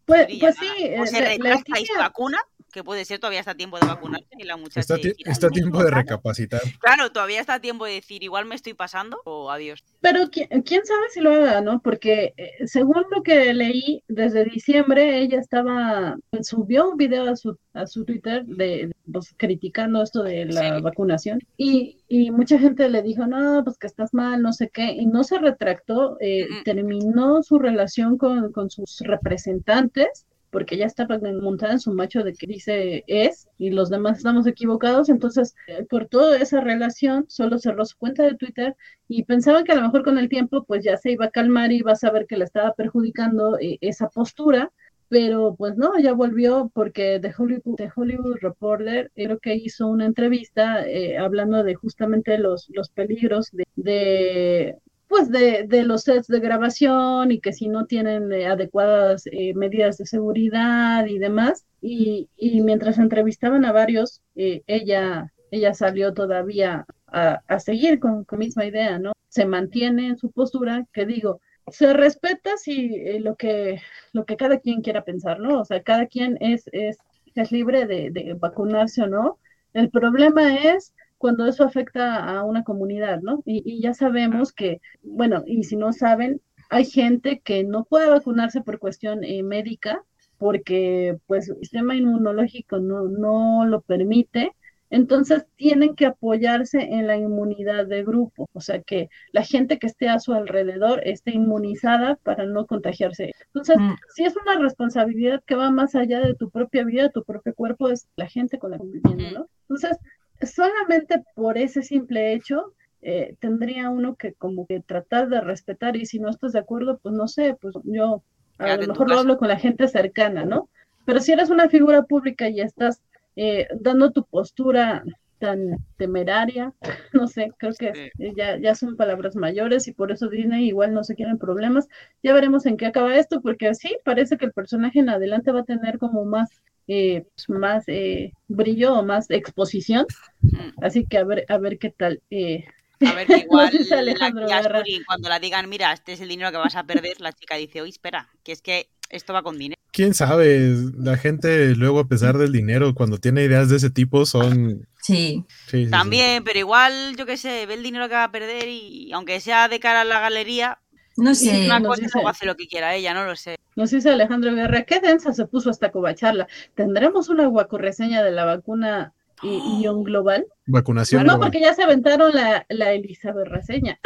Pues, pues sí. O se la- la retracta y se tía- vacuna, que puede ser, todavía está a tiempo de vacunarse y la muchacha Está, ti- está "Ay, tiempo de claro". recapacitar. Claro, todavía está a tiempo de decir, igual me estoy pasando o adiós. Pero qui- quién sabe si lo haga, ¿no? Porque eh, según lo que leí, desde diciembre ella estaba, subió un video a su, a su Twitter de, pues, criticando esto de la Sí. vacunación y, y mucha gente le dijo, no, pues que estás mal, no sé qué, y no se retractó, eh, Mm. terminó su relación con, con sus representantes porque ella está montada en su macho de que dice es y los demás estamos equivocados, entonces eh, por toda esa relación solo cerró su cuenta de Twitter y pensaban que a lo mejor con el tiempo pues ya se iba a calmar y iba a saber que le estaba perjudicando eh, esa postura, pero pues no, ya volvió porque The Hollywood, Reporter creo que hizo una entrevista eh, hablando de justamente los, los peligros de pues de, de, los sets de grabación y que si no tienen eh, adecuadas eh, medidas de seguridad y demás. Y, y mientras entrevistaban a varios, eh, ella, ella salió todavía a, a seguir con la misma idea, ¿no? Se mantiene en su postura, que digo, se respeta si eh, lo que lo que cada quien quiera pensar, ¿no? O sea, cada quien es, es, es libre de, de vacunarse o no. El problema es cuando eso afecta a una comunidad, ¿no? Y, y, ya sabemos que, bueno, y si no saben, hay gente que no puede vacunarse por cuestión eh, médica porque pues el sistema inmunológico no, no lo permite, entonces tienen que apoyarse en la inmunidad de grupo, o sea que la gente que esté a su alrededor esté inmunizada para no contagiarse. Entonces, mm. si es una responsabilidad que va más allá de tu propia vida, tu propio cuerpo, es la gente con la que conviviendo, ¿no? Entonces, solamente por ese simple hecho eh, tendría uno que como que tratar de respetar y si no estás de acuerdo, pues no sé, pues yo a Quédate lo mejor lo hablo con la gente cercana, ¿no? Pero si eres una figura pública y estás eh, dando tu postura tan temeraria, [laughs] no sé, creo que sí. ya, ya son palabras mayores y por eso Disney igual no se quieren problemas. Ya veremos en qué acaba esto, porque sí, parece que el personaje en adelante va a tener como más eh, más eh, brillo o más exposición. Mm. Así que a ver, a ver qué tal. Eh. A ver, que [laughs] igual no sé si Alejandro la. Asturi, cuando la digan, mira, este es el dinero que vas a perder, la chica dice, oye, espera, que es que esto va con dinero. Quién sabe, la gente luego a pesar del dinero, cuando tiene ideas de ese tipo, son... Sí. sí, sí También, sí. pero igual, yo qué sé, ve el dinero que va a perder y aunque sea de cara a la galería, no sé. Una nos cosa luego hace lo que quiera ella, no lo sé. Nos dice Alejandro Guerra, qué densa se puso esta covacharla. ¿Tendremos una guacorreseña de la vacuna y, y [gasps] un global? Vacunación. No, no porque ya se aventaron la, la Elizabeth reseña.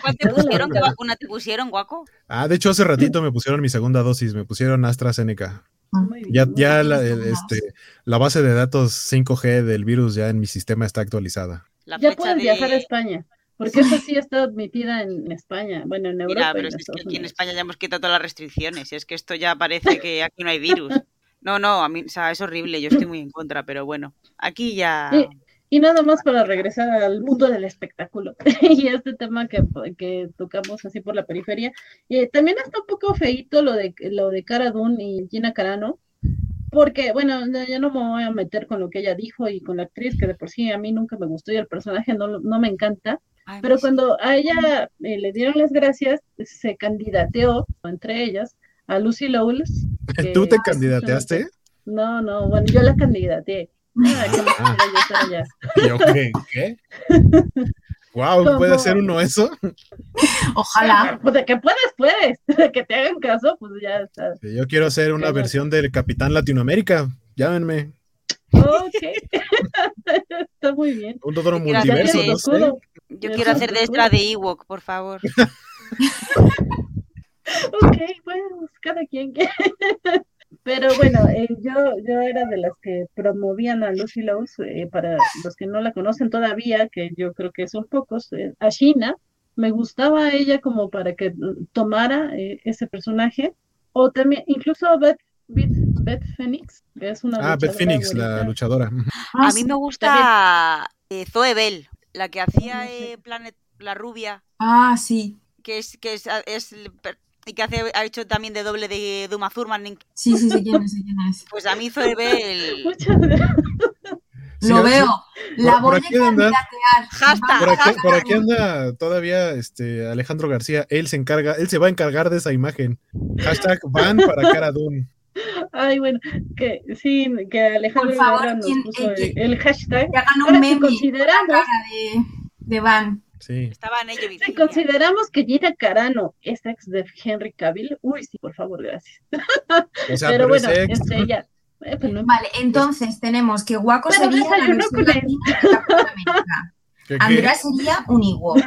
¿Cuál te pusieron? ¿Qué vacuna te pusieron, guaco? Ah, de hecho, hace ratito me pusieron mi segunda dosis, me pusieron AstraZeneca. Muy bien, Ya, ya la, el- este, la base de datos 5G del virus ya en mi sistema está actualizada. La Ya puedes de... viajar a España. Porque esa sí está admitida en España. Bueno, en Europa. Mira, y pero en si es que aquí en. España ya hemos quitado todas las restricciones. Es que esto ya parece que aquí no hay virus. No, no, a mí, o sea, es horrible. Yo estoy muy en contra, pero bueno, aquí ya. Y nada más para regresar al mundo del espectáculo [laughs] y este tema que, que tocamos así por la periferia. Eh, también está un poco feíto lo de lo de Cara Dune y Gina Carano, porque bueno, no- ya no me voy a meter con lo que ella dijo y con la actriz, que de por sí a mí nunca me gustó y el personaje no, no me encanta, pero cuando a ella eh, le dieron las gracias, se candidateó, entre ellas, a Lucy Lowles. [laughs] que- ¿Tú te candidateaste? No, no, bueno, yo la candidateé. Ah, que [laughs] Ah. [laughs] yo ¿qué? ¿Qué? Wow, ¿puede ¿Cómo? ser uno eso? Ojalá. Pues de que puedes, puedes. De que te hagan caso, pues ya está. Yo quiero hacer una versión del Capitán Latinoamérica. Llámenme. Ok. [laughs] está muy bien. Un hacer multiverso, no sé. Yo quiero hacer de extra de Ewok, por favor. [laughs] Ok, bueno, pues cada quien quiere. [laughs] Pero bueno, eh, yo, yo era de las que promovían a Lucy Lowes, eh, para los que no la conocen todavía, que yo creo que son pocos, eh, a Sheena, me gustaba ella como para que mm, tomara eh, ese personaje, o también, incluso Beth, Beth, Beth Phoenix, que es una Ah, Beth Phoenix, la luchadora. Ah, A mí sí. me gusta eh, Zoe Bell, la que hacía sí. eh, Planet la rubia, Ah, sí. que es que es, es y que hace, ha hecho también de doble de Duma Thurman. Sí, sí, sé quién es, quién es. Pues a mí Zoe Bell. [laughs] Muchas gracias. Sí, Lo sí. veo. La Por- por voy a anda. candidatear. Hashtag. Por aquí, por aquí anda todavía este Alejandro García. Él se encarga, él se va a encargar de esa imagen. Hashtag van para Cara Dune. Ay, bueno, que sí, que Alejandro Por favor, nos ¿quién- puso eh, el, el hashtag. Que hagan Ahora, un si meme consideramos, de, de Van. Sí. Estaba en ello, si consideramos que Gina Carano es ex de Henry Cavill, uy, sí, por favor, gracias. [laughs] O sea, pero pero, es bueno, ex. es ella. Eh, pues no- Vale, entonces tenemos que Guaco Pero sería la versión latina de Capitán América. [laughs] ¿Qué, qué? Andrea sería un Ewok.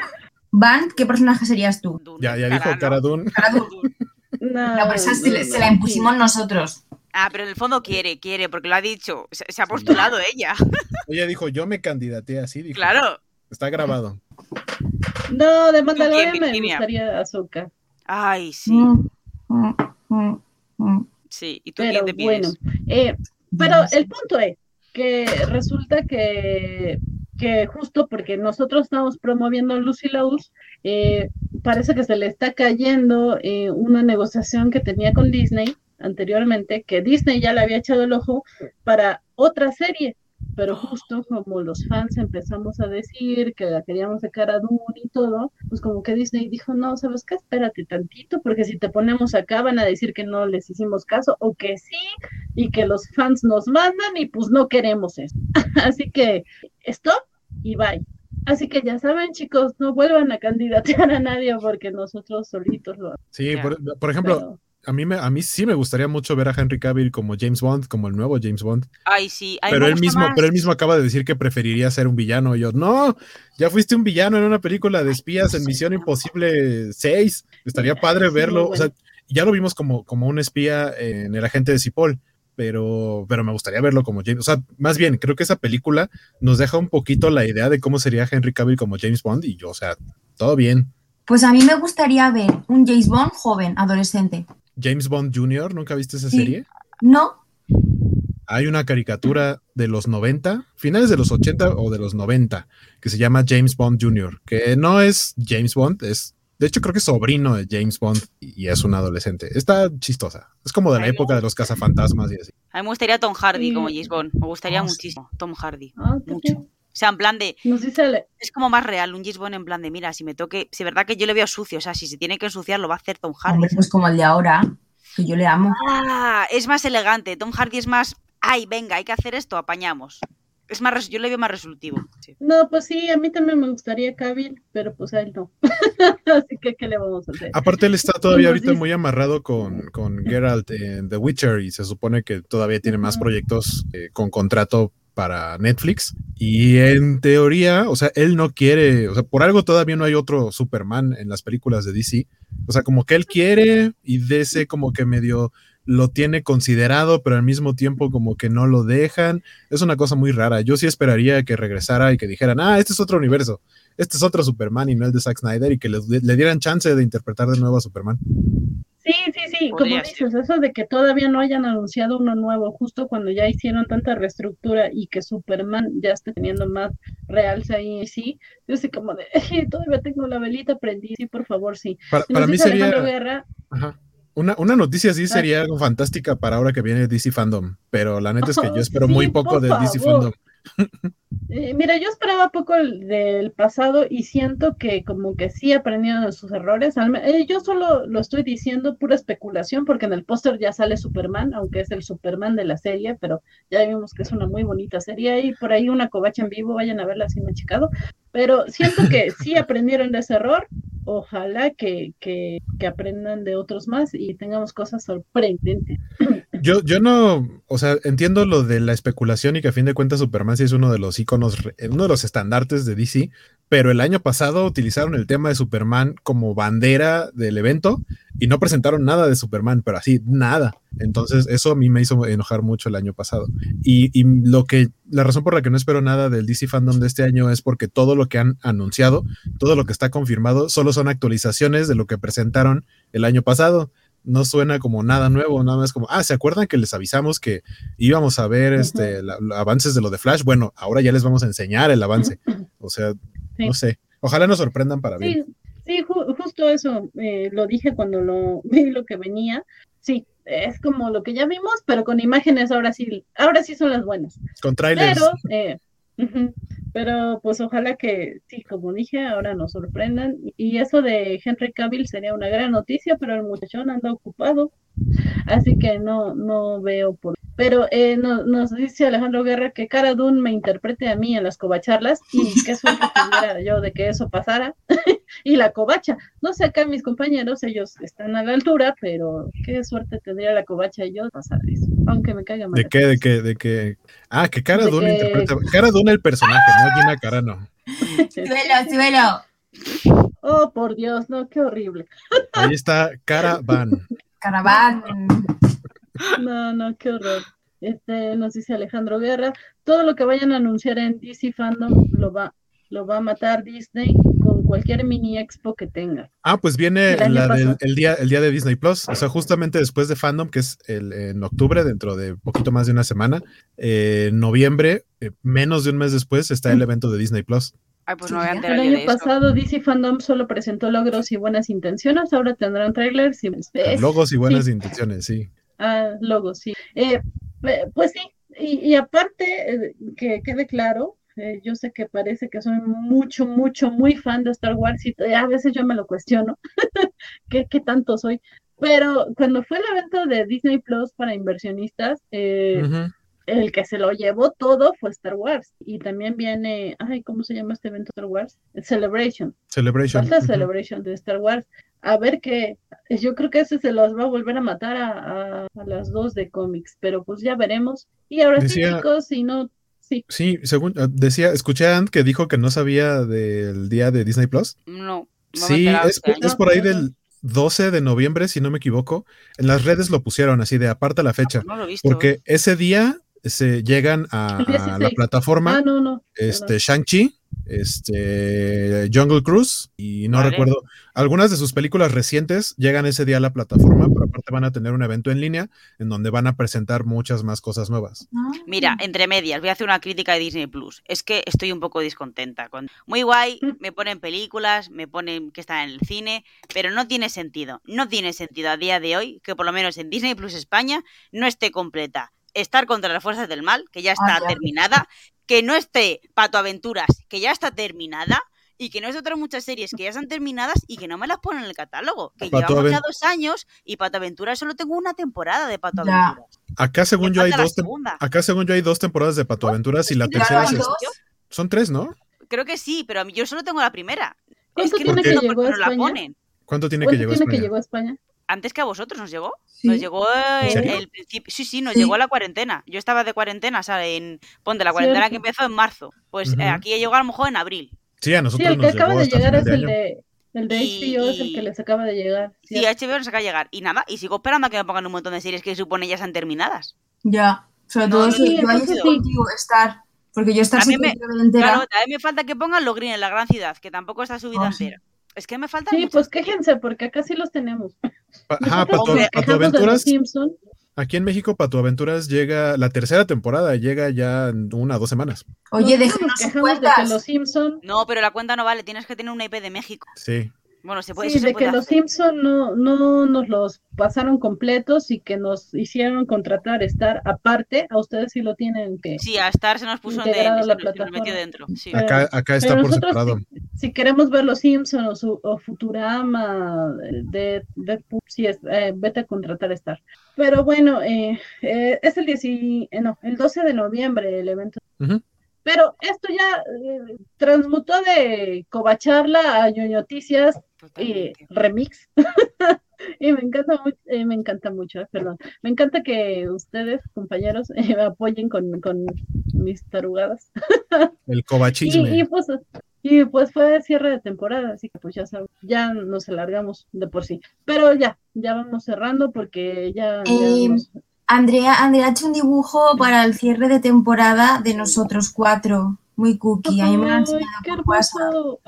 Van, ¿qué personaje serías tú? Ya, ya dijo Carano. Cara Dune. Cara Dune. [laughs] no, No, pero esa se, no, le- se no, la impusimos nosotros. Ah, pero en el fondo quiere, quiere, porque lo ha dicho. Se, se ha postulado ella. [laughs] Ella dijo, yo me candidateé así, dijo. Claro. Está grabado. No, de Mandalorian me gustaría Azúcar. Ay, sí. Mm, mm, mm, mm. Sí. ¿Y tú Pero quién te pides? bueno, eh, pero el punto es que resulta que, que justo porque nosotros estamos promoviendo Lucy Lowes, eh, parece que se le está cayendo eh, una negociación que tenía con Disney anteriormente, que Disney ya le había echado el ojo para otra serie, pero justo como los fans empezamos a decir que la queríamos de cara Dune y todo, pues como que Disney dijo, no, ¿sabes qué? Espérate tantito, porque si te ponemos acá van a decir que no les hicimos caso o que sí, y que los fans nos mandan y pues no queremos eso. [laughs] Así que stop y bye. Así que ya saben, chicos, no vuelvan a candidatear a nadie porque nosotros solitos lo Sí, Ya. por, por ejemplo, pero- a mí, me, a mí sí me gustaría mucho ver a Henry Cavill como James Bond, como el nuevo James Bond. Ay, sí. Pero él mismo, más- pero él mismo acaba de decir que preferiría ser un villano. Y yo, no, ya fuiste un villano en una película de espías en Misión Imposible 6. Estaría padre Sí, verlo. O sea, ya lo vimos como, como un espía en el agente de Cipoll. Pero, pero me gustaría verlo como James. O sea, más bien, creo que esa película nos deja un poquito la idea de cómo sería Henry Cavill como James Bond. Y yo, o sea, todo bien. Pues a mí me gustaría ver un James Bond joven, adolescente. James Bond Jr., ¿nunca viste esa Sí. serie? ¿No? Hay una caricatura de los 90, finales de los 80 o de los 90, que se llama James Bond Jr., que no es James Bond, es, de hecho creo que es sobrino de James Bond y es un adolescente. Está chistosa. Es como de la época de los cazafantasmas y así. A mí me gustaría Tom Hardy Sí. como James Bond. Me gustaría Oh, sí. muchísimo Tom Hardy. Ah, Mucho. bien. O sea, en plan de. Nos dice Ale- Es como más real, un James Bond en plan de, mira, si me toque. Si es verdad que yo le veo sucio, o sea, si se tiene que ensuciar, lo va a hacer Tom Hardy. Hombre, pues como el de ahora, que yo le amo. Ah, es más elegante. Tom Hardy es más. Ay, venga, hay que hacer esto, apañamos. Es más, res- yo le veo más resolutivo. sí. No, pues sí, a mí también me gustaría Cavill, pero pues a él no. [laughs] Así que, ¿qué le vamos a hacer? Aparte él está todavía ahorita muy amarrado con, con Geralt en The Witcher y se supone que todavía tiene más proyectos eh, con contrato para Netflix. Y en teoría, o sea, él no quiere, o sea, por algo todavía no hay otro Superman en las películas de DC. O sea, como que él quiere y DC como que medio lo tiene considerado, pero al mismo tiempo como que no lo dejan. Es una cosa muy rara. Yo sí esperaría que regresara y que dijeran, ah, este es otro universo, este es otro Superman y no el de Zack Snyder y que le, le dieran chance de interpretar de nuevo a Superman. Sí, sí, sí, como dices, eso de que todavía no hayan anunciado uno nuevo, justo cuando ya hicieron tanta reestructura y que Superman ya está teniendo más realce ahí, sí, yo sé como de, todavía tengo la velita prendida, sí, por favor, sí. Para, para mí sería... Guerra, Ajá. Una, una, noticia así sería algo fantástica para ahora que viene DC Fandom, pero la neta es que yo espero muy poco de DC Fandom. [laughs] Eh, mira, yo esperaba poco del pasado y siento que como que sí aprendieron de sus errores. Eh, yo solo lo estoy diciendo pura especulación porque en el póster ya sale Superman, aunque es el Superman de la serie, pero ya vimos que es una muy bonita serie y por ahí una covacha en vivo, vayan a verla si no chicado. Pero siento que sí [laughs] aprendieron de ese error. Ojalá que, que, que aprendan de otros más y tengamos cosas sorprendentes. [clears throat] Yo, yo no, o sea, entiendo lo de la especulación y que a fin de cuentas Superman sí es uno de los iconos, uno de los estandartes de DC, pero el año pasado utilizaron el tema de Superman como bandera del evento y no presentaron nada de Superman, pero así, nada. Entonces, eso a mí me hizo enojar mucho el año pasado. Y, y lo que, la razón por la que no espero nada del DC Fandom de este año es porque todo lo que han anunciado, todo lo que está confirmado, solo son actualizaciones de lo que presentaron el año pasado no suena como nada nuevo, nada más como, ah, ¿se acuerdan que les avisamos que íbamos a ver este avances de lo de Flash? Bueno, ahora ya les vamos a enseñar el avance. O sea, no sé. Ojalá nos sorprendan para bien. Sí, justo eso eh, lo dije cuando lo [laughs] vi lo que venía. Sí, es como lo que ya vimos, pero con imágenes ahora sí, ahora sí son las buenas. Con trailers. Pero, eh, pero pues ojalá que, sí, como dije, ahora nos sorprendan. Y eso de Henry Cavill sería una gran noticia, pero el muchachón anda ocupado. Así que no, no veo por pero eh, nos dice Alejandro Guerra que Cara Dune me interprete a mí en las covacharlas y qué [laughs] suerte tuviera yo de que eso pasara. [laughs] y la covacha, no sé acá mis compañeros, ellos están a la altura, pero qué suerte tendría la covacha y yo pasar eso, aunque me caiga mal. ¿De qué? ¿De qué? ¿De qué? Ah, que Cara Dune interpreta. Cara Dune el personaje, no Gina Carano. [laughs] suelo, suelo. Oh, por Dios, no, qué horrible. Ahí está Cara Van. Caravan. No, no, qué horror. Este, nos dice Alejandro Guerra, todo lo que vayan a anunciar en DC Fandom lo va, lo va a matar Disney cualquier mini expo que tenga. Ah, pues viene el, el, día, el día de Disney Plus, o sea, justamente después de Fandom, que es el, en octubre, dentro de poquito más de una semana, eh, en noviembre, eh, menos de un mes después, está el evento de Disney Plus. pues no el año pasado DC Fandom solo presentó logros y buenas intenciones, ahora tendrán trailers y logos y buenas intenciones, sí. Ah, logos, sí. Eh, pues sí, y, aparte, eh, que quede claro, eh, yo sé que parece que soy mucho, mucho, muy fan de Star Wars y a veces yo me lo cuestiono, [laughs] ¿qué, ¿qué, tanto soy? Pero cuando fue el evento de Disney Plus para inversionistas, el que se lo llevó todo fue Star Wars. Y también viene, ay, ¿cómo se llama este evento Star Wars? Celebration. Celebration. Falta Celebration de Star Wars a ver qué, yo creo que ese se los va a volver a matar a, las dos de cómics, pero pues ya veremos. Y ahora sí, chicos, si no, sí. Sí, según ah, decía, escuché a Ant que dijo que no sabía del día de Disney Plus. No. sí, es, es, por ahí del 12 de noviembre, si no me equivoco. En las redes lo pusieron así de aparta la fecha. No, lo he visto. Porque ese día se llegan [laughs] a, la plataforma ah, no, no, este Shang-Chi este Jungle Cruise y no recuerdo algunas de sus películas recientes llegan ese día a la plataforma pero aparte van a tener un evento en línea en donde van a presentar muchas más cosas nuevas. Mira entre medias voy a hacer una crítica de Disney Plus. Es que estoy un poco descontenta con muy guay mm. me ponen películas me ponen que están en el cine pero no tiene sentido no tiene sentido a día de hoy que por lo menos en Disney Plus España no esté completa. Estar contra las fuerzas del mal, que ya está ah, terminada, que no esté Pato Aventuras, que ya está terminada, y que no es otras muchas series que ya están terminadas y que no me las ponen en el catálogo. Que llevamos ya dos años y Pato Aventuras solo tengo una temporada de Pato Aventuras. Acá según yo hay dos acá según yo hay dos temporadas de Pato Aventuras y la tercera es son tres, ¿no? Creo que sí, pero yo solo tengo la primera. ¿Cuánto tiene que, llegó a España? ¿Cuánto tiene que llegó a España? Antes que a vosotros nos llegó. Sí. Nos llegó en el principio. Sí, sí, nos Sí. llegó a la cuarentena. Yo estaba de cuarentena, o sea, en. Ponte la Cierto. cuarentena que empezó en marzo. Pues Ujú. eh, aquí llegó a lo mejor en abril. Sí, a Sí, nosotros el que nos acaba llegó de llegar es el de, el de Y- HBO, es el que les acaba de llegar. Sí. HBO nos acaba de llegar. Y nada, y sigo esperando a que me pongan un montón de series que se supone ya están terminadas. Ya, sobre No, todo no, si sí, yo sí. Star. Porque yo Star A mí sí que me- entera. Claro, también me falta que pongan los Green en la gran ciudad, que tampoco está subida Oh, sí. entera. Es que me falta. Sí, pues quéjense, porque acá sí los tenemos. [laughs] Ajá, Pato, Aventuras, aquí en México, Pato Aventuras llega, la tercera temporada llega ya en una o dos semanas. Oye, Nosotros déjenos nos sus quejamos de que cuentas. los Simpson No, pero la cuenta no vale, tienes que tener una IP de México. Sí. Bueno, se puede, Sí, eso se de puede que los. Simpson no, no nos los pasaron completos y que nos hicieron contratar estar aparte, a ustedes sí lo tienen que. Sí, a Star se nos puso de, la nos- se nos plataforma. metió dentro. Sí. Pero- Acá, acá está pero por nosotros separado. Si, si queremos ver los Simpson o, su, o Futurama de Deadpool, sí, es, eh, vete a contratar Star. Pero bueno, eh, eh, es el, 10 y- eh, no, el 12 de noviembre el evento. Ujú. Pero esto ya eh, transmutó de Covacharla a Ñoñoticias eh, Totalmente. remix. [laughs] y me encanta mucho, eh, me encanta mucho, eh, perdón. Me encanta que ustedes, compañeros, eh, [laughs] me apoyen con, con mis tarugadas. [laughs] El covachisme. Y, y pues, y pues fue cierre de temporada, así que pues ya saben, ya nos alargamos de por sí. Pero ya, ya vamos cerrando porque ya, ya Eh, nos- Andrea, Andrea ha hecho un dibujo para el cierre de temporada de nosotros cuatro. Muy cookie. A mí me lo han ¡Ay, enseñado qué hermoso!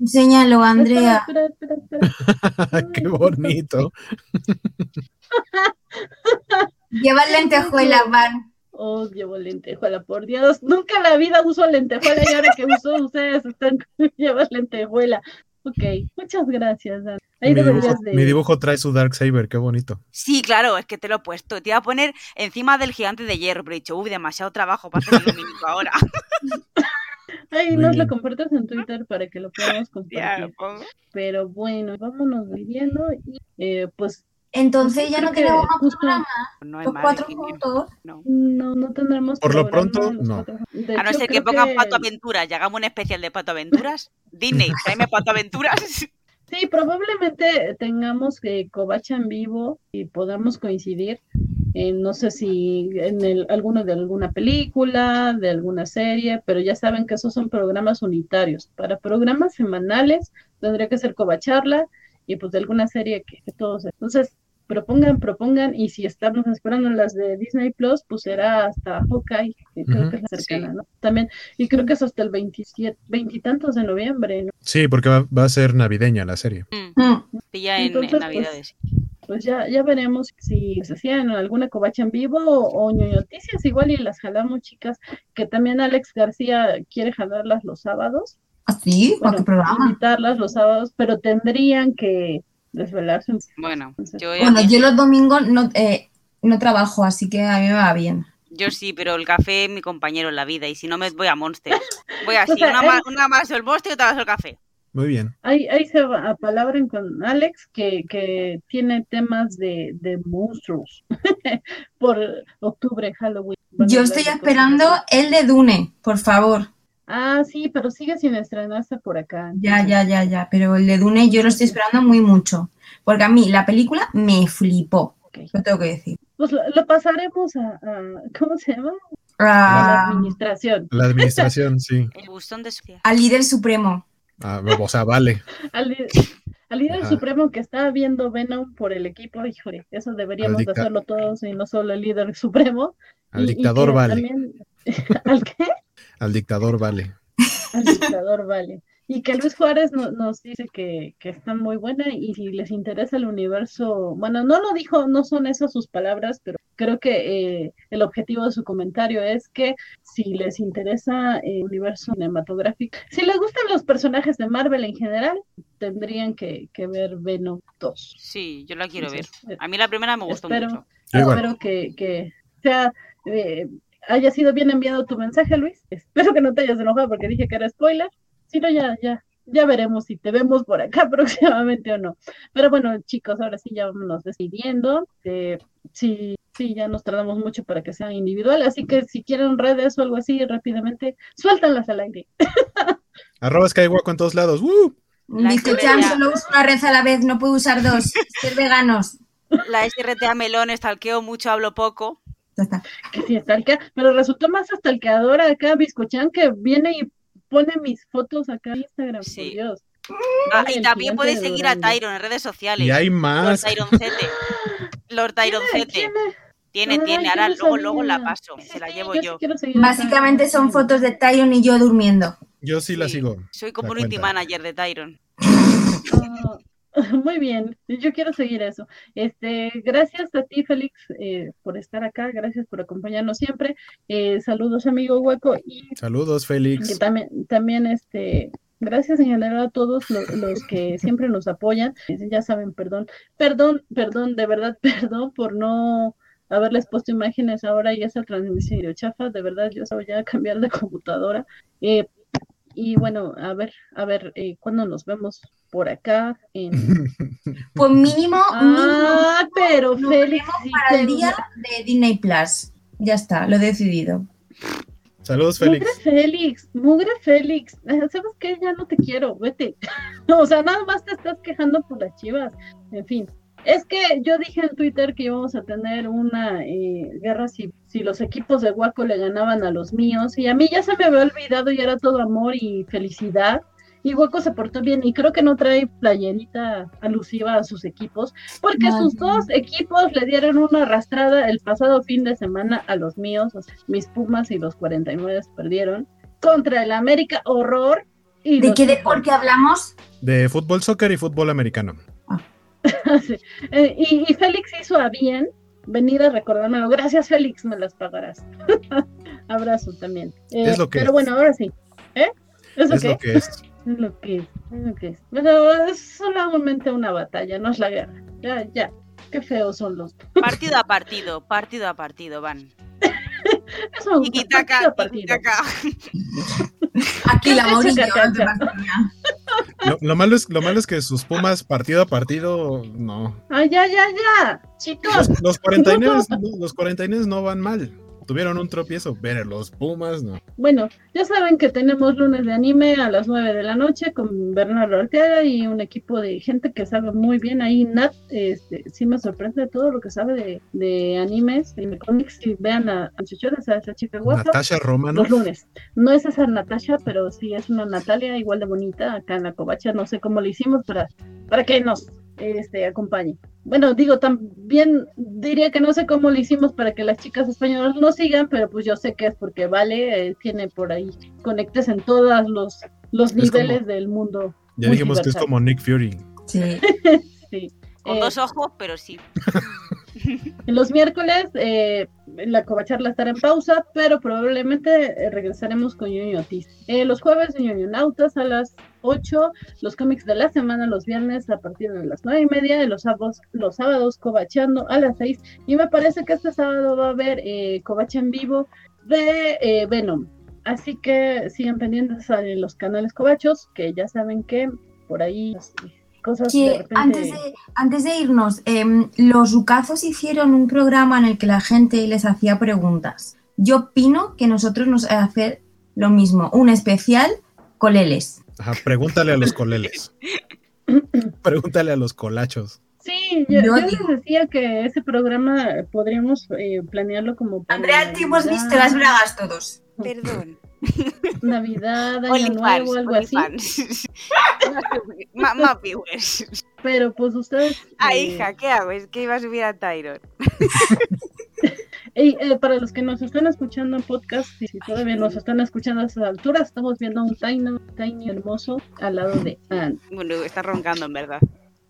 Enséñalo, Andrea. Espera, espera, espera, espera. [laughs] Qué bonito. [laughs] Lleva lentejuela, Van. Oh, llevo lentejuela, por Dios. Nunca en la vida uso lentejuela y ahora que uso ustedes están [laughs] llevan lentejuela. Ok, muchas gracias, Dan. Ahí Mi dibujo, de... mi dibujo trae su Dark Saber, qué bonito. Sí, claro, es que te lo he puesto. Te iba a poner encima del gigante de hierro, pero he dicho, uy, demasiado trabajo para hacer el lumínico ahora. [laughs] Ahí Muy nos bien. lo compartes en Twitter para que lo podamos [laughs] Ya, lo compartir. pongo. Pero bueno, vámonos viviendo y eh, pues Entonces ya no tenemos más justo- programa. No hay Los cuatro juntos. No. no, no tendremos Por lo pronto, no. A no ser que pongan que- Pato Aventuras y hagamos un especial de Pato Aventuras. Disney, [laughs] tráeme Pato Aventuras. Sí, probablemente tengamos que Covacha en vivo y podamos coincidir en, no sé si en el, alguno de alguna película, de alguna serie, pero ya saben que esos son programas unitarios. Para programas semanales tendría que ser Covacharla y pues de alguna serie que, que todos. Entonces, propongan, propongan, y si estamos esperando las de Disney Plus, pues será hasta Hawkeye, que creo que es la cercana, Sí. ¿no? También, y creo que es hasta el 27, veintitantos de noviembre, ¿no? Sí, porque va, va a ser navideña la serie. Mm, Mm. Pilla en, en Entonces, pues, Navidades. pues ya, ya veremos si se hacían alguna covacha en vivo o, o noticias igual y las jalamos chicas, que también Alex García quiere jalarlas los sábados, ¿Así? ¿Para bueno, qué programa? invitarlas los sábados, pero tendrían que desvelarse un Bueno, yo, Bueno, yo los domingos no, eh, no trabajo, así que a mí me va bien. yo sí, pero el café es mi compañero en la vida y si no me voy a Monster. [laughs] Voy así, O sea, una, más, una más el Monster y otra más el café. Muy bien. Ahí, ahí se va a palabren con Alex, que, que tiene temas de, de monstruos [laughs] por octubre, Halloween. Yo estoy esperando el de Dune, por favor. Ah, sí, pero sigue sin estrenarse por acá. Ya, ya, ya, ya. Pero el de Dune yo lo estoy esperando muy mucho. Porque a mí la película me flipó. Ok. Lo tengo que decir. Pues lo, lo pasaremos a, a- ¿cómo se llama? A la administración. La administración, sí. [laughs] El buzón de Sofía. al líder supremo. Ah, o sea, vale. [laughs] Al, líder Ajá. supremo que está viendo Venom por el equipo, híjole, eso deberíamos hacerlo todos y no solo el líder supremo. Al Y- dictador vale. también- [laughs] ¿Al qué? Al dictador vale. Al dictador vale. Y que Luis Juárez no- nos dice que, que está muy buena y si les interesa el universo, bueno, no lo dijo, no son esas sus palabras, pero creo que eh, el objetivo de su comentario es que si les interesa el universo cinematográfico, si les gustan los personajes de Marvel en general, tendrían que, que ver Venom 2. Sí, yo la quiero ver. Entonces, eh, A mí la primera me gustó espero, mucho. Espero que, que sea eh, haya sido bien enviado tu mensaje, Luis. Espero que no te hayas enojado porque dije que era spoiler. Si no, ya, ya, ya veremos si te vemos por acá [laughs] próximamente o no. Pero bueno, chicos, ahora sí ya vámonos decidiendo. Eh, sí, sí, ya nos tardamos mucho para que sea individual, así que si quieren redes o algo así rápidamente, suéltanlas al aire. [laughs] Arroba Skywalk en todos lados. ¡Woo! Bizcochan SRTA. solo usa una red a la vez, no puede usar dos. [laughs] Ser veganos. La SRTA Melón estalqueo mucho, hablo poco. Está. que sí estalquea, pero resultó más estalqueadora acá Biscochan que viene y pone mis fotos acá en Instagram, Sí. por Dios. Ah, y también podéis seguir a. Tyron en redes sociales. Y hay Lord más. Tyroncete. Lord ¿Quién Tyroncete. es? Tiene, Ay, tiene. Ahora luego, luego la paso. Se la llevo yo. Básicamente Tyron. son fotos de Tyron y yo durmiendo. Yo sí la Sí. sigo. Soy community cuenta. manager de Tyron. [laughs] [laughs] Muy bien, yo quiero seguir eso. Este, gracias a ti, Félix, eh, por estar acá, gracias por acompañarnos siempre. Eh, saludos, amigo Hueco, y Saludos, Félix. también, también este, gracias en general a todos lo- los, que siempre nos apoyan. Ya saben, perdón, perdón, perdón, de verdad, [laughs] perdón por no haberles puesto imágenes ahora y esa transmisión video chafa, de verdad, yo voy a cambiar de computadora. Eh, y bueno, a ver, a ver, eh, ¿cuándo nos vemos por acá? En... [laughs] Pues mínimo, mínimo Ah, pero nos Félix, para el día de Disney Plus. Ya está, lo he decidido. Saludos, Mugre Félix. Félix, mugre Félix, Eh, ¿sabes qué? Ya no te quiero, vete. [laughs] O sea, nada más te estás quejando por las chivas. En fin, es que yo dije en Twitter que íbamos a tener una eh, guerra si, si los equipos de Waco le ganaban a los míos, y a mí ya se me había olvidado y era todo amor y felicidad. Y Waco se portó bien y creo que no trae playerita alusiva a sus equipos, porque sus dos equipos le dieron una arrastrada el pasado fin de semana a los míos, o sea, mis Pumas y los 49 perdieron contra el América, horror. Y ¿De qué deporte hablamos? De fútbol, soccer y fútbol americano. [laughs] Sí. Eh, y, y Félix hizo a bien venir a recordármelo. Gracias, Félix, me las pagarás. [laughs] Abrazo también. Eh, Es lo que pero es. bueno, ahora sí. ¿Eh? ¿Eso [laughs] Es lo que es. Es lo que es, es lo que es. Pero es solamente una batalla, no es la guerra. Ya, ya. Qué feos son los. Partido a partido, partido a partido van. Eso me gusta, Tiquitaca, partido a partido. tiquitaca. Aquí la Mourinho. Lo, lo malo es, lo malo es que sus Pumas partido a partido, no. Ay, ya, ya, ya. Chicos, Los, los 49 [laughs] no, los 49 no van mal. Tuvieron un tropiezo, pero los Pumas no. Bueno, ya saben que tenemos lunes de anime a las 9 de la noche con Bernardo Ortega y un equipo de gente que sabe muy bien ahí. Nat, este, sí me sorprende todo lo que sabe de, de animes y de cómics. Y vean a, a Chuchones, a esa chica guapa. Natasha Romano. Los lunes. No es esa Natasha, pero sí es una Natalia igual de bonita acá en la covacha. No sé cómo le hicimos para, para que nos este, acompañe. Bueno, digo, también diría que no sé cómo le hicimos para que las chicas españolas nos sigan, pero pues yo sé que es porque Vale eh, tiene por ahí conectes en todos los, los Es niveles como- del mundo. Ya dijimos que es como Nick Fury. Sí. [laughs] Sí. Con Eh, dos ojos, pero sí. [laughs] Los miércoles eh, la covacharla estará en pausa, pero probablemente eh, regresaremos con Ñoño Otis. Eh, los jueves Ñoño Nautas a las 8, los cómics de la semana los viernes a partir de las 9 y media, y los sábados, los sábados covachando a las 6. Y me parece que este sábado va a haber eh, covacha en vivo de eh, Venom. Así que sigan pendientes a los canales covachos, que ya saben que por ahí las cosas de Que repente... antes de, antes de irnos, em, los Rucazos hicieron un programa en el que la gente les hacía preguntas. Yo opino que nosotros nos hacer lo mismo, un especial coleles. Ajá, pregúntale a los coleles. [laughs] pregúntale a los colachos. Sí, yo, Yo yo les decía que ese programa podríamos eh, planearlo como Andrea, te hemos visto las bragas todos. Perdón. [laughs] Navidad, Año Nuevo, algo así. OnlyFans. Más más viewers. Pero pues ustedes... Ah, eh, hija, ¿qué hago? Es que iba a subir a Tyron. [laughs] ey, eh, para los que nos están escuchando en podcast, y si todavía nos están escuchando a esas alturas, estamos viendo a un Tiny, tiny hermoso al lado de Anne. Bueno, está roncando en verdad.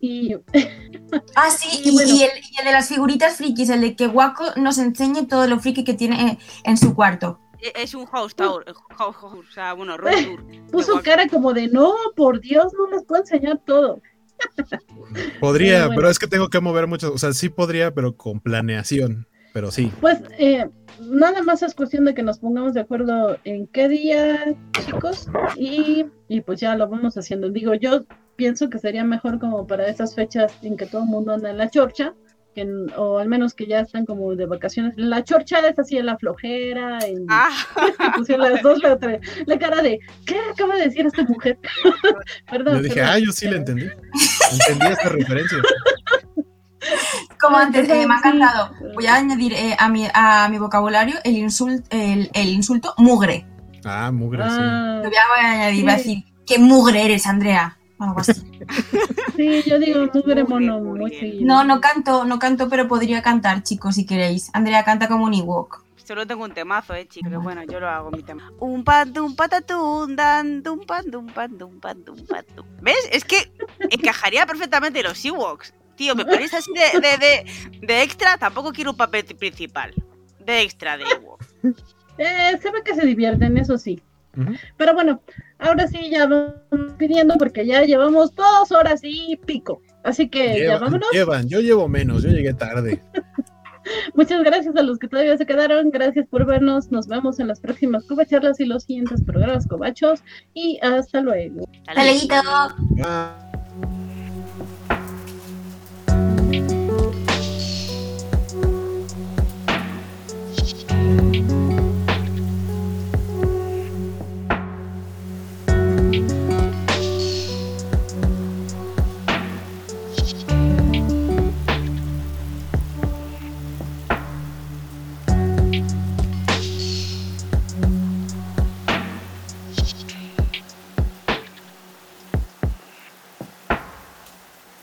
Y [laughs] Ah, sí, Y y, bueno. y el, y el de las figuritas frikis, el de que Waco nos enseñe todo lo friki que tiene en su cuarto. E- Es un house tour, eh, house, house, o sea, bueno, road tour. puso Igual. cara como de, no, por Dios, no les puedo enseñar todo. [laughs] Podría, Pero bueno. pero es que tengo que mover muchas. O sea, sí podría, pero con planeación. Pero sí. Pues eh, nada más es cuestión de que nos pongamos de acuerdo en qué día, chicos, y, y pues ya lo vamos haciendo. Digo, yo pienso que sería mejor como para esas fechas en que todo el mundo anda en la chorcha, que, o al menos que ya están como de vacaciones. La chorcha es así en la flojera. En, Ah, pusieron las dos la, otra- la cara de, ¿qué acaba de decir esta mujer? [laughs] perdón. Yo dije, perdón. ah, yo sí le entendí. Entendí esta referencia. Como Ay, antes, eh, me ha sí. encantado. Voy a añadir eh, a, mi, a mi vocabulario el, insult, el, el insulto mugre. Ah, mugre, sí. Ah, Lo voy a añadir, voy a Sí. decir, qué mugre eres, Andrea. Algo así. [laughs] sí, yo digo mugre Mugre, mono muy muy bien. seguido. No, no canto, no canto, pero podría cantar, chicos, si queréis. Andrea canta como un Ewok. solo tengo un temazo, eh, chicos. Pero bueno, yo lo hago mi tema. Un pan, dum, patatún, dan, dum, pan, dum, pan, dum, pan, dum, pan. ¿Ves? Es que encajaría perfectamente los Ewoks. Tío, me ponéis así de, de, de, de extra. Tampoco quiero un papel principal. De extra de Ewok. Eh, se ve que se divierten, eso sí. Pero bueno, ahora sí ya vamos pidiendo porque ya llevamos dos horas y pico. Así que llevan, ya vámonos. Llevan, yo llevo menos, yo llegué tarde. [laughs] Muchas gracias a los que todavía se quedaron, gracias por vernos, nos vemos en las próximas cubacharlas y los siguientes programas cobachos y hasta luego. Hasta